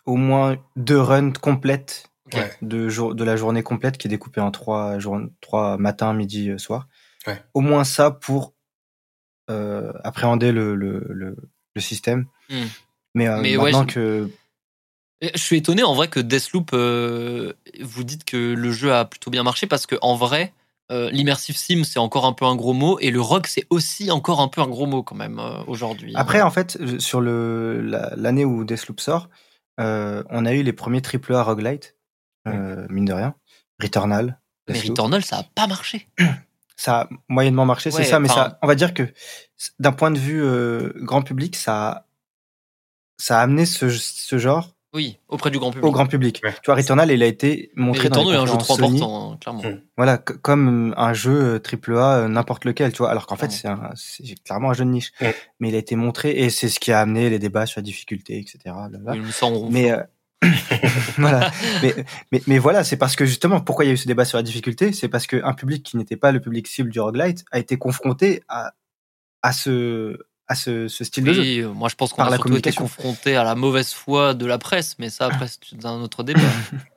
au moins deux runs complètes de, jour, de la journée complète qui est découpée en trois, jours, trois matins, midi, euh, soir. Ouais. Au moins ça pour euh, appréhender le, le, le, système. Hmm. Mais, Mais maintenant que je suis étonné en vrai que Deathloop, euh, vous dites que le jeu a plutôt bien marché parce que en vrai, l'immersive sim, c'est encore un peu un gros mot, et le rock, c'est aussi encore un peu un gros mot quand même aujourd'hui. Après, en fait, sur le l'année où Deathloop sort, on a eu les premiers AAA roguelite, mine de rien, Returnal. Mais Returnal, ça a pas marché. ça a moyennement marché, c'est ça, mais ça, on va dire que d'un point de vue grand public, ça, ça a amené ce, ce genre oui, auprès du grand public. Au grand public. Tu vois, Returnal, il a été montré dans les un jeu trop important, hein, clairement. Hmm. Voilà, comme un jeu AAA euh, n'importe lequel, tu vois. Alors qu'en fait, c'est clairement un jeu de niche. Mais il a été montré et c'est ce qui a amené les débats sur la difficulté, etc. mais euh, voilà. mais, mais, mais voilà, c'est parce que justement, pourquoi il y a eu ce débat sur la difficulté, c'est parce qu'un public qui n'était pas le public cible du roguelite a été confronté à à ce à ce, ce style de jeu. Moi, je pense qu'on a surtout été confronté à la mauvaise foi de la presse, mais ça, après, c'est un autre débat.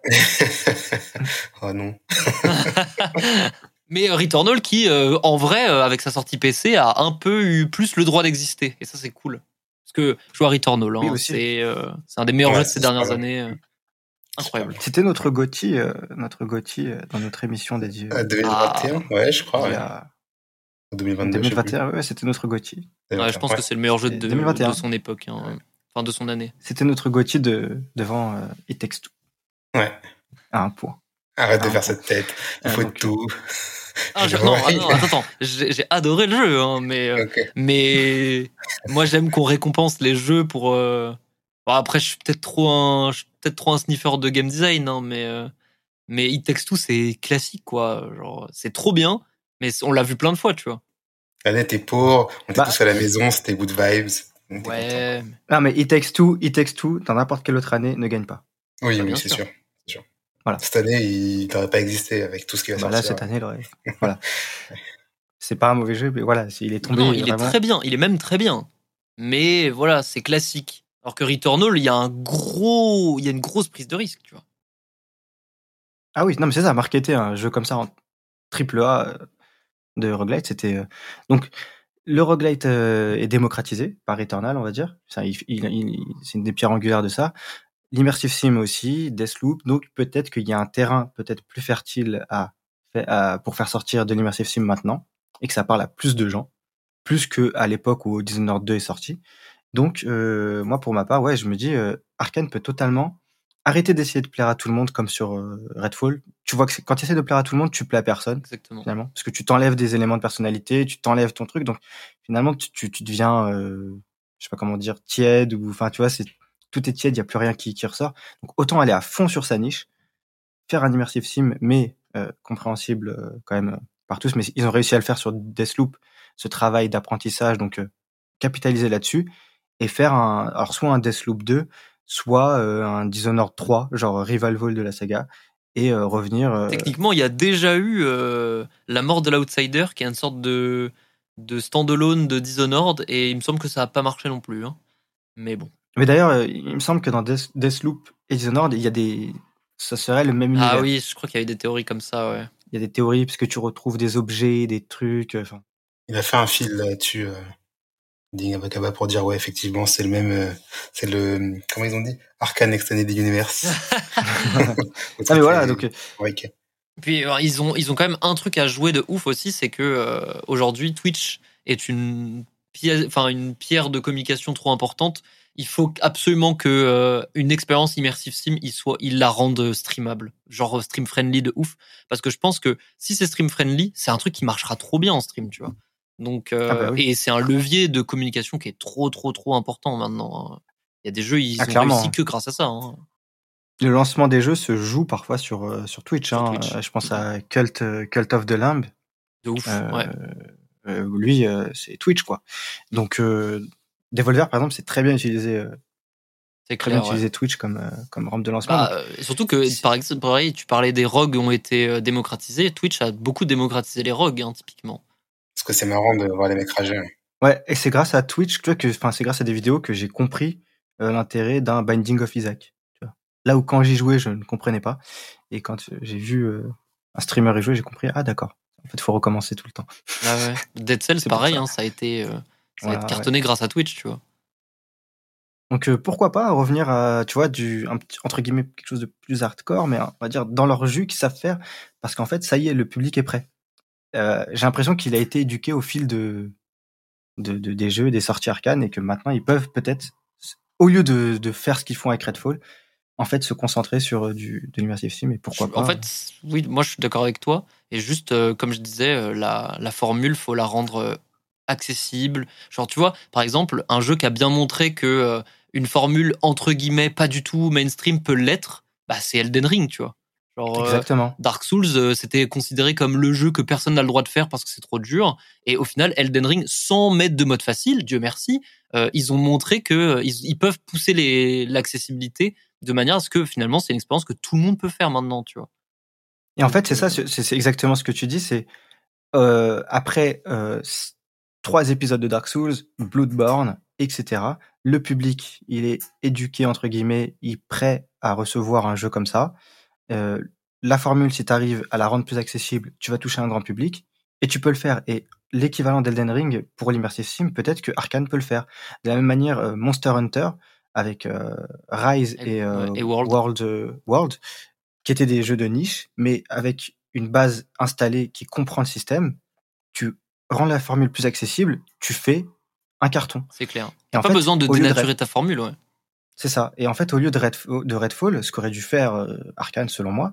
oh non. mais Returnal, qui, euh, en vrai, euh, avec sa sortie PC, a un peu eu plus le droit d'exister. Et ça, c'est cool. Parce que je vois Returnal, hein, c'est euh, un des meilleurs jeux de ces dernières années. incroyable. C'était notre Gotti, notre Gotti dans notre émission dédiée. 2021, ah. ouais, je crois. 2022. 2021, ouais, c'était notre Gauthier. Ouais, je pense que c'est le meilleur jeu de, de son époque, hein. enfin de son année. C'était notre Gauthier de, devant euh, It Takes Two. Ouais. À un point. Arrête de faire cette tête. Il faut tout. Ah, non, ah, non, attends, j'ai adoré le jeu, hein, mais, euh, mais moi j'aime qu'on récompense les jeux pour. Euh... Bon, après, je suis peut-être trop un, peut-être trop un sniffer de game design, hein, mais euh, mais It Takes Two c'est classique quoi. Genre, c'est trop bien, mais on l'a vu plein de fois, tu vois. L'année était pour, on était bah. tous à la maison, c'était good vibes. Ouais. Non, mais It Takes Two, It Takes Two, dans n'importe quelle autre année, ne gagne pas. Oui, bah, oui, c'est sûr. sûr. Voilà. Cette année, il n'aurait pas existé avec tout ce qui va bah sortir. Là, cette année, il aurait. voilà. C'est pas un mauvais jeu, mais voilà, il est tombé. Non, il est très bien, il est même très bien. Mais voilà, c'est classique. Alors que Returnal, il y a un gros, il y a une grosse prise de risque, tu vois. Ah oui, non, mais c'est ça, marketer un jeu comme ça en triple A, de roguelite. C'était euh, donc le roguelite euh, est démocratisé par Eternal, on va dire. Ça, il, c'est une des pierres angulaires de ça. L'immersive sim aussi, Deathloop. Donc peut-être qu'il y a un terrain peut-être plus fertile à, pour faire sortir de l'immersive sim maintenant et que ça parle à plus de gens, plus que à l'époque où Dishonored 2 est sorti. Donc euh, moi pour ma part, ouais, je me dis Arkane peut totalement arrêter d'essayer de plaire à tout le monde comme sur euh, Redfall. Tu vois que quand tu essaies de plaire à tout le monde, tu plais à personne. Exactement. Finalement, parce que tu t'enlèves des éléments de personnalité, tu t'enlèves ton truc. Donc finalement, tu, tu, tu deviens, euh, je sais pas comment dire, tiède ou enfin, tu vois, c'est tout est tiède, il y a plus rien qui, qui ressort. Donc autant aller à fond sur sa niche, faire un immersive sim, mais euh, compréhensible euh, quand même par tous. Mais ils ont réussi à le faire sur Deathloop, ce travail d'apprentissage. Donc capitaliser là-dessus et faire un, alors soit un Deathloop 2, soit euh, un Dishonored 3, genre revival de la saga, et euh, revenir. Euh, Techniquement, il y a déjà eu La mort de l'Outsider, qui est une sorte de, de standalone de Dishonored, et il me semble que ça n'a pas marché non plus. Hein. Mais bon. Mais d'ailleurs, il me semble que dans Deathloop et Dishonored, il y a des. Ça serait le même ah univers. Ah oui, je crois qu'il y a eu des théories comme ça, ouais. Il y a des théories parce que tu retrouves des objets, des trucs. Enfin. Il a fait un fil là-dessus. Dingabakaba pour dire ouais effectivement c'est le même euh, c'est le comment ils ont dit? Arcane Extended Universe. ah mais voilà donc euh, puis ils ont ils ont quand même un truc à jouer de ouf aussi c'est que euh, aujourd'hui Twitch est une pierre enfin une pierre de communication trop importante. Il faut absolument que une expérience immersive sim il soit il la rende streamable, genre stream friendly de ouf parce que je pense que si c'est stream friendly, c'est un truc qui marchera trop bien en stream, tu vois. Donc, euh, ah bah et c'est un levier de communication qui est trop, trop, trop important maintenant. Hein. Il y a des jeux, ils ah, ont réussi que grâce à ça. Hein. Le lancement des jeux se joue parfois sur, euh, sur Twitch. Hein. Euh, je pense à Cult, Cult of the Lamb. De ouf, ouais. lui, c'est Twitch, quoi. Donc, Devolver, par exemple, c'est très bien utilisé. c'est très bien utilisé Twitch comme, comme rampe de lancement. Bah, surtout que, par exemple, pareil, tu parlais des rogues ont été démocratisés. Twitch a beaucoup démocratisé les rogues, typiquement. Parce que c'est marrant de voir les mecs rager. Ouais, et c'est grâce à Twitch, tu vois, que, enfin, c'est grâce à des vidéos que j'ai compris euh, l'intérêt d'un Binding of Isaac. Tu vois. Là où quand j'y jouais, je ne comprenais pas. Et quand j'ai vu euh, un streamer y jouer, j'ai compris, ah d'accord. En fait, il faut recommencer tout le temps. Ah ouais. Dead Cell, c'est pareil, ça. Hein, ça. a été, euh, ça a été cartonné grâce à Twitch, tu vois. Donc pourquoi pas revenir à, tu vois, du, un, entre guillemets, quelque chose de plus hardcore, mais on va dire dans leur jus qu'ils savent faire, parce qu'en fait, ça y est, le public est prêt euh, j'ai l'impression qu'il a été éduqué au fil de, de, des jeux, des sorties arcanes, et que maintenant ils peuvent peut-être, au lieu de, de faire ce qu'ils font avec Redfall, en fait se concentrer sur euh, du, de l'immersive sim et pourquoi pas. En fait, oui, moi je suis d'accord avec toi. Et juste, euh, comme je disais, la, la formule, faut la rendre accessible. Genre, tu vois, par exemple, un jeu qui a bien montré que une formule entre guillemets pas du tout mainstream peut l'être, bah c'est Elden Ring, tu vois. Euh, Exactement. Dark Souls, euh, c'était considéré comme le jeu que personne n'a le droit de faire parce que c'est trop dur. Et au final, Elden Ring, sans mettre de mode facile, Dieu merci, euh, ils ont montré que ils, peuvent pousser l'accessibilité de manière à ce que finalement, c'est une expérience que tout le monde peut faire maintenant, tu vois. Et en fait, c'est ça, c'est exactement ce que tu dis. C'est après trois épisodes de Dark Souls, Bloodborne, etc. Le public, il est éduqué entre guillemets, il est prêt à recevoir un jeu comme ça. Euh, la formule, si tu arrives à la rendre plus accessible, tu vas toucher un grand public et tu peux le faire. Et l'équivalent d'Elden Ring pour l'immersive sim, peut-être que Arkane peut le faire. De la même manière, euh, Monster Hunter avec euh, Rise et, World. World, qui étaient des jeux de niche, mais avec une base installée qui comprend le système, tu rends la formule plus accessible, tu fais un carton. C'est clair. T'as pas besoin de dénaturer ta formule, ouais. C'est ça. Et en fait, au lieu de, Redfall, ce qu'aurait dû faire euh, Arkane, selon moi,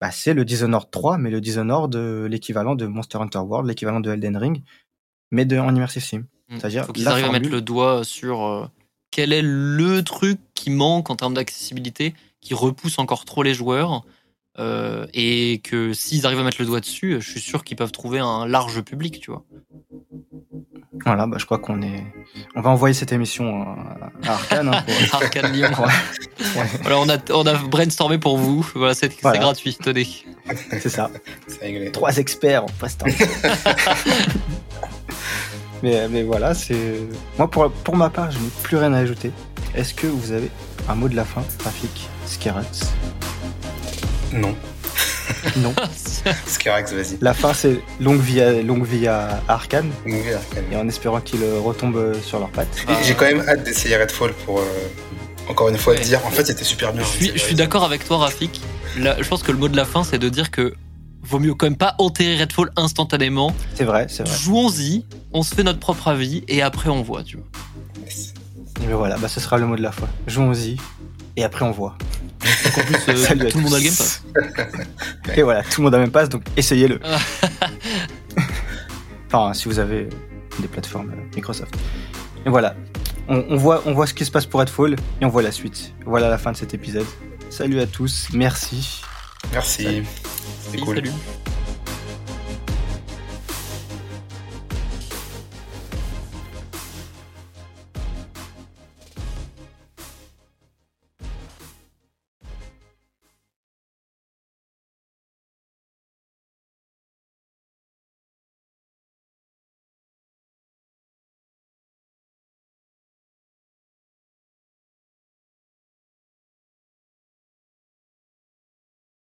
bah, c'est le Dishonored 3, mais le Dishonored de l'équivalent de Monster Hunter World, l'équivalent de Elden Ring, mais de, en immersive sim. Hmm. C'est-à-dire, faut qu'ils arrivent à mettre le doigt sur euh, quel est le truc qui manque en termes d'accessibilité, qui repousse encore trop les joueurs, euh, et que s'ils arrivent à mettre le doigt dessus, je suis sûr qu'ils peuvent trouver un large public, tu vois. Voilà, bah, je crois qu'on est. On va envoyer cette émission à Arkane. Hein, Arkane Lyon. Voilà, on a, on a brainstormé pour vous. Voilà, c'est gratuit, tenez. C'est ça. Trois experts en prestant. mais, mais voilà, c'est. Moi, pour, pour ma part, je n'ai plus rien à ajouter. Est-ce que vous avez un mot de la fin, Rafik Skirats Non. Non. Skirax, vas-y. La fin, c'est longue vie à, longue vie à Arkane. Longue vie à Arkane. Et en espérant qu'ils retombent sur leurs pattes. J'ai quand même hâte d'essayer Redfall pour, euh, encore une fois, dire en fait, c'était super bien. Je suis, je suis d'accord avec toi, Rafik. je pense que le mot de la fin, c'est de dire que vaut mieux quand même pas enterrer Redfall instantanément. C'est vrai, c'est vrai. Jouons-y, on se fait notre propre avis et après on voit, tu vois. Et voilà, bah ce sera le mot de la fin. Jouons-y et après on voit. Donc en plus, euh, tout le monde a le Game Pass. Et voilà, tout le monde a le Game Pass, donc essayez-le. enfin, si vous avez des plateformes euh, Microsoft. Et voilà, on, voit, on voit ce qui se passe pour Redfall et on voit la suite. Voilà la fin de cet épisode. Salut à tous, merci. Merci. C'est cool. Salut.